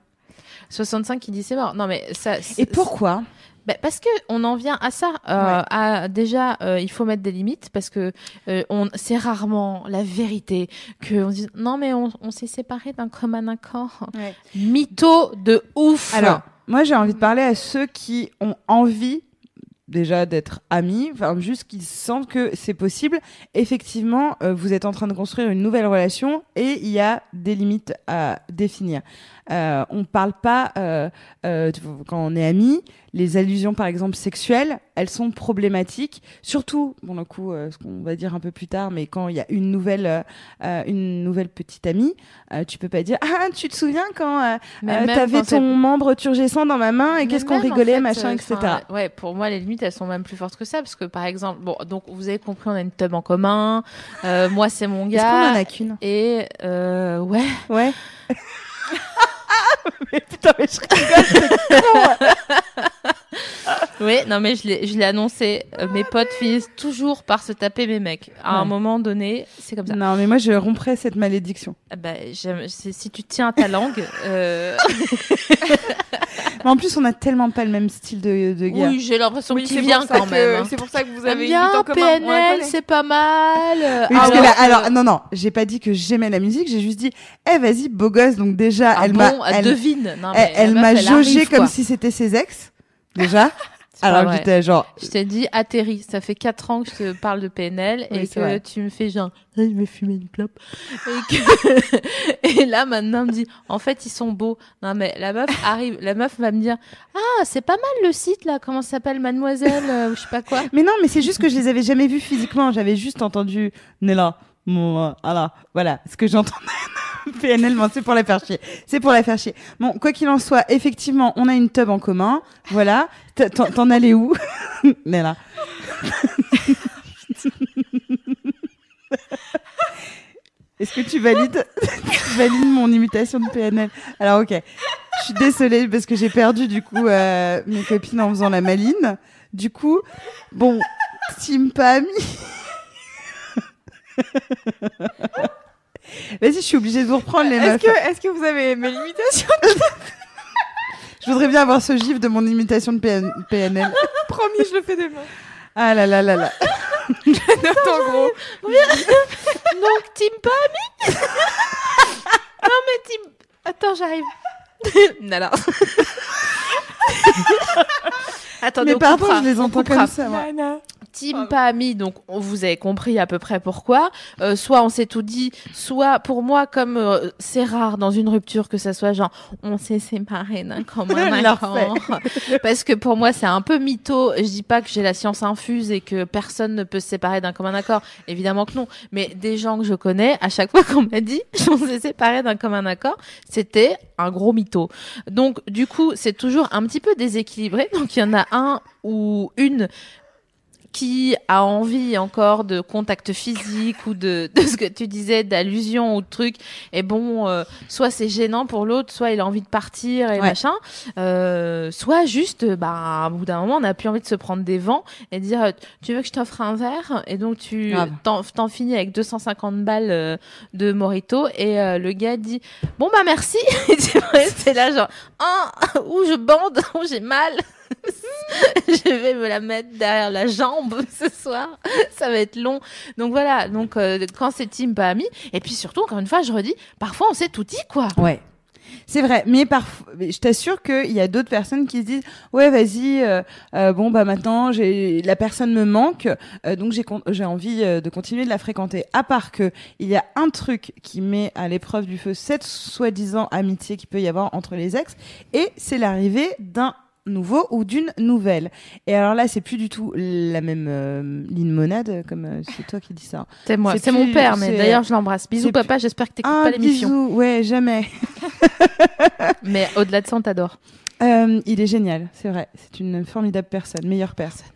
65 qui disent c'est mort. Non, mais ça. Et pourquoi? Bah, parce que on en vient à ça. Euh, à, déjà, euh, il faut mettre des limites parce que euh, on, c'est rarement la vérité que on dit non mais on, on s'est séparés d'un commun accord. Ouais. Mytho de ouf. Alors, moi, j'ai envie de parler à ceux qui ont envie déjà d'être amis, enfin juste qu'ils sentent que c'est possible. Effectivement, euh, vous êtes en train de construire une nouvelle relation et il y a des limites à définir. Euh, on parle pas euh, euh, quand on est amis. Les allusions, par exemple sexuelles, elles sont problématiques. Surtout, bon, le coup, euh, ce qu'on va dire un peu plus tard, mais quand il y a une nouvelle, une nouvelle petite amie, tu peux pas dire ah tu te souviens quand t'avais ton membre turgescent dans ma main et qu'est-ce qu'on en rigolait, fait, machin, etc. ouais, pour moi, les limites, elles sont même plus fortes que ça, parce que par exemple, bon, donc vous avez compris, on a une tub en commun. moi, c'est mon Est-ce qu'on en gars. a qu'une? Et euh, ouais, Ouais. (laughs) მე თვითონ შეხი გასწორა (laughs) oui, non mais je l'ai, je l'ai annoncé. Euh, mes potes finissent toujours par se taper mes mecs. À un moment donné, c'est comme ça. Non, mais moi, je romprais cette malédiction. Ah Bah, si tu tiens à ta langue, euh, (laughs) Mais en plus, on a tellement pas le même style de, de gars. oui, j'ai l'impression Oui, viens ça quand que- même. hein. C'est pour ça que vous avez bien PNL, c'est pas mal. Oui, parce que alors là- que- alors, non, non, j'ai pas dit que j'aimais la musique, j'ai juste dit, eh, vas-y, beau gosse. Donc, déjà, Ah elle bon, m'a, elle devine. Non, elle, mais elle la m'a jaugé comme quoi. si c'était ses ex. Déjà. (laughs) Alors j'étais genre, Je t'ai dit atterri. Ça fait 4 ans que je te parle de PNL Oui, et que vrai. tu me fais genre, Ah, je vais fumer une clope. Et, que... (laughs) et là, maintenant, on me dit, en fait, ils sont beaux. Non, mais la meuf arrive, la meuf va me dire, ah, c'est pas mal le site là, comment ça s'appelle, Mademoiselle, euh, ou je sais pas quoi. Mais non, mais c'est juste que je les avais jamais vus physiquement. J'avais juste entendu Nella. Bon, euh, voilà, voilà, ce que j'entends. (laughs) PNL, c'est pour la faire chier. C'est pour la faire chier. Bon, quoi qu'il en soit, effectivement, on a une tub en commun. Voilà. T'en allais où? (laughs) Nella. (laughs) Est-ce que tu valides, tu valides mon imitation de PNL Alors, ok. Je suis désolée parce que j'ai perdu, du coup, euh, mes copines en faisant la maline. Du coup, bon, Team Pam. Vas-y, je suis obligée de vous reprendre les Est-ce meufs. que, est-ce que vous avez aimé l'imitation (laughs) Je voudrais bien avoir ce gif de mon imitation de PN- PNL. (laughs) Promis, je le fais demain. Ah là là là là. (laughs) Note en gros. Donc, Team Pami Non, mais Team. Attends, j'arrive. Nala. Attendez, Mais on pardon, coupera, je les entends comme ça. moi. Team pas amis, donc on- vous avez compris à peu près pourquoi. Euh, soit on s'est tout dit, soit pour moi, comme euh, c'est rare dans une rupture que ça soit genre on s'est séparés d'un commun (laughs) accord. (laughs) Parce que pour moi c'est un peu mytho. Je dis pas que j'ai la science infuse et que personne ne peut se séparer d'un commun accord. Évidemment que non. Mais des gens que je connais, à chaque fois qu'on m'a dit (laughs) on s'est séparés d'un commun accord, c'était un gros mytho. Donc du coup c'est toujours un petit peu déséquilibré. Donc il y en a un ou une qui a envie encore de contact physique ou de, (laughs) de ce que tu disais, d'allusion ou de truc. Et bon, euh, soit c'est gênant pour l'autre, soit il a envie de partir et Ouais. machin. Euh, soit juste, bah, au bout d'un moment, on n'a plus envie de se prendre des vents et de dire, euh, tu veux que je t'offre un verre? Et donc tu t'en, finis avec 250 balles euh, de Morito et euh, le gars dit, bon bah merci. (laughs) et tu restes là genre, ah, ou je bande, ou j'ai mal? (laughs) je vais me la mettre derrière la jambe (laughs) ce soir. Ça va être long. Donc voilà. Donc euh, quand c'est team pas ami. Et puis surtout encore une fois, je redis, parfois on s'est tout dit quoi. Ouais. C'est vrai, mais parfois, je t'assure qu'il y a d'autres personnes qui se disent ouais vas-y euh, euh, bon bah maintenant j'ai la personne me manque euh, donc j'ai con- j'ai envie euh, de continuer de la fréquenter. À part que il y a un truc qui met à l'épreuve du feu cette soi-disant amitié qu'il peut y avoir entre les ex et c'est l'arrivée d'un nouveau ou d'une nouvelle. Et alors là, c'est plus du tout la même euh, limonade, comme euh, c'est toi qui dis ça. C'est moi, C'est mon père, mais d'ailleurs je l'embrasse. Bisous papa, j'espère que t'écoutes Un pas l'émission. bisou, ouais, jamais. (laughs) Mais au-delà de ça, on t'adore. Euh, il est génial, c'est vrai. C'est une formidable personne, meilleure personne.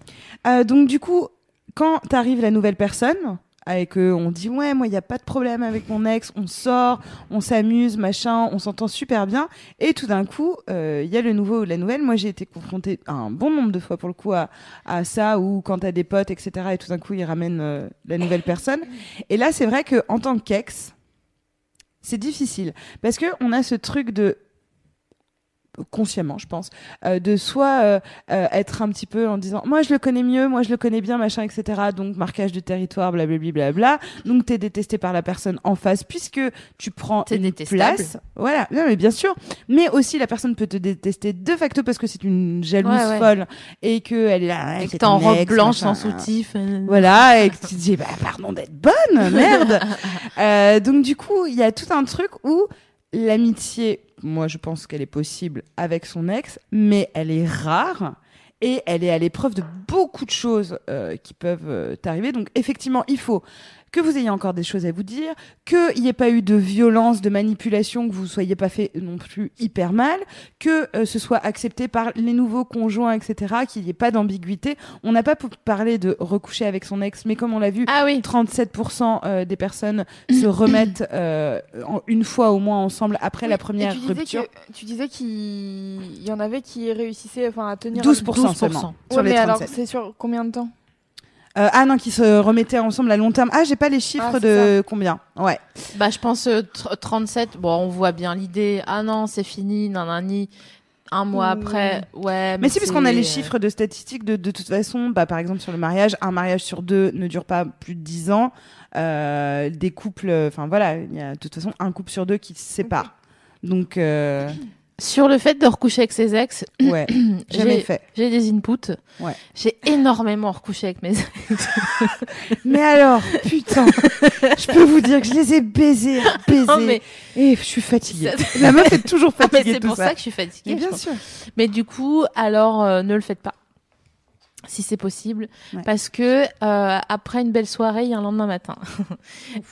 Euh, donc du coup, quand t'arrives la nouvelle personne, et que on dit ouais, moi il y a pas de problème avec mon ex, on sort, on s'amuse, machin, on s'entend super bien, et tout d'un coup, euh, il y a le nouveau ou la nouvelle. Moi j'ai été confrontée un bon nombre de fois pour le coup à, à ça, ou quand t'as des potes, etc. Et tout d'un coup ils ramènent euh, la nouvelle personne. Et là c'est vrai que en tant qu'ex, c'est difficile parce que on a ce truc de consciemment, je pense, euh, de soit euh, euh, être un petit peu en disant moi je le connais mieux, moi je le connais bien, machin, etc. Donc marquage de territoire, blablabla, bla. Donc t'es détesté par la personne en face puisque tu prends une détestable. place. Voilà, non, mais bien sûr. Mais aussi la personne peut te détester de facto parce que c'est une jalouse Ouais, ouais. folle et que elle est là. Et que t'es en robe blanche sans soutif. euh. Voilà, et que tu te dis, bah, pardon d'être bonne, merde. (laughs) Euh, donc, du coup, il y a tout un truc où l'amitié, moi, je pense qu'elle est possible avec son ex, mais elle est rare. Et elle est à l'épreuve de beaucoup de choses euh, qui peuvent euh, t'arriver. Donc, effectivement, il faut que vous ayez encore des choses à vous dire, qu'il n'y ait pas eu de violence, de manipulation, que vous ne soyez pas fait non plus hyper mal, que euh, ce soit accepté par les nouveaux conjoints, etc., qu'il n'y ait pas d'ambiguïté. On n'a pas parlé de recoucher avec son ex, mais comme on l'a vu, Ah oui. 37% euh, des personnes se (coughs) remettent euh, en- une fois au moins ensemble après la première tu disais rupture. que- tu disais qu'il y en avait qui réussissaient enfin, à tenir 12%, 12%. seulement Ouais, sur les mais alors 37. c'est sur combien de temps? Euh, ah non, qui se remettaient ensemble à long terme. Ah, j'ai pas les chiffres Ah, c'est de combien. Ouais. Bah, je pense euh, tr- 37. Bon, on voit bien l'idée. Ah non, c'est fini, nanani. Un mois Mmh. après, ouais. Mais si, parce qu'on a les c'est- chiffres de statistiques de, de toute façon, bah, par exemple sur le mariage, un mariage sur deux ne dure pas plus de 10 ans. Euh, des couples, enfin voilà, il y a de toute façon un couple sur deux qui se sépare. Donc, euh, Sur le fait de recoucher avec ses ex, ouais, (clears throat) jamais j'ai- fait. j'ai des inputs. Ouais. J'ai énormément recouché avec mes ex. (laughs) Mais alors, putain, je peux vous dire que je les ai baisés, baisés. Non, mais, Et je suis fatiguée. Ça- La meuf est toujours (laughs) Ah, mais fatiguée c'est pour ça. ça. que je suis fatiguée. Mais bien sûr. Mais du coup, alors euh, ne le faites pas. Si c'est possible, Ouais. parce que euh, après une belle soirée, il y a un lendemain matin.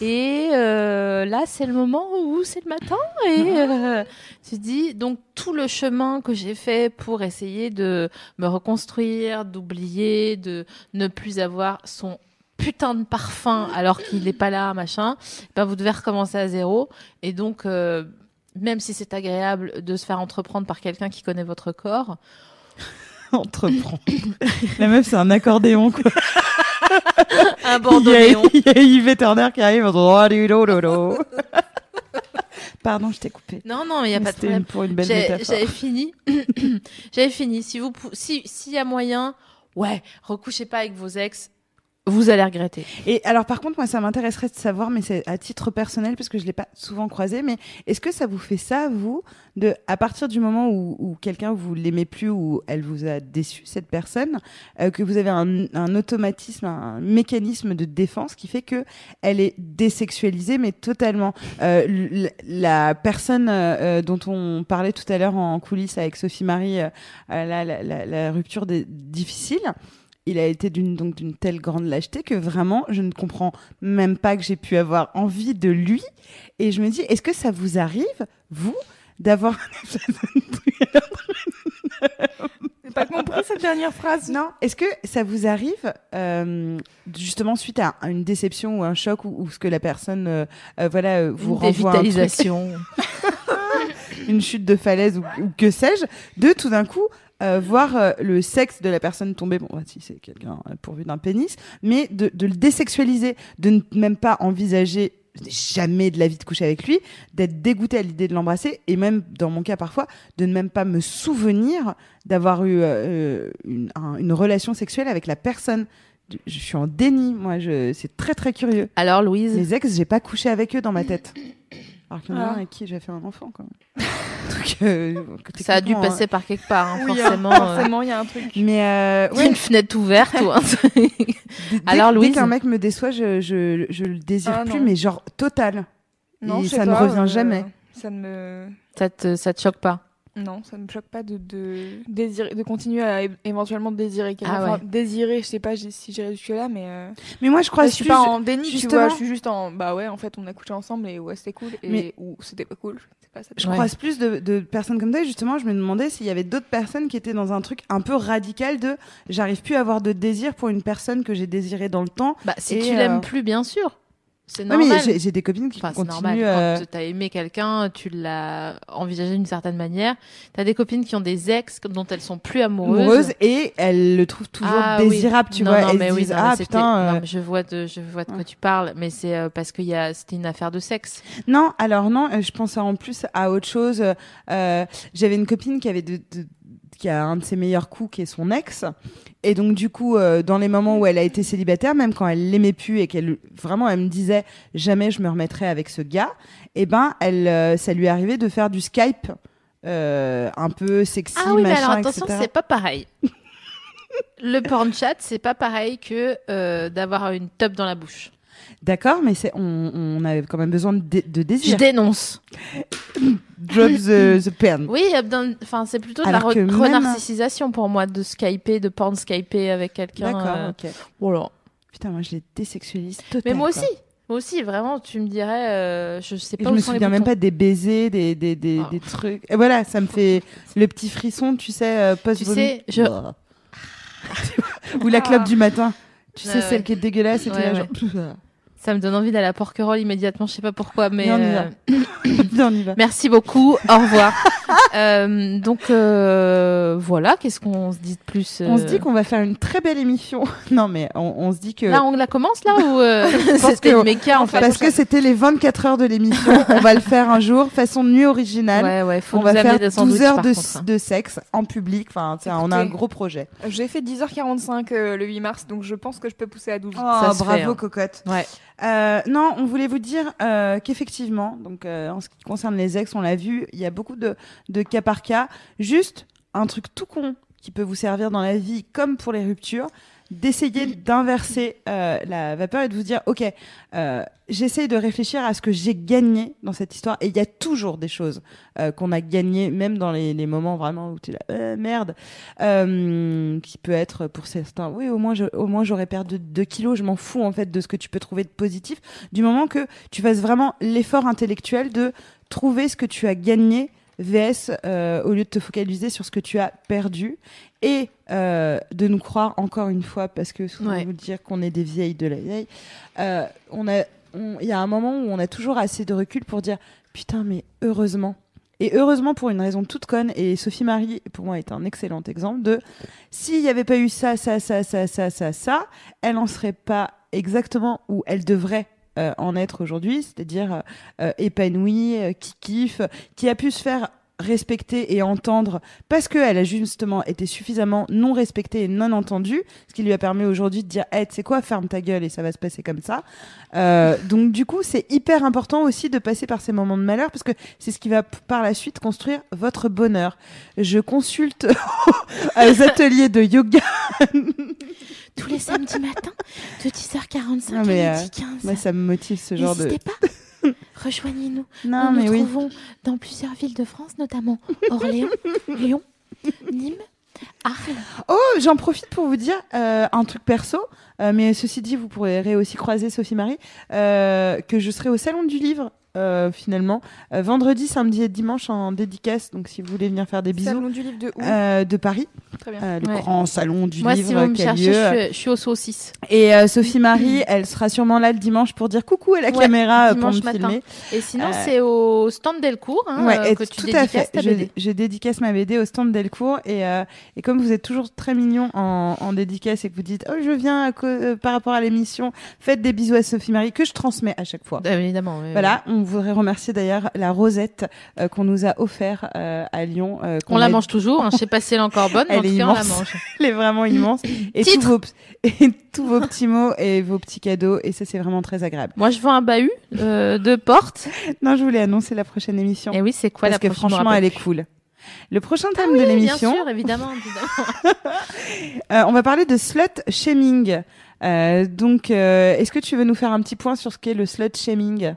et euh, là, c'est le moment où c'est le matin et (laughs) euh, tu te dis donc tout le chemin que j'ai fait pour essayer de me reconstruire, d'oublier, de ne plus avoir son putain de parfum alors qu'il n'est pas là, machin. Ben vous devez recommencer à zéro et donc. même si c'est agréable de se faire entreprendre par quelqu'un qui connaît votre corps, (laughs) Entreprend. La meuf, c'est un accordéon, quoi. un (laughs) Il y, a, bandoneon. il y a Yves Turner qui arrive en disant, Oh. (laughs) Pardon, je t'ai coupé. Non, non, mais il n'y a pas de problème. pour une belle. J'avais fini. (clears throat) J'avais fini. Si vous, si, s'il y a moyen, ouais, recouchez pas avec vos ex. Vous allez regretter. Et alors, par contre, moi, ça m'intéresserait de savoir, mais c'est à titre personnel, parce que je l'ai pas souvent croisé, mais est-ce que ça vous fait ça, vous, de, à partir du moment où, où quelqu'un vous l'aimez plus ou elle vous a déçu, cette personne, euh, que vous avez un, un automatisme, un mécanisme de défense qui fait que elle est désexualisée, mais totalement. Euh, la personne euh, euh, dont on parlait tout à l'heure en coulisses avec Sophie Marie, euh, euh, la, la, la, la rupture des, difficile, il a été d'une donc d'une telle grande lâcheté que vraiment je ne comprends même pas que j'ai pu avoir envie de lui et je me dis est-ce que ça vous arrive vous d'avoir J'ai pas compris cette dernière phrase. Non. Est-ce que ça vous arrive, euh, justement, suite à une déception ou un choc ou, ou ce que la personne, euh, euh, voilà, vous Une renvoie un truc, dévitalisation. (laughs) une chute de falaise ou, ou que sais-je, de tout d'un coup euh, voir euh, le sexe de la personne tomber, bon, bah, si c'est quelqu'un euh, pourvu d'un pénis, mais de, de le désexualiser, de ne même pas envisager jamais de la vie de coucher avec lui, d'être dégoûté à l'idée de l'embrasser, et même, dans mon cas parfois, de ne même pas me souvenir d'avoir eu euh, une, un- une relation sexuelle avec la personne. Je suis en déni, moi, je, c'est très très curieux. Alors, Louise, Les ex, j'ai pas couché avec eux dans ma tête. Alors qu'il y en a Ah. un avec qui j'ai fait un enfant, quand (laughs) même. Donc, euh, ça a dû passer par quelque part, hein, Oui, forcément. hein, euh, forcément, il y a un truc. Mais euh, y a une fenêtre ouverte ou un (laughs) truc. dès, Alors, dès Louise qu'un mec me déçoit, je, je, je le désire Ah, plus, mais genre total. Non, Et ça ne revient euh, jamais. Ça ne me. ça, te, ça te choque pas Non, ça me choque pas de, de, désirer, de continuer à éventuellement désirer quelqu'un. Ah ouais. Enfin, désirer, je sais pas si j'irai jusque-là, mais. euh, Mais moi, je crois je suis pas en déni, tu justement- vois. Je suis juste en. Bah ouais, en fait, on a couché ensemble et ouais, c'était cool. Et, Mais- Ou c'était pas cool. C'est pas ça. Je Ouais. croise plus de, de personnes comme toi. Et justement, je me demandais s'il y avait d'autres personnes qui étaient dans un truc un peu radical de j'arrive plus à avoir de désir pour une personne que j'ai désirée dans le temps. Bah, si Et, tu euh, l'aimes plus, bien sûr. C'est normal. j'ai j'ai des copines qui Enfin, c'est continuent. normal. euh, Quand tu as aimé quelqu'un, tu l'as envisagé d'une certaine manière. Tu as des copines qui ont des ex dont elles sont plus amoureuses. amoureuses et elles le trouvent toujours Ah oui. désirable, tu non, vois. Non, elles mais oui, non, ah putain. euh, non, mais je vois de, je vois de quoi tu parles, mais c'est euh, parce que il y a, c'était une affaire de sexe. Non, alors non, euh, je pense en plus à autre chose. Euh, J'avais une copine qui avait de, de- qui a un de ses meilleurs coups qui est son ex. Et donc du coup, euh, dans les moments où elle a été célibataire, même quand elle l'aimait plus et qu'elle vraiment elle me disait jamais je me remettrai avec ce gars, et ben elle, euh, ça lui arrivait de faire du Skype. euh, un peu sexy, ah oui, mais alors attention, c'est pas pareil. Le porn chat, c'est pas pareil que d'avoir une top dans la bouche. D'accord, mais c'est on, on a quand même besoin de, dé- de Je désir. dénonce. (laughs) Drop the, the pen. Oui, euh, enfin, c'est plutôt de Alors la re- même- renarcissisation pour moi de skyper, de porn skyper avec quelqu'un. D'accord, euh, ok. Voilà. Putain, moi je les désexualise totalement. Mais moi aussi, moi aussi, vraiment, tu me dirais, euh, je sais Et pas je me sont les souviens même pas des baisers, des, des, des, Ah. des trucs. Et voilà, ça me fait le petit frisson, tu sais, euh, post Tu sais, je- (laughs) Ou la clope Ah. du matin. Tu sais, ouais. celle qui est dégueulasse et tout Ouais, là, genre. Ça me donne envie d'aller à Porquerolles immédiatement, je sais pas pourquoi, mais Mais on y euh, va. (coughs) Viens, on y va. merci beaucoup, au revoir. (laughs) Euh, donc euh, voilà, qu'est-ce qu'on se dit de plus euh, On se dit qu'on va faire une très belle émission. (laughs) non, mais on, on se dit que. Là, on la commence là ou euh, (laughs) c'était que- le méca en fait Parce que c'était les 24 heures de l'émission. on va le faire un jour, façon nuit originale. Ouais, ouais, faut on va faire des 12 sandwichs, heures par de, contre, hein. de sexe en public. Enfin, sais, on a un Écoutez. gros projet. J'ai fait 10h45 euh, le 8 mars, donc je pense que je peux pousser à 12. Oh, Ça se bravo, fait, hein. cocotte. Ouais. Euh, non, on voulait vous dire euh, qu'effectivement, donc euh, en ce qui concerne les ex, on l'a vu, il y a beaucoup de, de cas par cas. Juste un truc tout con qui peut vous servir dans la vie comme pour les ruptures, d'essayer d'inverser euh, la vapeur et de vous dire, ok, euh, j'essaye de réfléchir à ce que j'ai gagné dans cette histoire. Et il y a toujours des choses euh, qu'on a gagnées, même dans les, moments vraiment où tu es là, euh, merde, qui peut être pour certains, oui, au moins, au moins j'aurais perdu 2 kilos, je m'en fous en fait de ce que tu peux trouver de positif, du moment que tu fasses vraiment l'effort intellectuel de trouver ce que tu as gagné VS euh, au lieu de te focaliser sur ce que tu as perdu et euh, de nous croire encore une fois parce que souvent Ouais. vous dire qu'on est des vieilles de la vieille euh, on a il y a un moment où on a toujours assez de recul pour dire putain mais heureusement et heureusement pour une raison toute conne et Sophie Marie pour moi est un excellent exemple de s'il n'y avait pas eu ça ça ça ça ça ça ça elle en serait pas exactement où elle devrait euh, en être aujourd'hui, c'est-à-dire euh, épanouie, euh, qui kiffe, qui a pu se faire respecter et entendre parce qu'elle a justement été suffisamment non respectée et non entendue, ce qui lui a permis aujourd'hui de dire hey, tu sais quoi, ferme ta gueule et ça va se passer comme ça. Euh, donc du coup, c'est hyper important aussi de passer par ces moments de malheur parce que c'est ce qui va par la suite construire votre bonheur. Je consulte (laughs) aux ateliers de yoga. (laughs) tous les samedis matins de 10h45 Non, mais, à euh, midi 15. Moi, ça me motive ce genre de. N'hésitez pas. (laughs) Rejoignez-nous. Non, Nous mais nous oui. trouvons dans plusieurs villes de France, notamment Orléans, (laughs) Lyon, Nîmes, Arles. Oh, j'en profite pour vous dire euh, un truc perso. Euh, mais ceci dit, vous pourrez aussi croiser Sophie Marie, euh, que je serai au Salon du Livre euh, finalement. Euh, vendredi, samedi et dimanche en dédicace. Donc, si vous voulez venir faire des bisous. Salon du livre de où Euh, de Paris. Très bien. Euh, le Ouais. grand salon du Moi, livre si vous me cherchez, lieu. je suis, je suis au saucisse. Et euh, Sophie Marie, (laughs) elle sera sûrement là le dimanche pour dire coucou à la Ouais, caméra pour me matin. filmer. Et sinon, Euh, c'est au stand Delcourt hein, Ouais, euh, et que tu tout à fait. ta Je, BD. je dédicace ma BD au stand Delcourt et, euh, et comme vous êtes toujours très mignon en, en dédicace et que vous dites oh je viens euh, par rapport à l'émission, faites des bisous à Sophie Marie que je transmets à chaque fois. Euh, Évidemment. oui, Voilà, on voudrait remercier d'ailleurs la Rosette euh, qu'on nous a offert euh, à Lyon. euh, On la a- mange toujours. Hein. Je sais pas si elle est encore bonne, (laughs) mais Elle en tout est cas, on la immense. mange. (laughs) Elle est vraiment immense. Et tous, Titre. vos, (laughs) et tous vos petits mots et vos petits cadeaux. Et ça, c'est vraiment très agréable. Moi, je vends un bahut euh, de porte. Non, je voulais annoncer la prochaine émission. Et oui, c'est quoi parce la que prochaine franchement, elle est cool. Le prochain thème de Oui, l'émission, Bien sûr, évidemment. évidemment. euh, on va parler de slut shaming. Euh, donc, euh, est-ce que tu veux nous faire un petit point sur ce qu'est le slut shaming?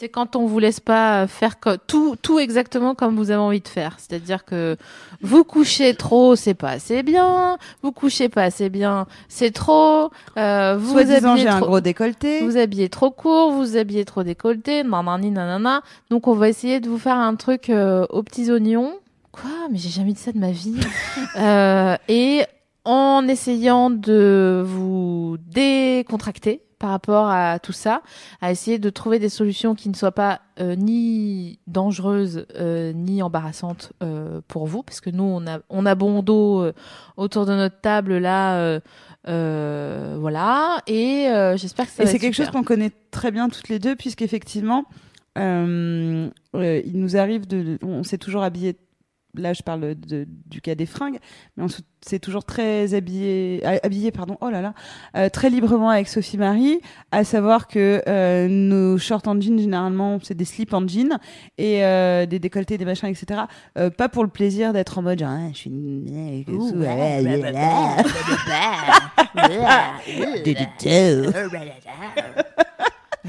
C'est quand on vous laisse pas faire co- tout, tout exactement comme vous avez envie de faire. C'est-à-dire que vous couchez trop, c'est pas assez bien. Vous couchez pas assez bien, c'est trop. Euh, vous Soit disant habillez j'ai un trop- gros décolleté. Vous habillez trop court, vous habillez trop décolleté, nanani nanana. Donc on va essayer de vous faire un truc euh, aux petits oignons. Quoi? Mais j'ai jamais dit ça de ma vie. (laughs) Euh, et en essayant de vous décontracter par rapport à tout ça, à essayer de trouver des solutions qui ne soient pas euh, ni dangereuses euh, ni embarrassantes euh, pour vous, parce que nous on a on a bon dos euh, autour de notre table là. euh, euh, voilà, et euh, j'espère que ça Et c'est quelque chose qu'on connaît très bien toutes les deux, puisqu'effectivement, euh, euh, il nous arrive de. On s'est toujours habillé. Là, je parle de- du cas des fringues, mais on se- s'est toujours très habillé, ah, habillé, pardon, oh là là, euh, très librement avec Sophie Marie, à savoir que euh, nos shorts en jean, généralement, c'est des slips en jean et euh, des décolletés, des machins, etc. Euh, pas pour le plaisir d'être en mode, genre, Ah, je suis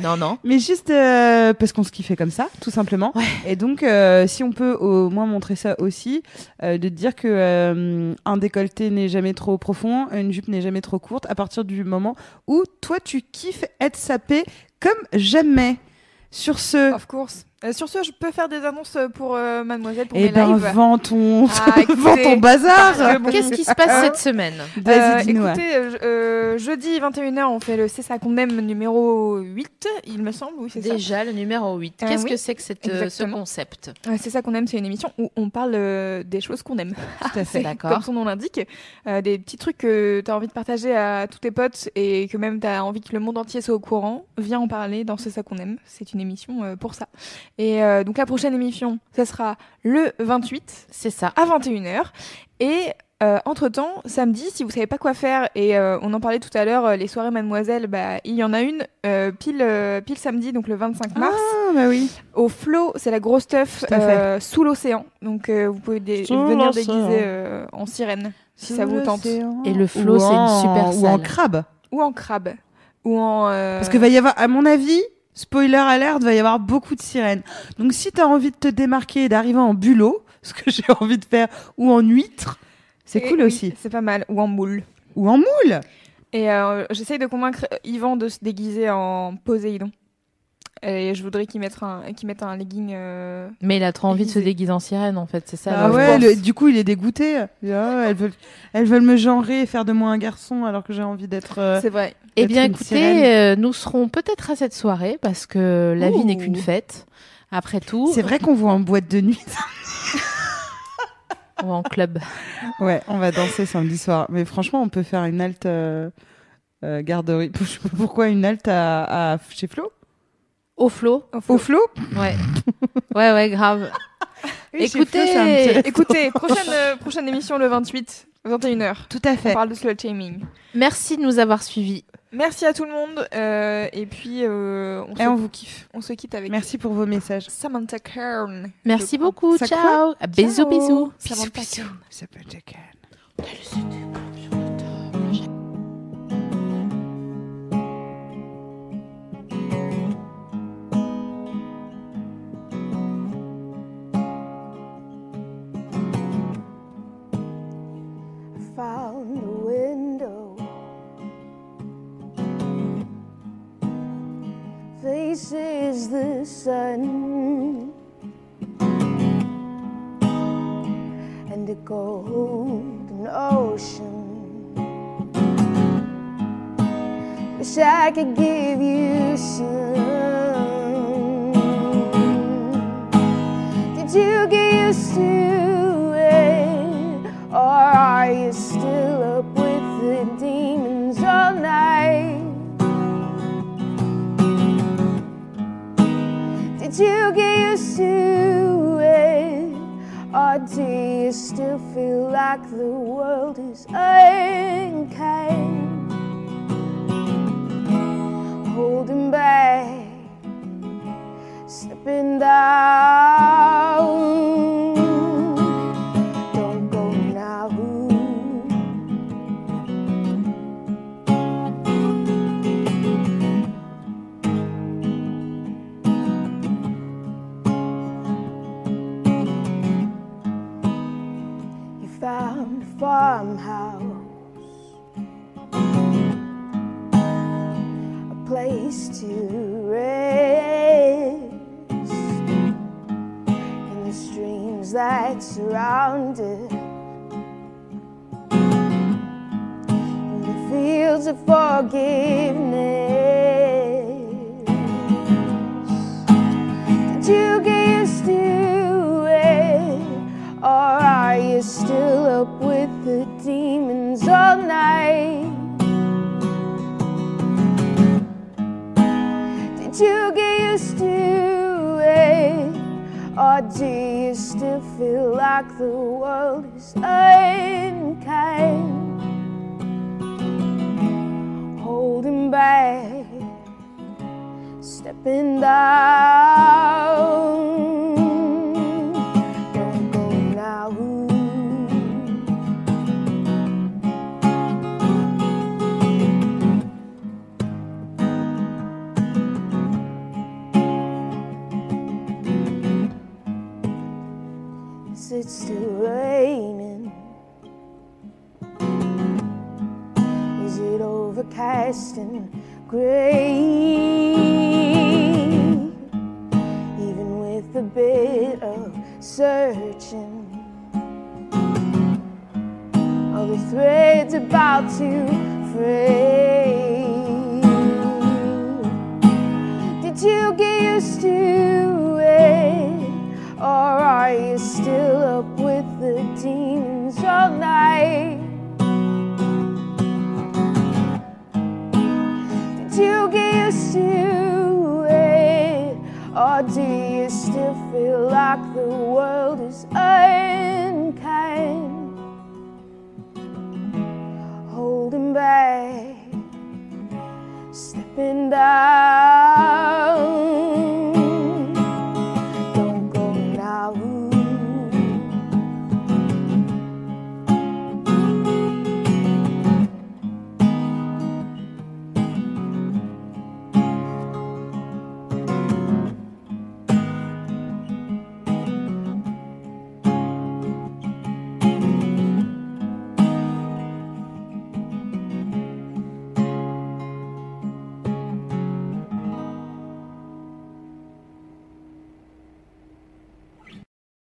Non, non. Mais juste euh, parce qu'on se kiffait comme ça, tout simplement. Et donc, euh, si on peut au moins montrer ça aussi, euh, de dire que euh, un décolleté n'est jamais trop profond, une jupe n'est jamais trop courte, à partir du moment où toi tu kiffes être sapé comme jamais. Sur ce, Of course. Euh, sur ce, je peux faire des annonces pour euh, Mademoiselle pour eh mes ben lives. vends ton, Ah, écoutez, (laughs) vends ton bazar. Qu'est-ce qui se passe cette semaine Vas-y, Euh, écoutez, euh, jeudi 21h, on fait le C'est ça qu'on aime numéro 8, il me semble. Oui, c'est ça. Déjà, le numéro 8. Euh, Qu'est-ce oui, que c'est que cette, ce concept c'est ça qu'on aime, c'est une émission où on parle euh, des choses qu'on aime. Tout à (laughs) fait. D'accord. Comme son nom l'indique, euh, des petits trucs que tu as envie de partager à tous tes potes et que même tu as envie que le monde entier soit au courant, viens en parler dans C'est ça qu'on aime. C'est une émission euh, pour ça. Et euh, donc la prochaine émission, ça sera le 28 C'est ça. à 21h. Et euh, entre-temps, samedi, si vous savez pas quoi faire, et euh, on en parlait tout à l'heure, euh, les soirées Mademoiselle, bah, il y en a une euh, pile, euh, pile samedi, donc le 25 mars. Ah bah oui. Au flot, c'est la grosse teuf euh, sous l'océan. Donc euh, vous pouvez dé- Sous venir déguiser euh, en sirène si ça vous tente. Et le flot, Ou c'est une super Ou en salle. crabe. Ou en crabe. Ou en. euh, Parce que va y avoir, à mon avis, spoiler alert, va y avoir beaucoup de sirènes. Donc si t'as envie de te démarquer et d'arriver en bulot, (laughs) ce que j'ai envie de faire, ou en huître, c'est cool oui, aussi. C'est pas mal. Ou en moule. Ou en moule. Et euh, j'essaye de convaincre Yvan de se déguiser en Poséidon. Et je voudrais qu'il mette un, qu'il mette un legging. euh, Mais il a trop envie de se déguiser en sirène, en fait. C'est ça. Ah ouais, le- du coup il est dégoûté. Il dit, Ah, elles, veulent, elles veulent me genrer et faire de moi un garçon alors que j'ai envie d'être... euh, C'est vrai. Eh bien, écoutez, euh, nous serons peut-être à cette soirée parce que la vie n'est qu'une fête. Après tout, C'est vrai qu'on voit en boîte de nuit. (laughs) ou en club. ouais, on va danser samedi soir. Mais franchement, on peut faire une halte euh, euh, garderie. (laughs) Je sais pas pourquoi une halte à, à- chez Flo Au flot. Au Flo Ouais. ouais, ouais, grave. (laughs) Oui, Écoutez. Écoutez, prochaine, euh, prochaine émission le 28, 21h. Tout à On fait. parle de slut shaming. Merci de nous avoir suivis. Merci à tout le monde. euh, et puis, euh, on, Et se, on vous kiffe. on se quitte avec Merci pour vos messages. Samantha Kern. Merci beaucoup. Ciao. Bisous, bisous. Samantha kisses the sun and the golden ocean. Wish I could give you some. Did you get used to? like the